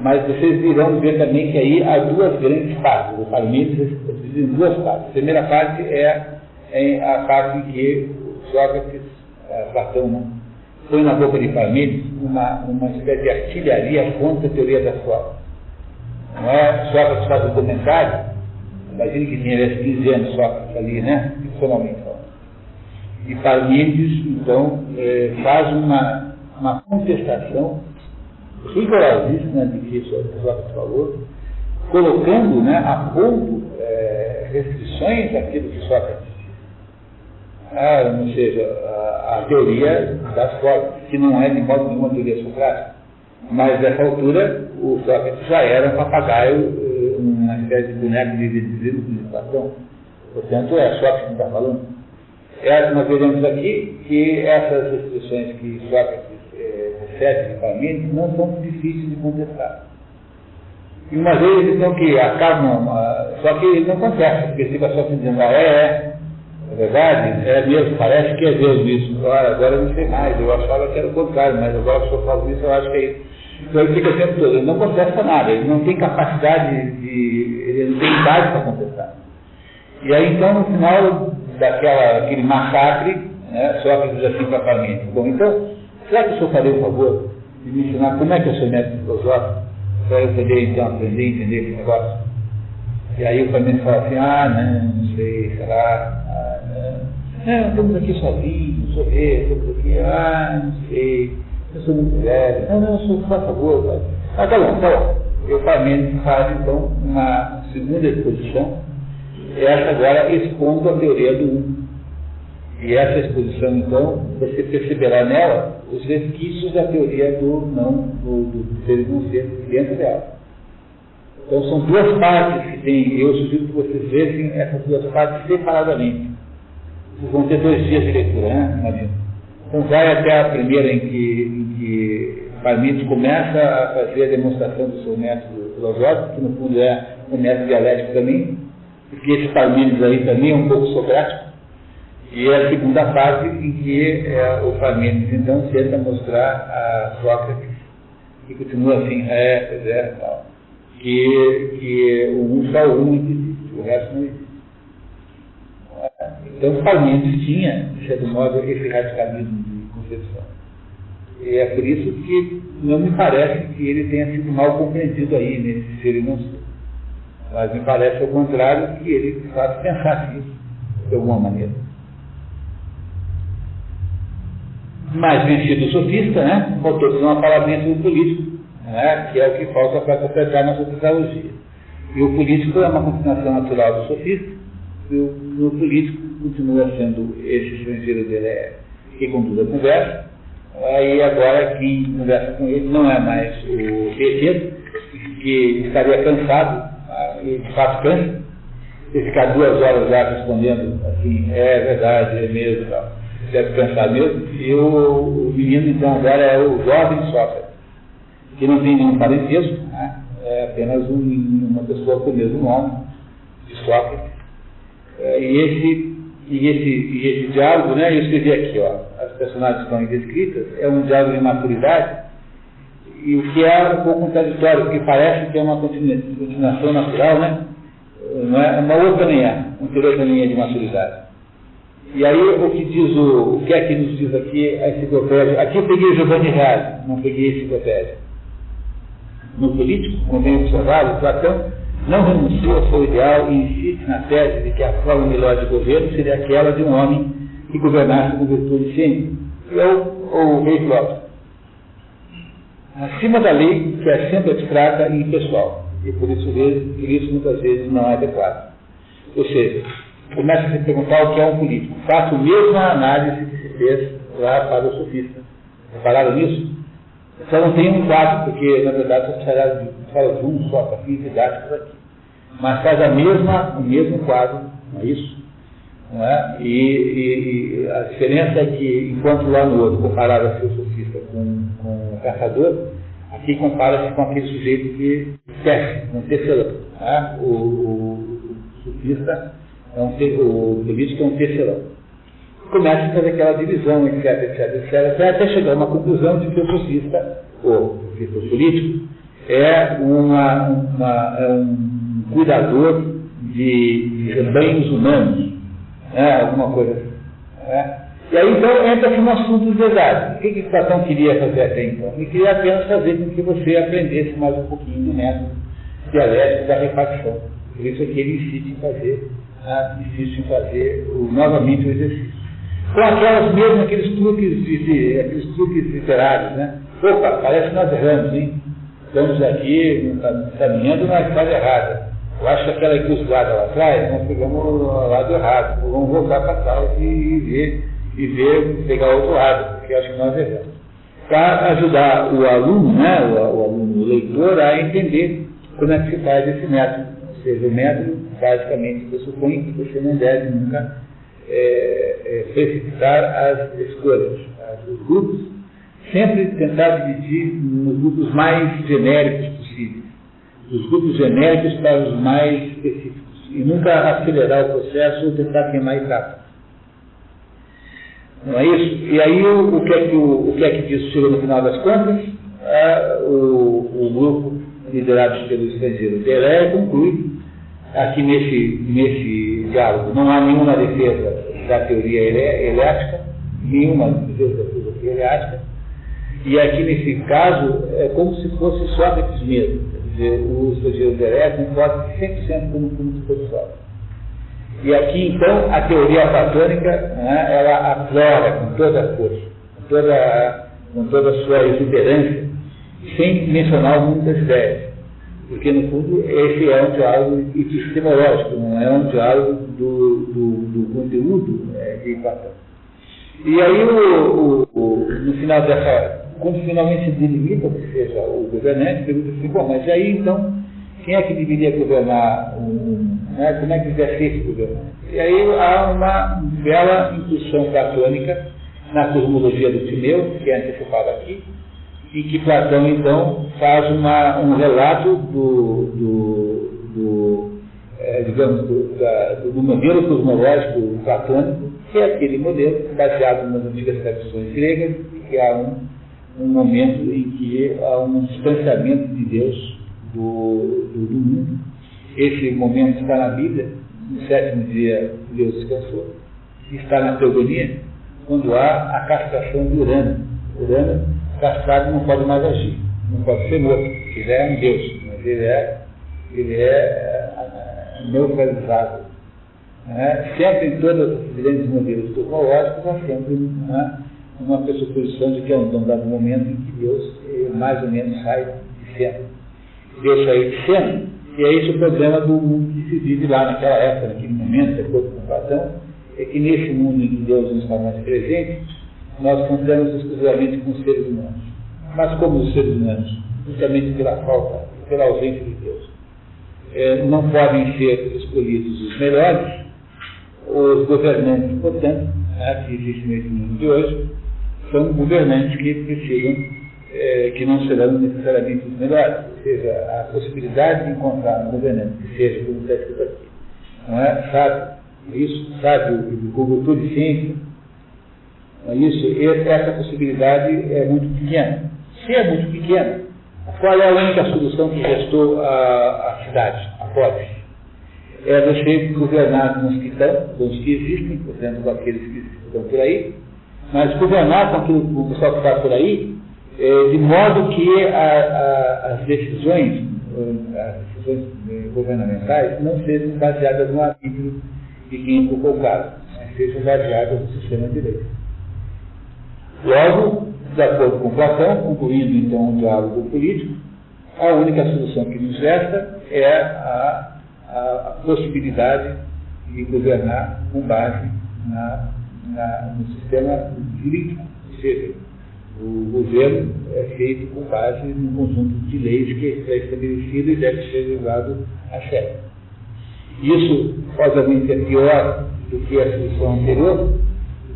Mas vocês irão ver também que aí há duas grandes. O Parmênides é dividido em duas partes. A primeira parte é, é a parte em que Sócrates, é, Platão, né, põe na boca de Parmênides uma, uma espécie de artilharia contra a teoria da sorte. Não é? Sócrates faz um comentário Imagine que tinha 15 anos só ali, né? Ficcionalmente falando. E Parmênides, então, é, faz uma, uma contestação rigorosíssima de que Sócrates falou, colocando né, a ponto é, restrições àquilo que Sócrates. Ah, ou seja, a, a, teoria das formas, que não é de modo nenhuma teoria socrática. Mas nessa altura o Sócrates já era um papagaio uma espécie de boneco de visualização. Portanto, é Sócrates que está falando. É, nós veremos aqui que essas expressões que Sócrates é, recebe de Parmênides não são difíceis de contestar. E uma vez então que acabam, só que ele não contesta, porque fica só assim dizendo, ah, é, é, é verdade, é mesmo, parece que é mesmo isso. Agora, agora eu não sei mais, eu achava que era o contrário, mas agora que eu falo isso, eu acho que é isso. Então ele fica o tempo todo, ele não contesta nada, ele não tem capacidade de. ele não tem idade para contestar. E aí então no final daquela, aquele massacre, né, Sócrates diz assim para Parmênides, bom, então, será que o senhor faria o favor de me ensinar como é que o seu método filosófico, para eu poder então aprender a entender esse negócio? E aí o Parmênides fala assim, ah, não, não sei, será, ah, não. Não, estamos aqui sozinhos, sou eu, estamos aqui, ah, não sei, eu sou muito velho, não, não, eu sou, por favor, pai. Ah, tá bom, tá bom. Eu, Parmênides, faz então uma segunda exposição, essa agora expondo a teoria do um. E essa exposição, então, você perceberá nela os resquícios da teoria do não, do, do ser e não ser dentro dela. Então são duas partes que tem, eu sugiro que vocês vejam essas duas partes separadamente. Vocês vão ter dois dias de leitura, né? Imagina. Então vai até a primeira em que, em que começa a fazer a demonstração do seu método filosófico, que no fundo é um método dialético também, porque esse Parmenides aí também é um pouco socrático, e é a segunda fase em que é, o Parmenides então tenta mostrar a Sócrates, que continua assim, é, pois é, tal, que, que o um só um existe, o resto não existe. Então Parmenides tinha, de certo modo, esse radicalismo de concepção. E é por isso que não me parece que ele tenha sido mal compreendido aí nesse ser e não ser. Mas me parece ao contrário que ele, de fato, pensasse isso de alguma maneira. Mas vencido sofista, né, botou uma palavrinha sobre o político, né, que é o que falta para completar nossa tetralogia. E o político é uma continuação natural do sofista, e o, o político continua sendo esse estrangeiro dele é, que conduz a conversa. Aí agora quem conversa com ele não é mais o Pedro, que estaria cansado, e de fato cansa, e ficar duas horas lá respondendo assim, é verdade, é mesmo, tal. deve cansar mesmo. E o, o menino então agora é o jovem Sócrates, que não tem nenhum parentesco, né? é apenas um, uma pessoa com o mesmo nome, de Sócrates. É, e esse e esse, e esse diálogo, né, eu escrevi aqui, ó, as personagens estão descritas, é um diálogo de maturidade, e o que é um pouco contraditório, porque parece que é uma continuação natural, né? Não é, uma outra é, uma também é de maturidade. E aí o que diz o, o que é que nos diz aqui a enciclopédia? Aqui eu peguei Giovanni Reale, não peguei a enciclopédia. No político, convém observar, Platão não renunciou ao seu ideal e insiste na tese de que a forma melhor de governo seria aquela de um homem que governasse com virtude sempre, que é o, rei próprio. Acima da lei, que é sempre abstrata e impessoal, e por isso, por isso muitas vezes não é adequado. Ou seja, começa a se perguntar o que é um político. Faço a mesma análise que se fez lá para o sofista. Repararam nisso? Só não tem um quadro, porque na verdade você fala de um só para fins didáticos aqui. Mas faz a mesma, o mesmo quadro, não é isso? Não é? E, e, a diferença é que, enquanto lá no outro comparava seu sofista com, com o caçador, aqui compara-se com aquele sujeito que tece, um tecelão. É? O, o, o sofista é um, o político é um tecelão começa a fazer aquela divisão, etc, etc, etc, até chegar a uma conclusão de que o socialista, ou o político, é, uma, uma, é um cuidador de, de rebanhos humanos, né, alguma coisa assim. Né? E aí então entra-se no assunto dos detalhes. O que, que Platão queria fazer até então? Ele queria apenas fazer com que você aprendesse mais um pouquinho do método dialético da repartição. Por isso é que ele insiste em fazer, ah, insiste em fazer o, novamente o exercício com aquelas mesmo, aqueles truques, de, de, aqueles truques literários, né? Opa, parece que nós erramos, hein? Estamos aqui caminhando na estrada errada. Eu acho que aquela guarda lá atrás, nós pegamos o lado errado. Vamos voltar para trás e ver, e ver, pegar outro lado, porque acho que nós erramos. Para ajudar o aluno, né, o, o aluno, o leitor, a entender como é que se faz esse método. Ou seja, o método basicamente pressupõe que você não deve nunca é, é, precipitar as escolhas, os grupos, sempre tentar dividir nos grupos mais genéricos possíveis, dos grupos genéricos para os mais específicos, e nunca acelerar o processo ou tentar queimar etapas. Não é isso? E aí o, o, que, é que, o, o que é que disso chega no final das contas? é, o, o grupo liderado pelo estrangeiro Delé conclui aqui nesse, nesse diálogo não há nenhuma defesa da teoria elétrica, nenhuma defesa da filosofia elétrica, e aqui nesse caso é como se fosse Sócrates mesmo, quer dizer, o estrangeiro Delé concorda 100% como, como se fosse Sócrates. E aqui então a teoria platônica né, ela aflora com toda a força, com toda, com toda a sua exuberância, sem mencionar muitas ideias. Porque, no fundo, esse é um diálogo epistemológico, não é um diálogo do, do, do conteúdo é, de Platão. E aí, o, o, o, no final dessa, quando finalmente delimita que seja o governante, pergunta assim, bom, mas aí então, quem é que deveria governar, um, né, como é que deve ser esse governante? E aí há uma bela intuição platônica na cosmologia do Timeu, que é antecipada aqui, e que Platão, então, faz uma, um relato do, do, do é, digamos, do, da, do, modelo cosmológico platônico, que é aquele modelo baseado nas antigas tradições gregas, que há um, um momento em que há um distanciamento de Deus do, do, do mundo. Esse momento está na Bíblia, no sétimo dia Deus descansou, está na teogonia, quando há a castração de Urano. Urano castrado não pode mais agir, não pode ser morto. Ele é um Deus, mas ele é, ele é, é neutralizado. Né? Sempre em todos os grandes modelos cosmológicos há sempre uma, uma pressuposição de que é um dado momento em que Deus eh, mais ou menos sai de cena. Deus saiu de cena, e é esse o problema do mundo que se vive lá naquela época, naquele momento, de acordo com Platão, é que nesse mundo em que Deus não está mais presente, nós contamos exclusivamente com os seres humanos. Mas como os seres humanos, justamente pela falta, pela ausência de Deus, é, não podem ser escolhidos os melhores, os governantes, portanto, que existem nesse mundo de hoje, são governantes que precisam, é, que não serão necessariamente os melhores. Ou seja, a possibilidade de encontrar um governante que seja, como está escrito aqui, não é? Sabe, isso, sabe, o cobertor de ciência, é isso, essa possibilidade é muito pequena. Se é muito pequena, qual é a única solução que restou à, à cidade, à polis? É você governar com os que estão, com os que existem, portanto, com aqueles que estão por aí, mas governar com, aquilo, com o pessoal que está por aí, é, de modo que a, a, as decisões, as decisões eh, governamentais não sejam baseadas no arbítrio de quem for colocado, né, sejam baseadas no sistema de leis. Logo, de acordo com Platão, concluindo então o diálogo político, a única solução que nos resta é a, a possibilidade de governar com base na, na, no sistema jurídico, ou seja, o governo é feito com base num conjunto de leis que é estabelecido e deve ser levado a sério. Isso, obviamente, é pior do que a solução anterior,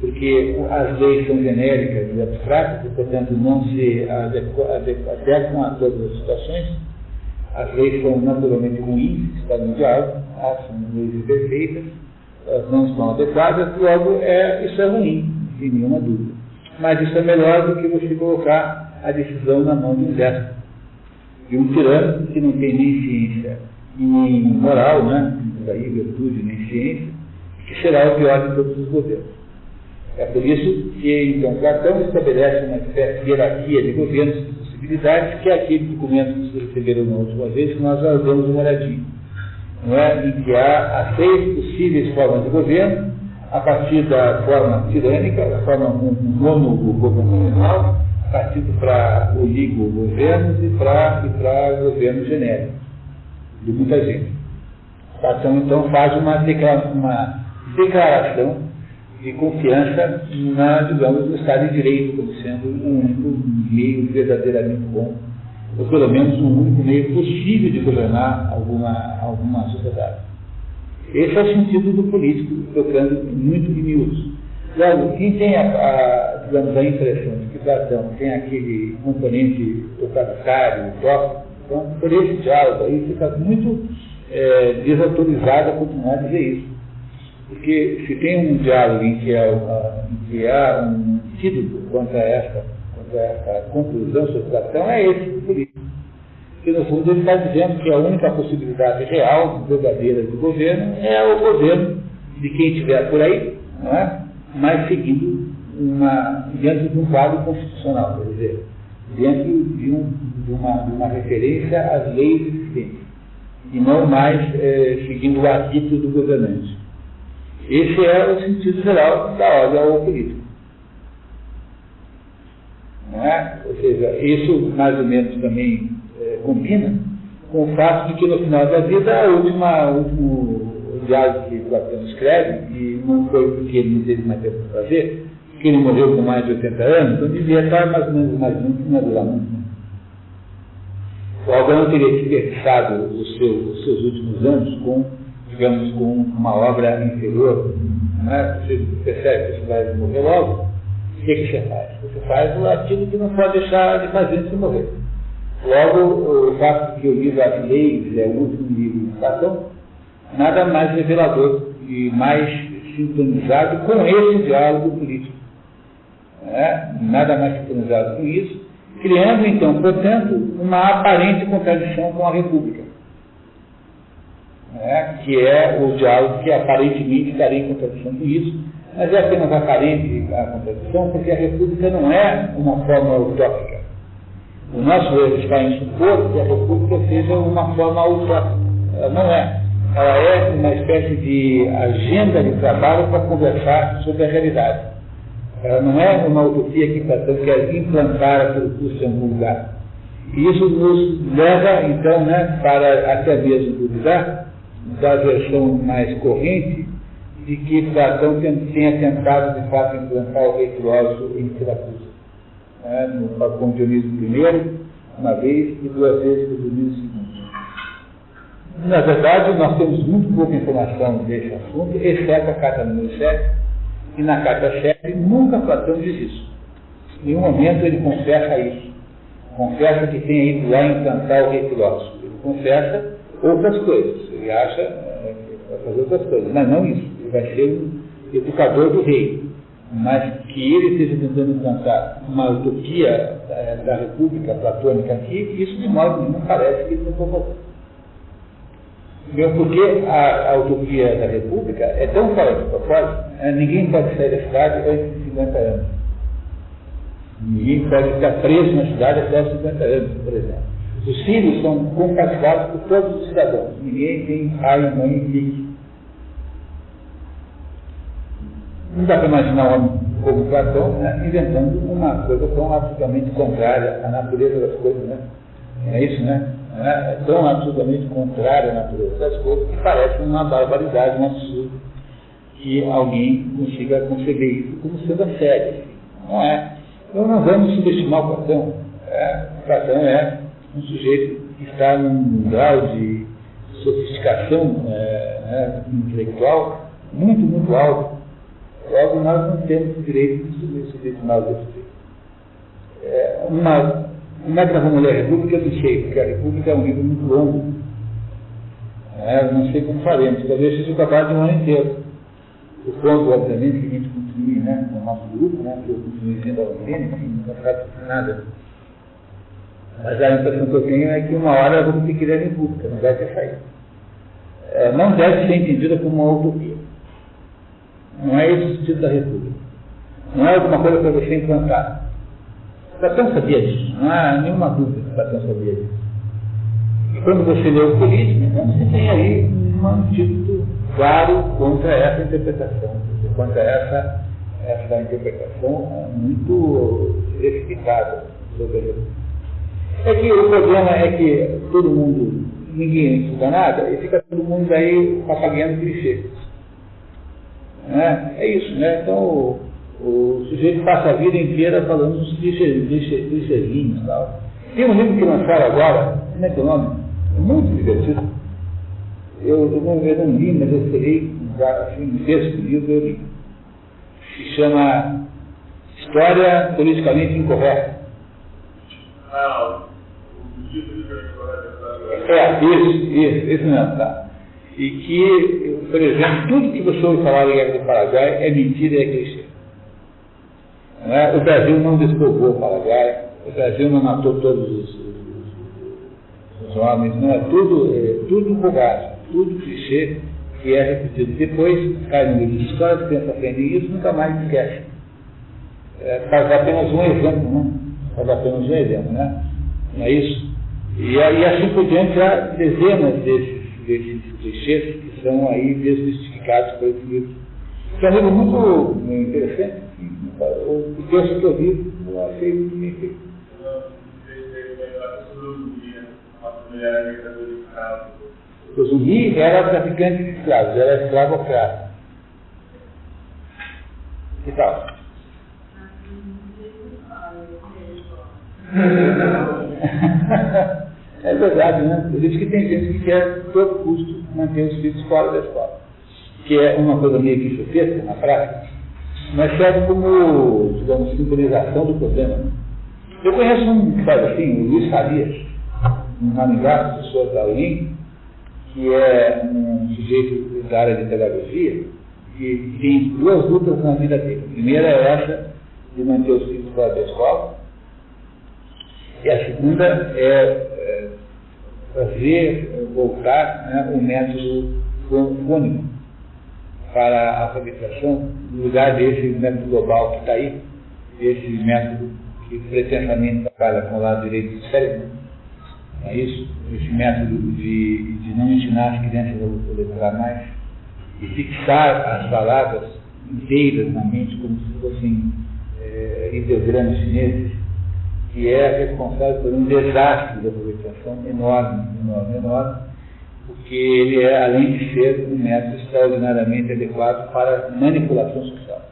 porque as leis são genéricas e abstratas e, portanto, não se adequam a todas as situações. As leis são naturalmente ruins, está no diálogo, são leis imperfeitas, não estão adequadas, logo é, isso é ruim, sem nenhuma dúvida. Mas isso é melhor do que você colocar a decisão na mão de um déspota, de um tirano que não tem nem ciência nem moral, né? daí virtude nem ciência, que será o pior de todos os governos. É por isso que, então, Platão estabelece uma espécie de hierarquia de governos de possibilidades, que é aquele documento que vocês receberam na última vez, que nós já damos uma olhadinha. Não é? Em que há as seis possíveis formas de governo, a partir da forma tirânica, da forma monogovernamental, partindo para oligogovernos e para e para governo genérico, de muita gente. Platão, então, faz uma, declara uma declaração de confiança na, digamos, no Estado de Direito, como sendo um único meio verdadeiramente bom, ou pelo menos um único meio possível de governar alguma, alguma sociedade. Esse é o sentido do político, tocando muito de miúdos. Logo, quem tem a, a, digamos, a impressão de que Platão tem aquele componente totalitário, utópico, então, por esse diálogo aí, fica muito é, desautorizado a continuar a dizer isso. Porque se tem um diálogo em que, há, em que há um antídoto contra essa, essa conclusão sobre Platão é esse político. Que no fundo ele está dizendo que a única possibilidade real, verdadeira do governo é o governo de quem estiver por aí, não é? mas seguindo uma, dentro de um quadro constitucional, quer dizer, dentro de, um, de, uma, de uma referência às leis existentes, e não mais é, seguindo o arbítrio do governante. Esse é o sentido geral da ordem ao político. Ou seja, isso mais ou menos também é, combina com o fato de que no final da vida, a última, o último diálogo que Platão escreve, e não foi porque ele não teve mais tempo para fazer, porque ele morreu com mais de 80 anos, então devia estar mais ou menos imaginando que não ia durar muito. Né? O Algan teria desperdiçado os seus, os seus últimos anos com, digamos, com uma obra inferior. Não é? Você percebe que você vai morrer logo, o que, que você faz? Você faz aquilo que não pode deixar de fazer de morrer. Logo, o fato de que o livro Leis é o último livro de Platão, nada mais revelador e mais sintonizado com esse diálogo político. É? Nada mais sintonizado com isso, criando então, portanto, uma aparente contradição com a República. É? Que é o diálogo que aparentemente estaria em contradição com isso, mas é apenas aparente a contradição, porque a República não é uma forma utópica. O nosso erro está em supor que a República seja uma forma utópica. Ela não é. Ela é uma espécie de agenda de trabalho para conversar sobre a realidade. Ela não é uma utopia que Platão quer implantar pelo curso em algum lugar. E isso nos leva, então, né, para até mesmo duvidar da versão mais corrente de que Platão tenha tentado, de fato, implantar o rei filósofo em Siracusa. Né, com Dionísio I, uma vez, e duas vezes com Dionísio II. Na verdade, nós temos muito pouca informação desse assunto, exceto a carta número 7, e na carta 7 nunca Platão diz isso. Em nenhum momento ele confessa isso. Confessa que tem ido lá implantar o rei filósofo. Ele confessa outras coisas. Ele acha é, fazer outras coisas, mas não isso vai ser um educador do rei. Mas que ele esteja tentando implantar uma utopia é, da República Platônica aqui, isso de modo nenhum parece que ele tentou fazer. Mesmo porque a, a, utopia da República é tão fora de propósito, né? ninguém pode sair da cidade antes de 50 anos. Ninguém pode ficar preso na cidade até os 50 anos, por exemplo. Os filhos são compartilhados por todos os cidadãos. Ninguém tem pai, mãe e filho. Não dá para imaginar um homem como Platão né, inventando uma coisa tão absolutamente contrária à natureza das coisas, né? É isso, né? É tão absolutamente contrária à natureza das coisas que parece uma barbaridade, um absurdo que alguém consiga conceber isso como sendo a sério. Não é. Então não vamos subestimar o Platão. É, o Platão é um sujeito que está num grau de sofisticação é, né, intelectual muito, muito alto Logo, nós não temos o direito de subestimar o sujeito. É, uma, é nós ler a República? Não sei, porque a República é um livro muito longo. É, não sei como faremos, talvez seja capaz de um ano inteiro. O ponto, obviamente, que a gente continue né, no nosso grupo, né, que eu continue sendo aluno, enfim, não sabe nada. Mas a impressão que eu tenho é que uma hora vamos ter que ler a República, não deve ter saído. É, não deve ser entendida como uma utopia. Não é esse o sentido da República. Não é alguma coisa para você implantar. Platão sabia disso, não há nenhuma dúvida que Platão sabia disso. E quando você lê o político, então você tem aí um antídoto claro contra essa interpretação, contra essa, essa interpretação muito precipitada sobre a. É que o problema é que todo mundo, ninguém estuda nada, e fica todo mundo aí papagando clichês. Né? É isso, né? Então o, o, sujeito passa a vida inteira falando uns clichêzinhos e tal. Tem um livro que lançaram agora, como é que é o nome? É muito divertido. Eu, eu, não, eu não li, mas eu serei assim, um texto do livro, eu li. Se chama História Politicamente Incorreta. Ah, o livro de incorreta. É, isso, isso, isso mesmo, tá e que, por exemplo, tudo que você ouve falar da Guerra do Paraguai é mentira e é clichê. É? O Brasil não despovoou o Paraguai, o Brasil não matou todos os, os, os homens, não é tudo, é, tudo bobagem, tudo clichê que é repetido. Depois cai no livro de história, pensa aprender isso, nunca mais esquece. É, faz apenas um exemplo, né? Faz apenas um exemplo, né? Não é isso? E, e assim por diante há dezenas desses, desses clichês que são aí desmistificados por esse livro. Que é um livro muito interessante. O texto que eu vi, eu achei muito bem feito. O zumbi era traficante de escravos, era escravocrata. Que tal? é verdade, né? Por isso que tem gente que quer, todo custo, manter os filhos fora da escola. Que é uma coisa meio que chupeta na prática, mas serve como, digamos, sincronização do problema. Né? Eu conheço um que faz assim, o Luiz Farias, um ramigado, professor da UIM, que é um sujeito da área de pedagogia, e tem duas lutas na vida dele. A primeira é essa de manter os filhos fora da escola, e a segunda é fazer voltar né, o método fônico para a alfabetização, no lugar desse método global que está aí, esse método que pretensamente trabalha com o lado direito do cérebro, é isso? Esse método de, de não ensinar as crianças a letrar mais e fixar as palavras inteiras na mente como se fossem é, ideogramas chineses, que é responsável por um desastre de alfabetização enorme, enorme, enorme, porque ele é, além de ser um método extraordinariamente adequado para manipulação social.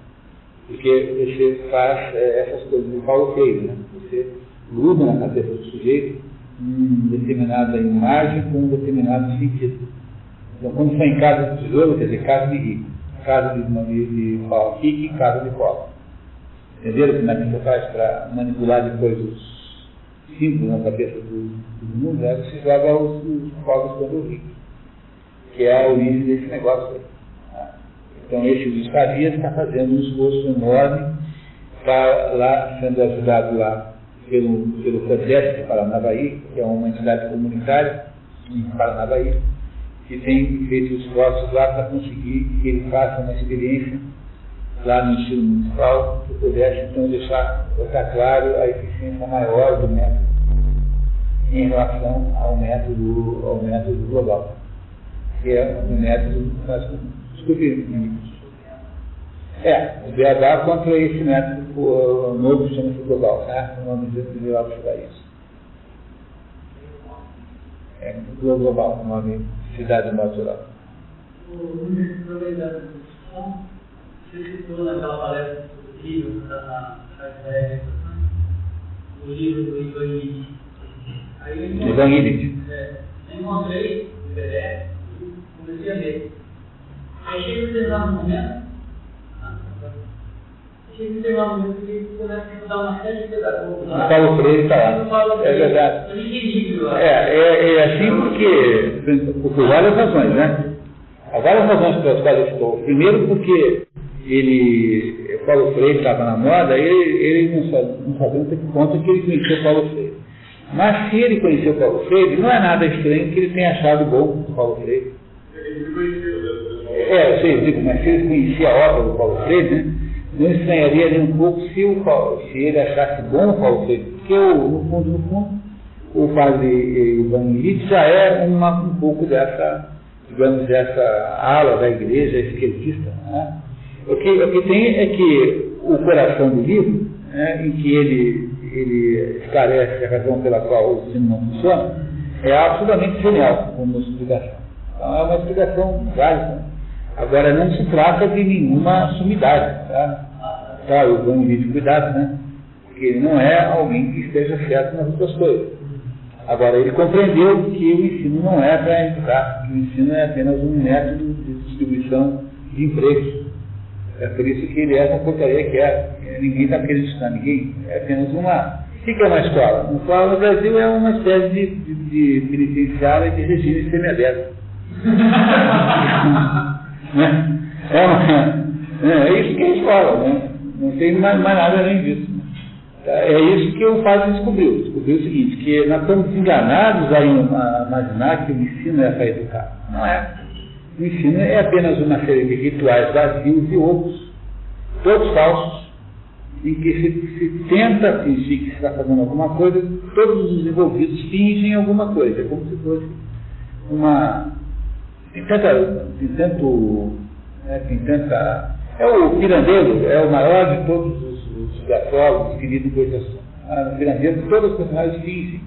Porque você faz é, essas coisas do Paulo Freire, né? Você gruda na cabeça do sujeito uma determinada imagem com um determinado sentido. Então, quando foi em casa de tesouro, quer dizer, casa de rico, casa de, de, de pau rico e casa de pobre. Entenderam que você faz para manipular depois os símbolos na cabeça do, do mundo? É você joga os, os pobres contra os ricos, que é a origem desse negócio aí. Tá? Então, esse Luiz Farias está fazendo um esforço enorme para lá, sendo ajudado lá pelo, pelo Codeste de Paranavaí, que é uma entidade comunitária em Paranavaí, que tem feito esforços lá para conseguir que ele faça uma experiência lá no ensino municipal, que pudesse então deixar, deixar claro a eficiência maior do método em relação ao método, ao método global, que é um método, desculpe, é, o BH contra esse método o novo chama-se global, né? O nome dele geral para isso. É, global, o nome cidade natural. O você citou naquela palestra do livro da o livro do Ivan Illich. Aí eu Illich. É, encontrei o PDF e comecei a ler. Aí chega um determinado momento o Paulo Freire está lá. É verdade. É, é, é assim porque, por várias razões, né? Há várias razões pelas quais eu estou. Primeiro porque ele, Paulo Freire estava na moda, ele, ele não, sabe, não sabia até que ponto que ele conhecia Paulo Freire. Mas se ele conheceu Paulo Freire, não é nada estranho que ele tenha achado bom o Paulo Freire. É, eu sei, digo, mas se ele conhecia a obra do Paulo Freire, né? não estranharia nem um pouco se, o Paulo, se ele achasse bom o Paulo Freire, porque o, no fundo, no fundo, o padre Ivan já é uma, um pouco dessa, digamos, dessa ala da igreja esquerdista. Né? O, que, o que tem é que o coração do livro, né, em que ele, ele esclarece a razão pela qual o ensino não funciona, é absolutamente genial como explicação. Então é uma explicação válida. Agora não se trata de nenhuma sumidade. Tá? Tá, eu vou em cuidado, né? Porque ele não é alguém que esteja certo nas outras coisas. Agora, ele compreendeu que o ensino não é para educar, que o ensino é apenas um método de distribuição de empregos. É por isso que ele é essa porcaria que é. Ninguém está ensinar ninguém. É apenas uma. O que é uma escola? Uma escola no Brasil é uma espécie de, de, de penitenciária de regime semiaberto. né? é, uma, é, é isso que é escola, né? Não tem mais, mais nada além disso. É isso que o Fábio descobriu. Descobriu o seguinte, que nós estamos enganados a imaginar que o ensino é para educar. Não é. O ensino é apenas uma série de rituais vazios e outros, todos falsos, em que se, se tenta fingir que se está fazendo alguma coisa, todos os envolvidos fingem alguma coisa. É como se fosse uma. Tem tanta. Tem tanto. Né, tem tanta. É o pirandeiro, é o maior de todos os, os gastólogos que lidam com esse assunto. Ah, o pirandeiro, todos os personagens fingem.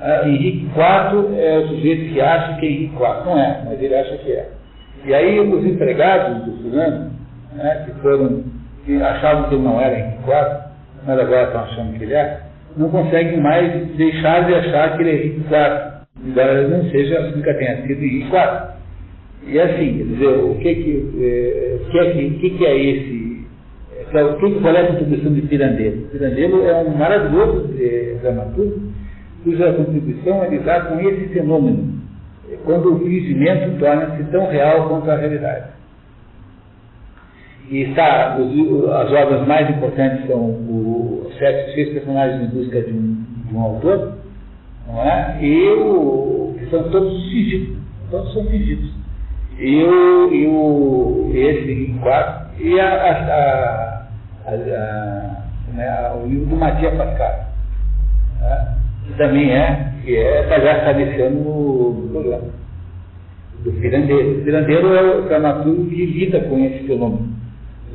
Ah, Henrique IV é o sujeito que acha que é Henrique IV. Não é, mas ele acha que é. E aí os empregados do fulano, né, que foram, que achavam que ele não era Henrique IV, mas agora estão achando que ele é, não conseguem mais deixar de achar que ele é Henrique IV embora não seja, nunca tenha sido Henrique IV. E assim, quer dizer, o que que, é, que, é, que, que, que é esse, é, o que, qual é a contribuição de Pirandello? Pirandello é um maravilhoso é, dramaturgo, cuja contribuição é lidar com esse fenômeno, quando o fingimento torna-se tão real quanto a realidade. E está, os, as obras mais importantes são os sete, seis personagens em busca de um, de um autor, não é? E o, que são todos fingidos, todos são fingidos. E o, e o esse em quatro, e a, a, a, a né, o livro do Matias Pascal, né? Também é, que é, tá já está deixando no programa, do Pirandeiro. O Pirandeiro é o dramaturgo que lida com esse fenômeno.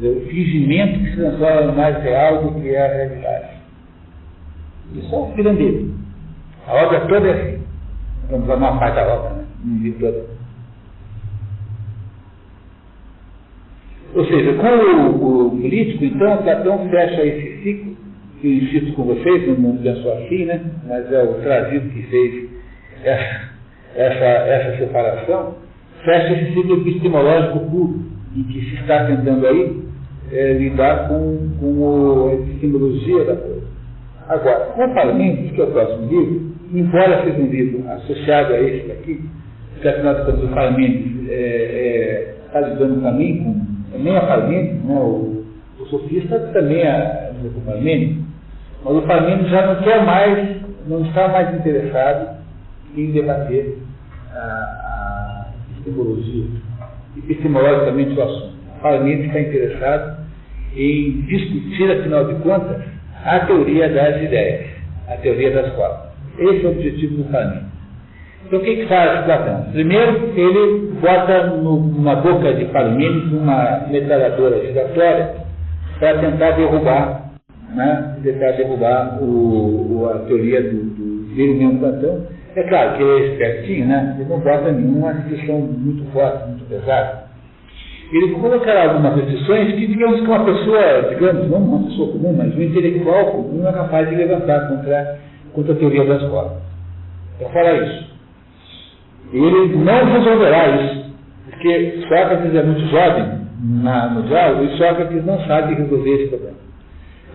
O fingimento que se transforma mais real do que é a realidade. Isso é o Pirandeiro. A obra toda é assim. Vamos dar uma parte da obra, né? Não toda. Ou seja, com o, o, político, então, Platão fecha esse que insisto com vocês, não, não pensou assim, né? Mas é o trazido que fez essa, essa, essa separação, fecha esse ciclo epistemológico puro, em que se está tentando aí é, lidar com, com a epistemologia da coisa. Agora, o Parmênides, que é o próximo livro, embora seja um livro associado a esse daqui, que afinal de contas o Parmênides está é, é, lidando também com, nem a Parmênides, né, o, o sofista também é o Parmênides, mas o Parmênides já não quer mais, não está mais interessado em debater a, a epistemologia, epistemologicamente o assunto. O Parmênides está interessado em discutir, afinal de contas, a teoria das ideias, a teoria das formas. Esse é o objetivo do caminho. Então o que, que faz Platão? Primeiro, ele bota no, na boca de Parmênides uma metralhadora giratória para tentar derrubar, né, tentar derrubar o, o, a teoria do, do mesmo Platão. É claro que ele é espertinho, né? Ele não bota nenhuma restrição muito forte, muito pesada. Ele colocará algumas restrições que, digamos que uma pessoa, digamos, não uma pessoa comum, mas um intelectual comum é capaz de levantar contra contra a teoria das formas. Então fala isso. Ele não resolverá isso, porque Sócrates é muito jovem na, no diálogo e Sócrates não sabe resolver esse problema.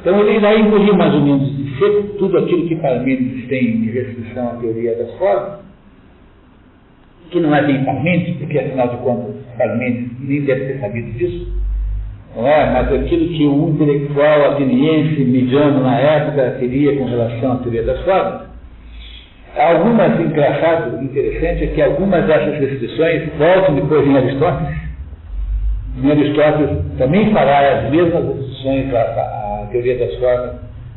Então ele irá engolir mais ou menos de seco tudo aquilo que Parmênides tem de restrição à teoria das formas, que não é bem Parmênides, porque afinal de contas Parmênides nem deve ter sabido disso, não é? mas aquilo que o intelectual ateniense mediano na época teria com relação à teoria das formas. Algumas, engraçado, interessante, é que algumas dessas restrições voltam depois em Aristóteles. Em Aristóteles também fará as mesmas restrições à, à teoria das formas,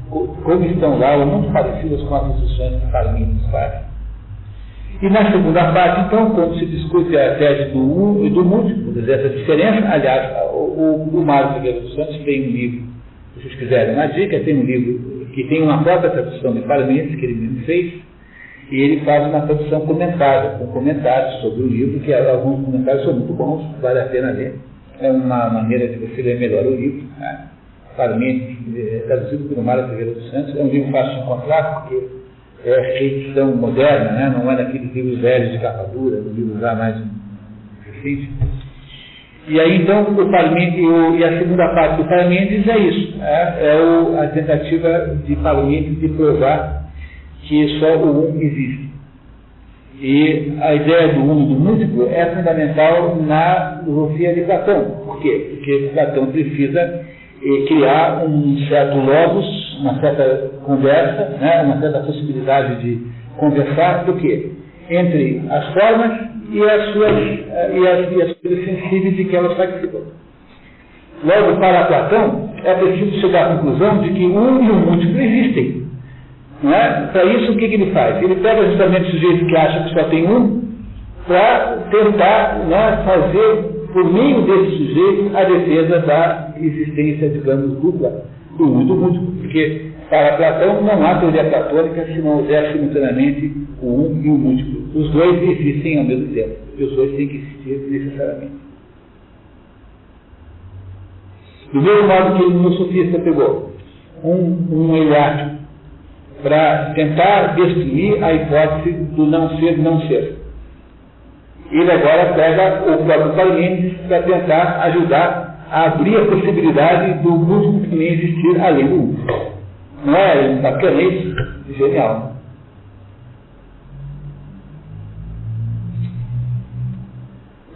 como estão lá, ou muito parecidas com as restrições que Parmênides faz. E na segunda parte, então, quando se discute a tese do um e do múltiplo, essa diferença, aliás, o, o, o Mário Figueiredo dos Santos tem um livro, se vocês quiserem uma dica, tem um livro que tem uma própria tradução de Parmênides, que ele mesmo fez, e ele faz uma tradução comentada, com comentários sobre o livro, que alguns comentários são muito bons, vale a pena ler. É uma maneira de você ler melhor o livro. Né? Parmênides, é, traduzido por Mário Figueiredo dos Santos, é um livro fácil de encontrar, porque é, edição moderna, né? não é daqueles livros velhos de capa dura, livros já mais recentes. E aí então o Parmênides, e a segunda parte do Parmênides é isso, é, é o, a tentativa de Parmênides de provar que só o um existe. E a ideia do um do múltiplo é fundamental na filosofia de Platão. Por quê? Porque Platão precisa criar um certo logos, uma certa conversa, né, uma certa possibilidade de conversar do que? Entre as formas e as suas eh, e as, e as coisas sensíveis de que elas participam. Logo, para Platão, é preciso chegar à conclusão de que um e o múltiplo existem. É? Para isso, o que, que ele faz? Ele pega justamente o sujeito que acha que só tem um, para tentar né, fazer, por meio desse sujeito, a defesa da existência, digamos, dupla do um e do múltiplo. Porque para Platão não há teoria platônica se não houver simultaneamente o um e o múltiplo. Os dois existem ao mesmo tempo. E os dois têm que existir necessariamente. Do mesmo modo que o sofista pegou um, um para tentar destruir a hipótese do não ser não ser. Ele agora pega o próprio Parmênides para tentar ajudar a abrir a possibilidade do múltiplo também existir além do. Não é bacana isso? Genial.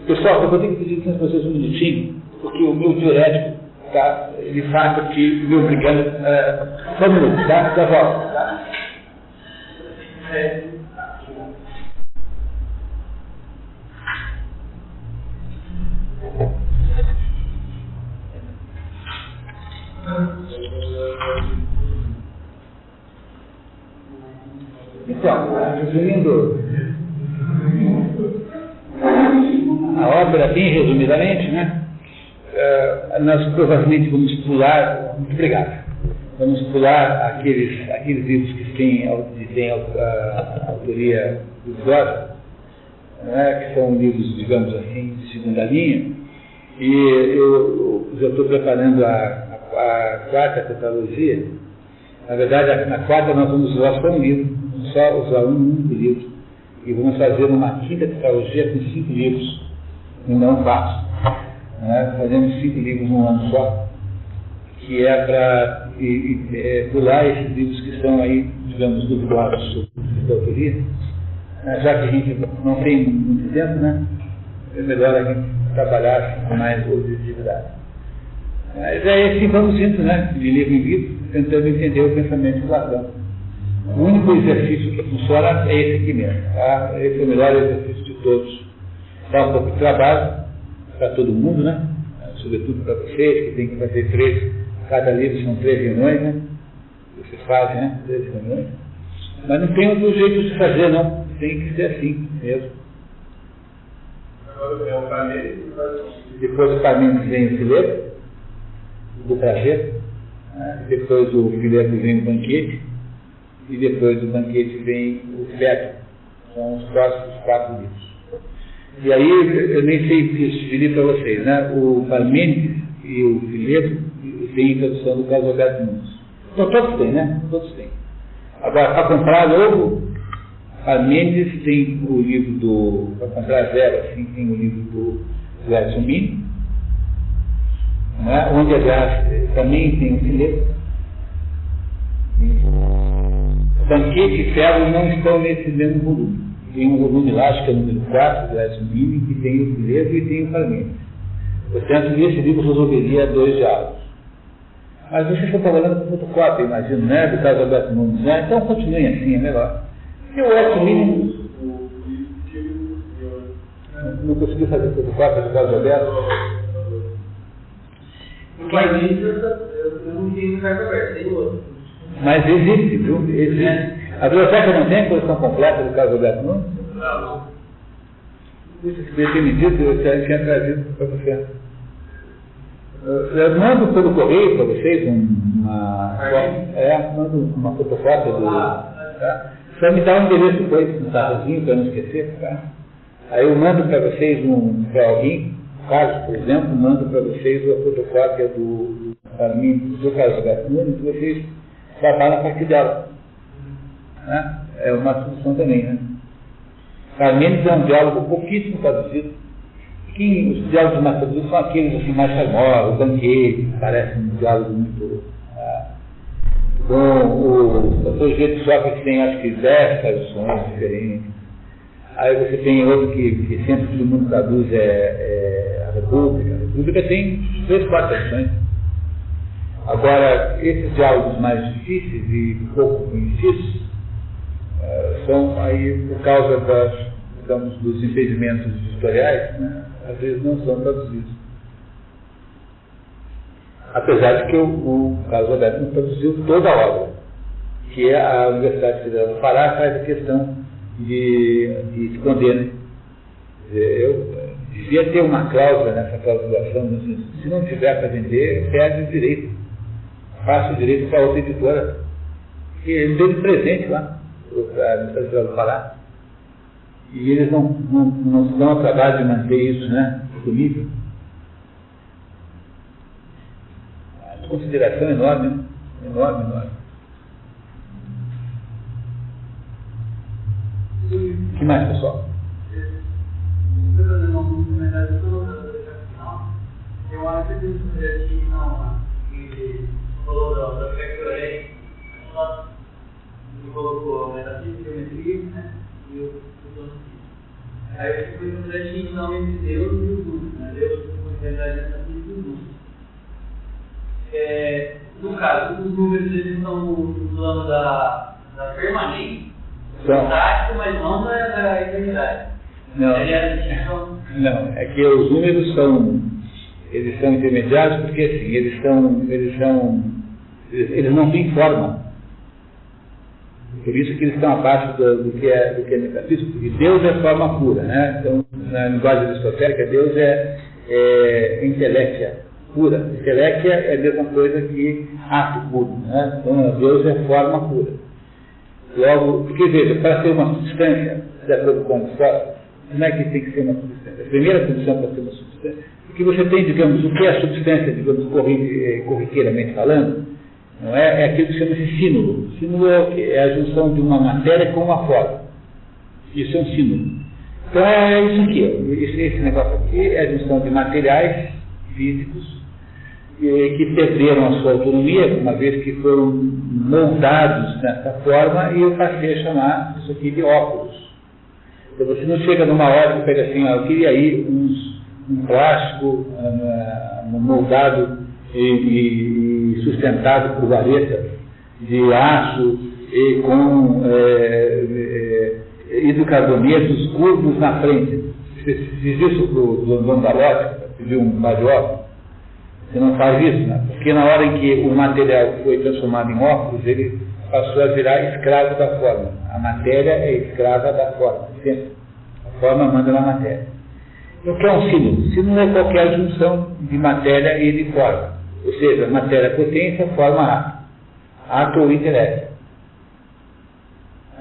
Pessoal, eu vou ter que pedir para vocês um minutinho, porque o meu diurético tá, de fato aqui me obrigando. Uh, só um minuto, tá? Já volto. Tá? É. Então, resumindo a obra bem resumidamente, né? Uh, nós provavelmente vamos pular, muito obrigado, vamos pular aqueles, aqueles livros que têm, têm a, a, a autoria duvidosa, né, que são livros, digamos assim, de segunda linha, e eu já estou preparando a, a, quarta catalogia. Na verdade, na quarta nós vamos usar só um livro, só usar um único livro, e vamos fazer uma quinta catalogia com cinco livros, e não quatro né, fazendo cinco livros num ano só, que é para é, pular esses livros que estão aí, digamos, duvidosos sobre a autoria, né, já que a gente não tem muito tempo, né, é melhor a gente trabalhar com mais objetividade. Mas é assim vamos indo, né, de livro em livro, tentando entender o pensamento de Platão. O único exercício que funciona é esse aqui mesmo. Tá? Esse é o melhor exercício de todos. Dá um pouco de trabalho, para todo mundo, né? Sobretudo para vocês, que tem que fazer três, cada livro são três reuniões, né? Vocês fazem, né? Três reuniões. Mas não tem outro jeito de fazer, não. Tem que ser assim mesmo. Depois do Parmênides vem o fileto, do prazer. Né? Depois do fileto vem o banquete. E depois do banquete vem o feto. São os próximos quatro livros. E aí, eu nem sei sugerir para vocês, né? O Parmênides e o Fileto têm tradução do caso Alberto Nunes. Então, todos têm, né? Todos têm. Agora, para comprar novo, Parmênides tem o livro do. Para comprar zero, assim, tem o livro do Edson Mini, né? onde, aliás, também tem o Fileto. Banquete e Ferro não estão nesse mesmo volume tem um volume lá, acho que é o número 4 do Edson Mini, que tem o Fileto e tem o Fragmento. Portanto, nesse livro resolveria dois diálogos. Mas vocês estão trabalhando com fotocópia, imagino, né? Do caso Alberto Nunes, né? Então continuem assim, é melhor. E o Edson Mini. Não consegui fazer fotocópia do caso Alberto. Mas eu não tenho carta aberta, tem outro. Mas existe, viu? Existe. A biblioteca não tem a coleção completa do caso Alberto Nunes? Não. Puxa, se ter me dito, eu tinha, tinha trazido para você. Eu mando pelo correio para vocês uma, é, mando uma fotocópia do. Tá? Só me dá um endereço depois, um tarrozinho, para não esquecer. Tá? Aí eu mando para vocês um, para alguém, caso, por exemplo, mando para vocês a fotocópia do, para mim, do caso Alberto que vocês trabalham a partir dela. Né? É uma solução também. Né? Parmênides é um diálogo pouquíssimo traduzido. Que os diálogos mais traduzidos são aqueles assim, mais famosos, o banquete, parece um diálogo muito. Ah, bom, o, o sujeito Sócrates tem acho que dez traduções diferentes. Aí você tem outro que, que sempre todo mundo traduz é, é a República. A República tem três, quatro traduções. Agora, esses diálogos mais difíceis e pouco conhecidos uh, são aí por causa das, digamos, dos impedimentos editoriais, né, às vezes não são traduzidos. Apesar de que o, o Carlos Alberto não traduziu toda a obra, que é a Universidade Federal do Pará faz a questão de, de condena. Eu devia ter uma cláusula nessa clausulação, se não tiver para vender, perde o direito. Faça o direito para outra editora. E ele deu de presente lá, para a do Pará. E eles não, não, não se dão trabalho de manter isso né, disponível. consideração enorme, né? enorme, enorme. O que mais, pessoal? Eu acho que o projetinho que falou da, Factory, ela colocou a metafísica, geometria, né? E o Aí eu fui no projetinho não entre Deus e os mundos, né? Deus como realidade metafísica e os mundos. É, no caso, os números eles estão no plano da, da permanência, estático, mas não da, da eternidade. Não. Não, é que os números são, eles são intermediários porque assim, eles são, eles são, eles, eles não têm forma. Por isso que eles estão abaixo do, do, que, é, do que é metafísico, porque Deus é forma pura, né? Então, na linguagem aristotélica, Deus é, é intelectia pura. Intelectia é a mesma coisa que ato puro, né? Então, Deus é forma pura. Logo, porque veja, para ser uma substância, de acordo com Aristóteles, como é que tem que ser uma substância? A primeira condição para ser uma substância, porque você tem, digamos, o que é a substância, digamos, eh, corriqueiramente falando, não é? É aquilo que chama-se sínulo. Sínulo é, é a junção de uma matéria com uma forma. Isso é um sínulo. Então é isso aqui, esse negócio aqui é a junção de materiais físicos que perderam a sua autonomia, uma vez que foram moldados dessa forma, e eu passei a chamar isso aqui de óculos. Então você não chega numa hora e pega assim, ah, eu queria aí uns, um plástico uh, moldado e, e, sustentado por varetas de aço e com é, é, hidrocarbonetos curvos na frente. Você diz isso para o dono da pediu um par de óculos? Você não faz isso, né? Porque na hora em que o material foi transformado em óculos, ele passou a virar escravo da forma. A matéria é escrava da forma. Sempre. A forma manda na matéria. O que é um símbolo? Símbolo é qualquer junção de matéria e de forma. Ou seja, matéria potência, forma ato. Ato ou intelecto.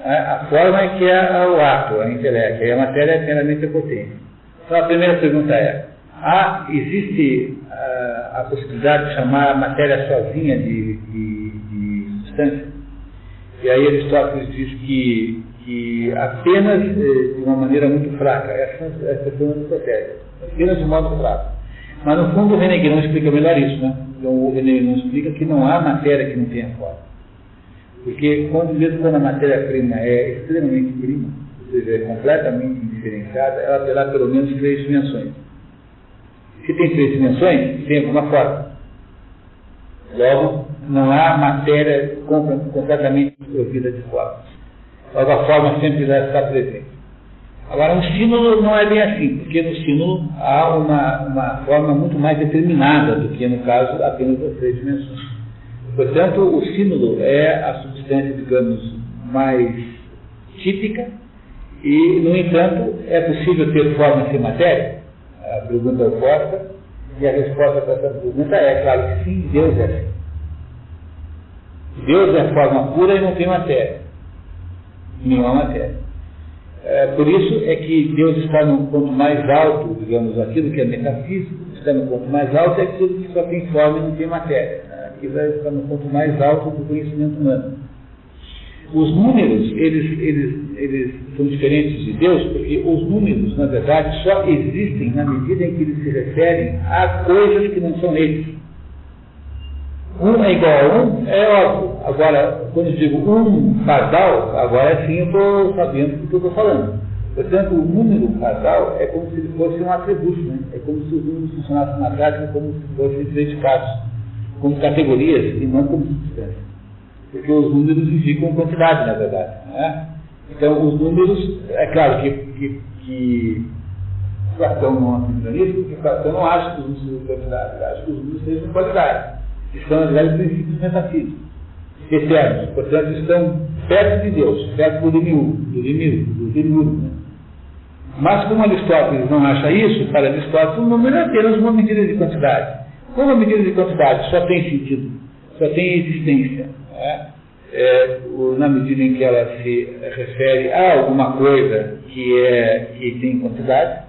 A forma é que é o ato, a intelecto, e a matéria é meramente a potência. Então a primeira pergunta é, há, existe a, possibilidade de chamar a matéria sozinha de, de, de substância? E aí Aristóteles diz que, que apenas eh, de uma maneira muito fraca, essa, essa foi uma hipotética, apenas de modo fraco. Mas no fundo o René Guénon explica melhor isso, né? Então o René Guénon explica que não há matéria que não tenha forma. Porque quando, mesmo quando a matéria-prima é extremamente prima, ou seja, é completamente indiferenciada, ela terá pelo menos três dimensões. Se tem três dimensões, tem alguma forma. Logo, não há matéria completamente provida de forma. Logo, a forma sempre irá estar presente. Agora, um símbolo não é bem assim, porque no símbolo há uma, uma forma muito mais determinada do que, no caso, apenas as três dimensões. Portanto, o símbolo é a substância, digamos, mais típica e, no entanto, é possível ter forma sem matéria? A pergunta é oposta, e a resposta para essa pergunta é, claro que sim, Deus é assim. Deus é forma pura e não tem matéria. Nenhuma matéria. É, por isso é que Deus está no ponto mais alto, digamos, aquilo que é metafísico, está no ponto mais alto é aquilo que só tem forma e não tem matéria. Aquilo está no ponto mais alto do conhecimento humano. Os números, eles, eles, eles são diferentes de Deus, porque os números, na verdade, só existem na medida em que eles se referem a coisas que não são eles. Um é igual a um, é óbvio. Agora, quando eu digo um casal, agora sim eu estou sabendo do que eu estou falando. Portanto, o número casal é como se fosse um atributo, né? é como se os números funcionassem na prática como se fossem predicados. como categorias e não como substância. Porque os números indicam quantidade, na verdade. Né? Então, os números, é claro que, que, que Platão não acredita nisso, porque Platão não acha que os números sejam quantidade, acha que os números sejam qualidade. Estão, na verdade, princípios metafísicos, eternos. Portanto, estão perto de Deus, perto do limiúdo, do limiúdo, do limiúdo. Né? Mas como Aristóteles não acha isso, para Aristóteles o número é apenas uma medida de quantidade. Como a medida de quantidade só tem sentido, só tem existência, né? é, na medida em que ela se refere a alguma coisa que, é, que tem quantidade,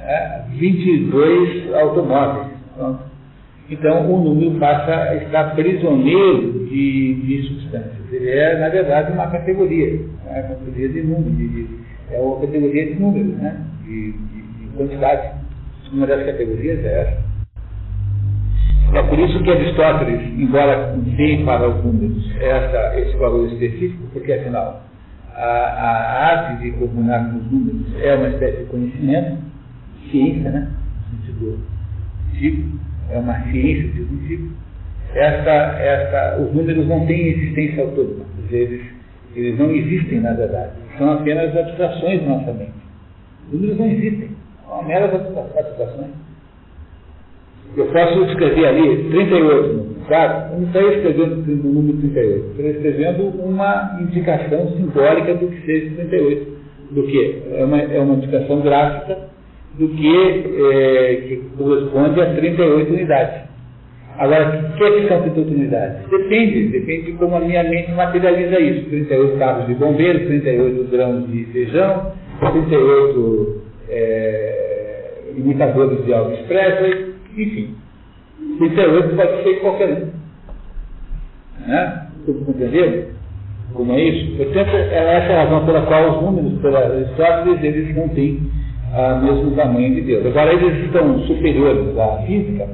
é, 22 automóveis. Pronto. Então o número passa a estar prisioneiro de, de substâncias. Ele é, na verdade, uma categoria, né? uma categoria de número, de, de, é uma categoria de números, né? de, de, de quantidade. Uma das categorias é essa. É por isso que Aristóteles, embora dê para números essa, esse valor específico, porque afinal a, a arte de comunar com os números é uma espécie de conhecimento, ciência, né? no sentido tipo, é uma ciência de um tipo. Essa, essa, os números não têm existência autônoma, eles, eles não existem na verdade, são apenas abstrações da nossa mente. Os números não existem, são meras abstrações. Eu posso escrever ali 38 claro, eu não estou escrevendo o número 38, estou escrevendo uma indicação simbólica do que seja 38. Do que? É uma, é uma indicação gráfica do que, é, que corresponde a 38 unidades. Agora, o que, é que são 38 unidades? Depende, depende de como a minha mente materializa isso. 38 carros de bombeiro, 38 grãos de feijão, 38 é, imitadores de Elvis Presley, enfim, 38 pode ser qualquer um. Né? Tudo entendeu? Como é isso? Portanto, é essa a razão pela qual os números, pela Aristóteles, eles não têm o mesmo tamanho de Deus. Agora, eles estão superiores à física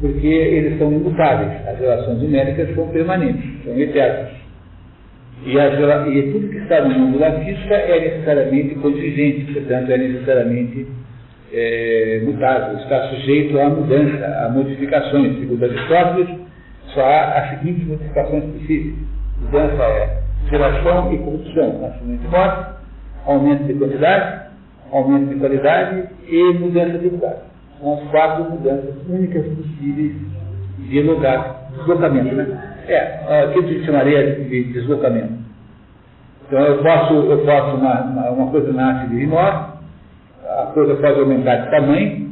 porque eles são imutáveis. As relações numéricas são permanentes, são eternas. E, as, e tudo que está no mundo da física é necessariamente contingente, portanto, é necessariamente é, mutável, está sujeito à mudança, a modificações. Segundo Aristóteles, só há as seguintes modificações possíveis. Mudança é geração e corrupção, nascimento e morte, aumento de quantidade, aumento de qualidade e mudança de lugar. São as quatro mudanças únicas possíveis de lugar, deslocamento, né? É, aqui a gente chamaria de deslocamento. Então eu posso, eu posso uma, uma, uma coisa nasce de morte, a coisa pode aumentar de tamanho,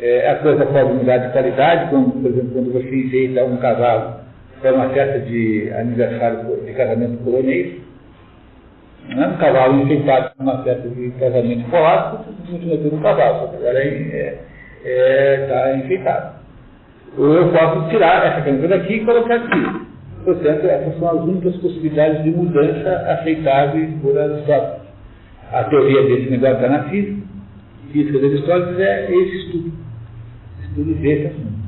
é, a coisa pode mudar de qualidade, como, por exemplo, quando você enfeita um cavalo para uma festa de aniversário de casamento polonês, né? um cavalo enfeitado para uma festa de casamento polaco, você continua tendo um cavalo, só agora está é, é, tá enfeitado. Ou eu posso tirar essa caneta daqui e colocar aqui. Portanto, essas são as únicas possibilidades de mudança aceitáveis por Aristóteles. A teoria desse negócio está na física. Física de Aristóteles é esse estudo. Estudo desse assunto.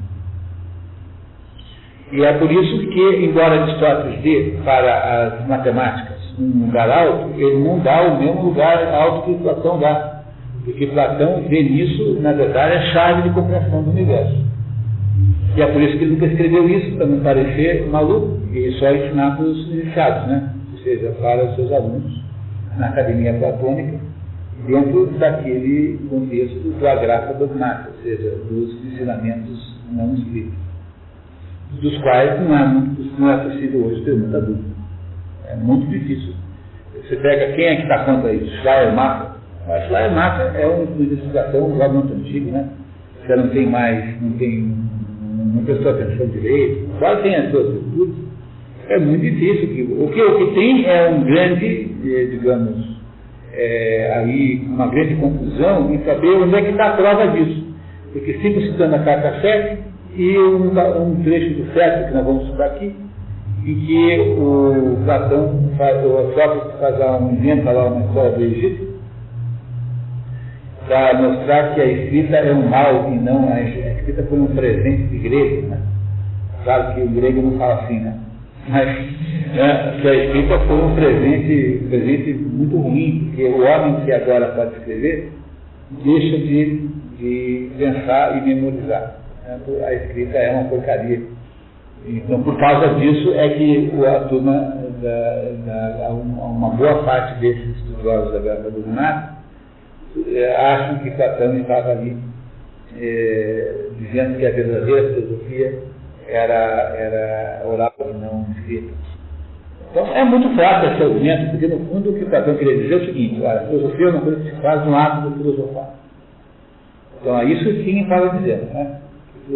E é por isso que, embora Aristóteles dê para as matemáticas um lugar alto, ele não dá o mesmo lugar alto que Platão dá. Porque Platão vê nisso, na verdade, a chave de compreensão do universo. E é por isso que ele nunca escreveu isso, para não parecer maluco, e só ensinar para os iniciados, né? ou seja, para os seus alunos na academia platônica, dentro daquele contexto do agrafa dogmática, ou seja, dos ensinamentos não escritos, dos quais não é, muito, não é possível hoje ter muita dúvida. É muito difícil. Você pega quem é que está contra isso? Schleiermacher. Schleiermacher é uma investigação já muito antiga, né? Você não tem mais, não tem, não prestou atenção direito, quase tem as suas virtudes é muito difícil. O que, o que tem é um grande, digamos, é, aí uma grande confusão em saber onde é que está a prova disso. Porque fico citando a carta 7 e um, um trecho do 7 que nós vamos estudar aqui, em que o Platão faz, o Sócrates faz um, inventa lá uma história do Egito, para mostrar que a escrita é um mal e não a escrita foi um presente de grego. Né? Claro que o grego não fala assim, né? Mas a escrita foi um presente, presente muito ruim, porque o homem que agora pode escrever deixa de, de pensar e memorizar. a escrita é uma porcaria. Então, por causa disso, é que a turma, da, da, uma boa parte desses estudiosos da Guerra do Renato, eh, acham que Platão estava ali eh, dizendo que a verdadeira filosofia era, era oral e não escrita. Então é muito fraco esse argumento, porque no fundo o que Platão queria dizer é o seguinte, a filosofia é uma coisa que se faz no ato do filosofar. Então isso sim para dizer, né?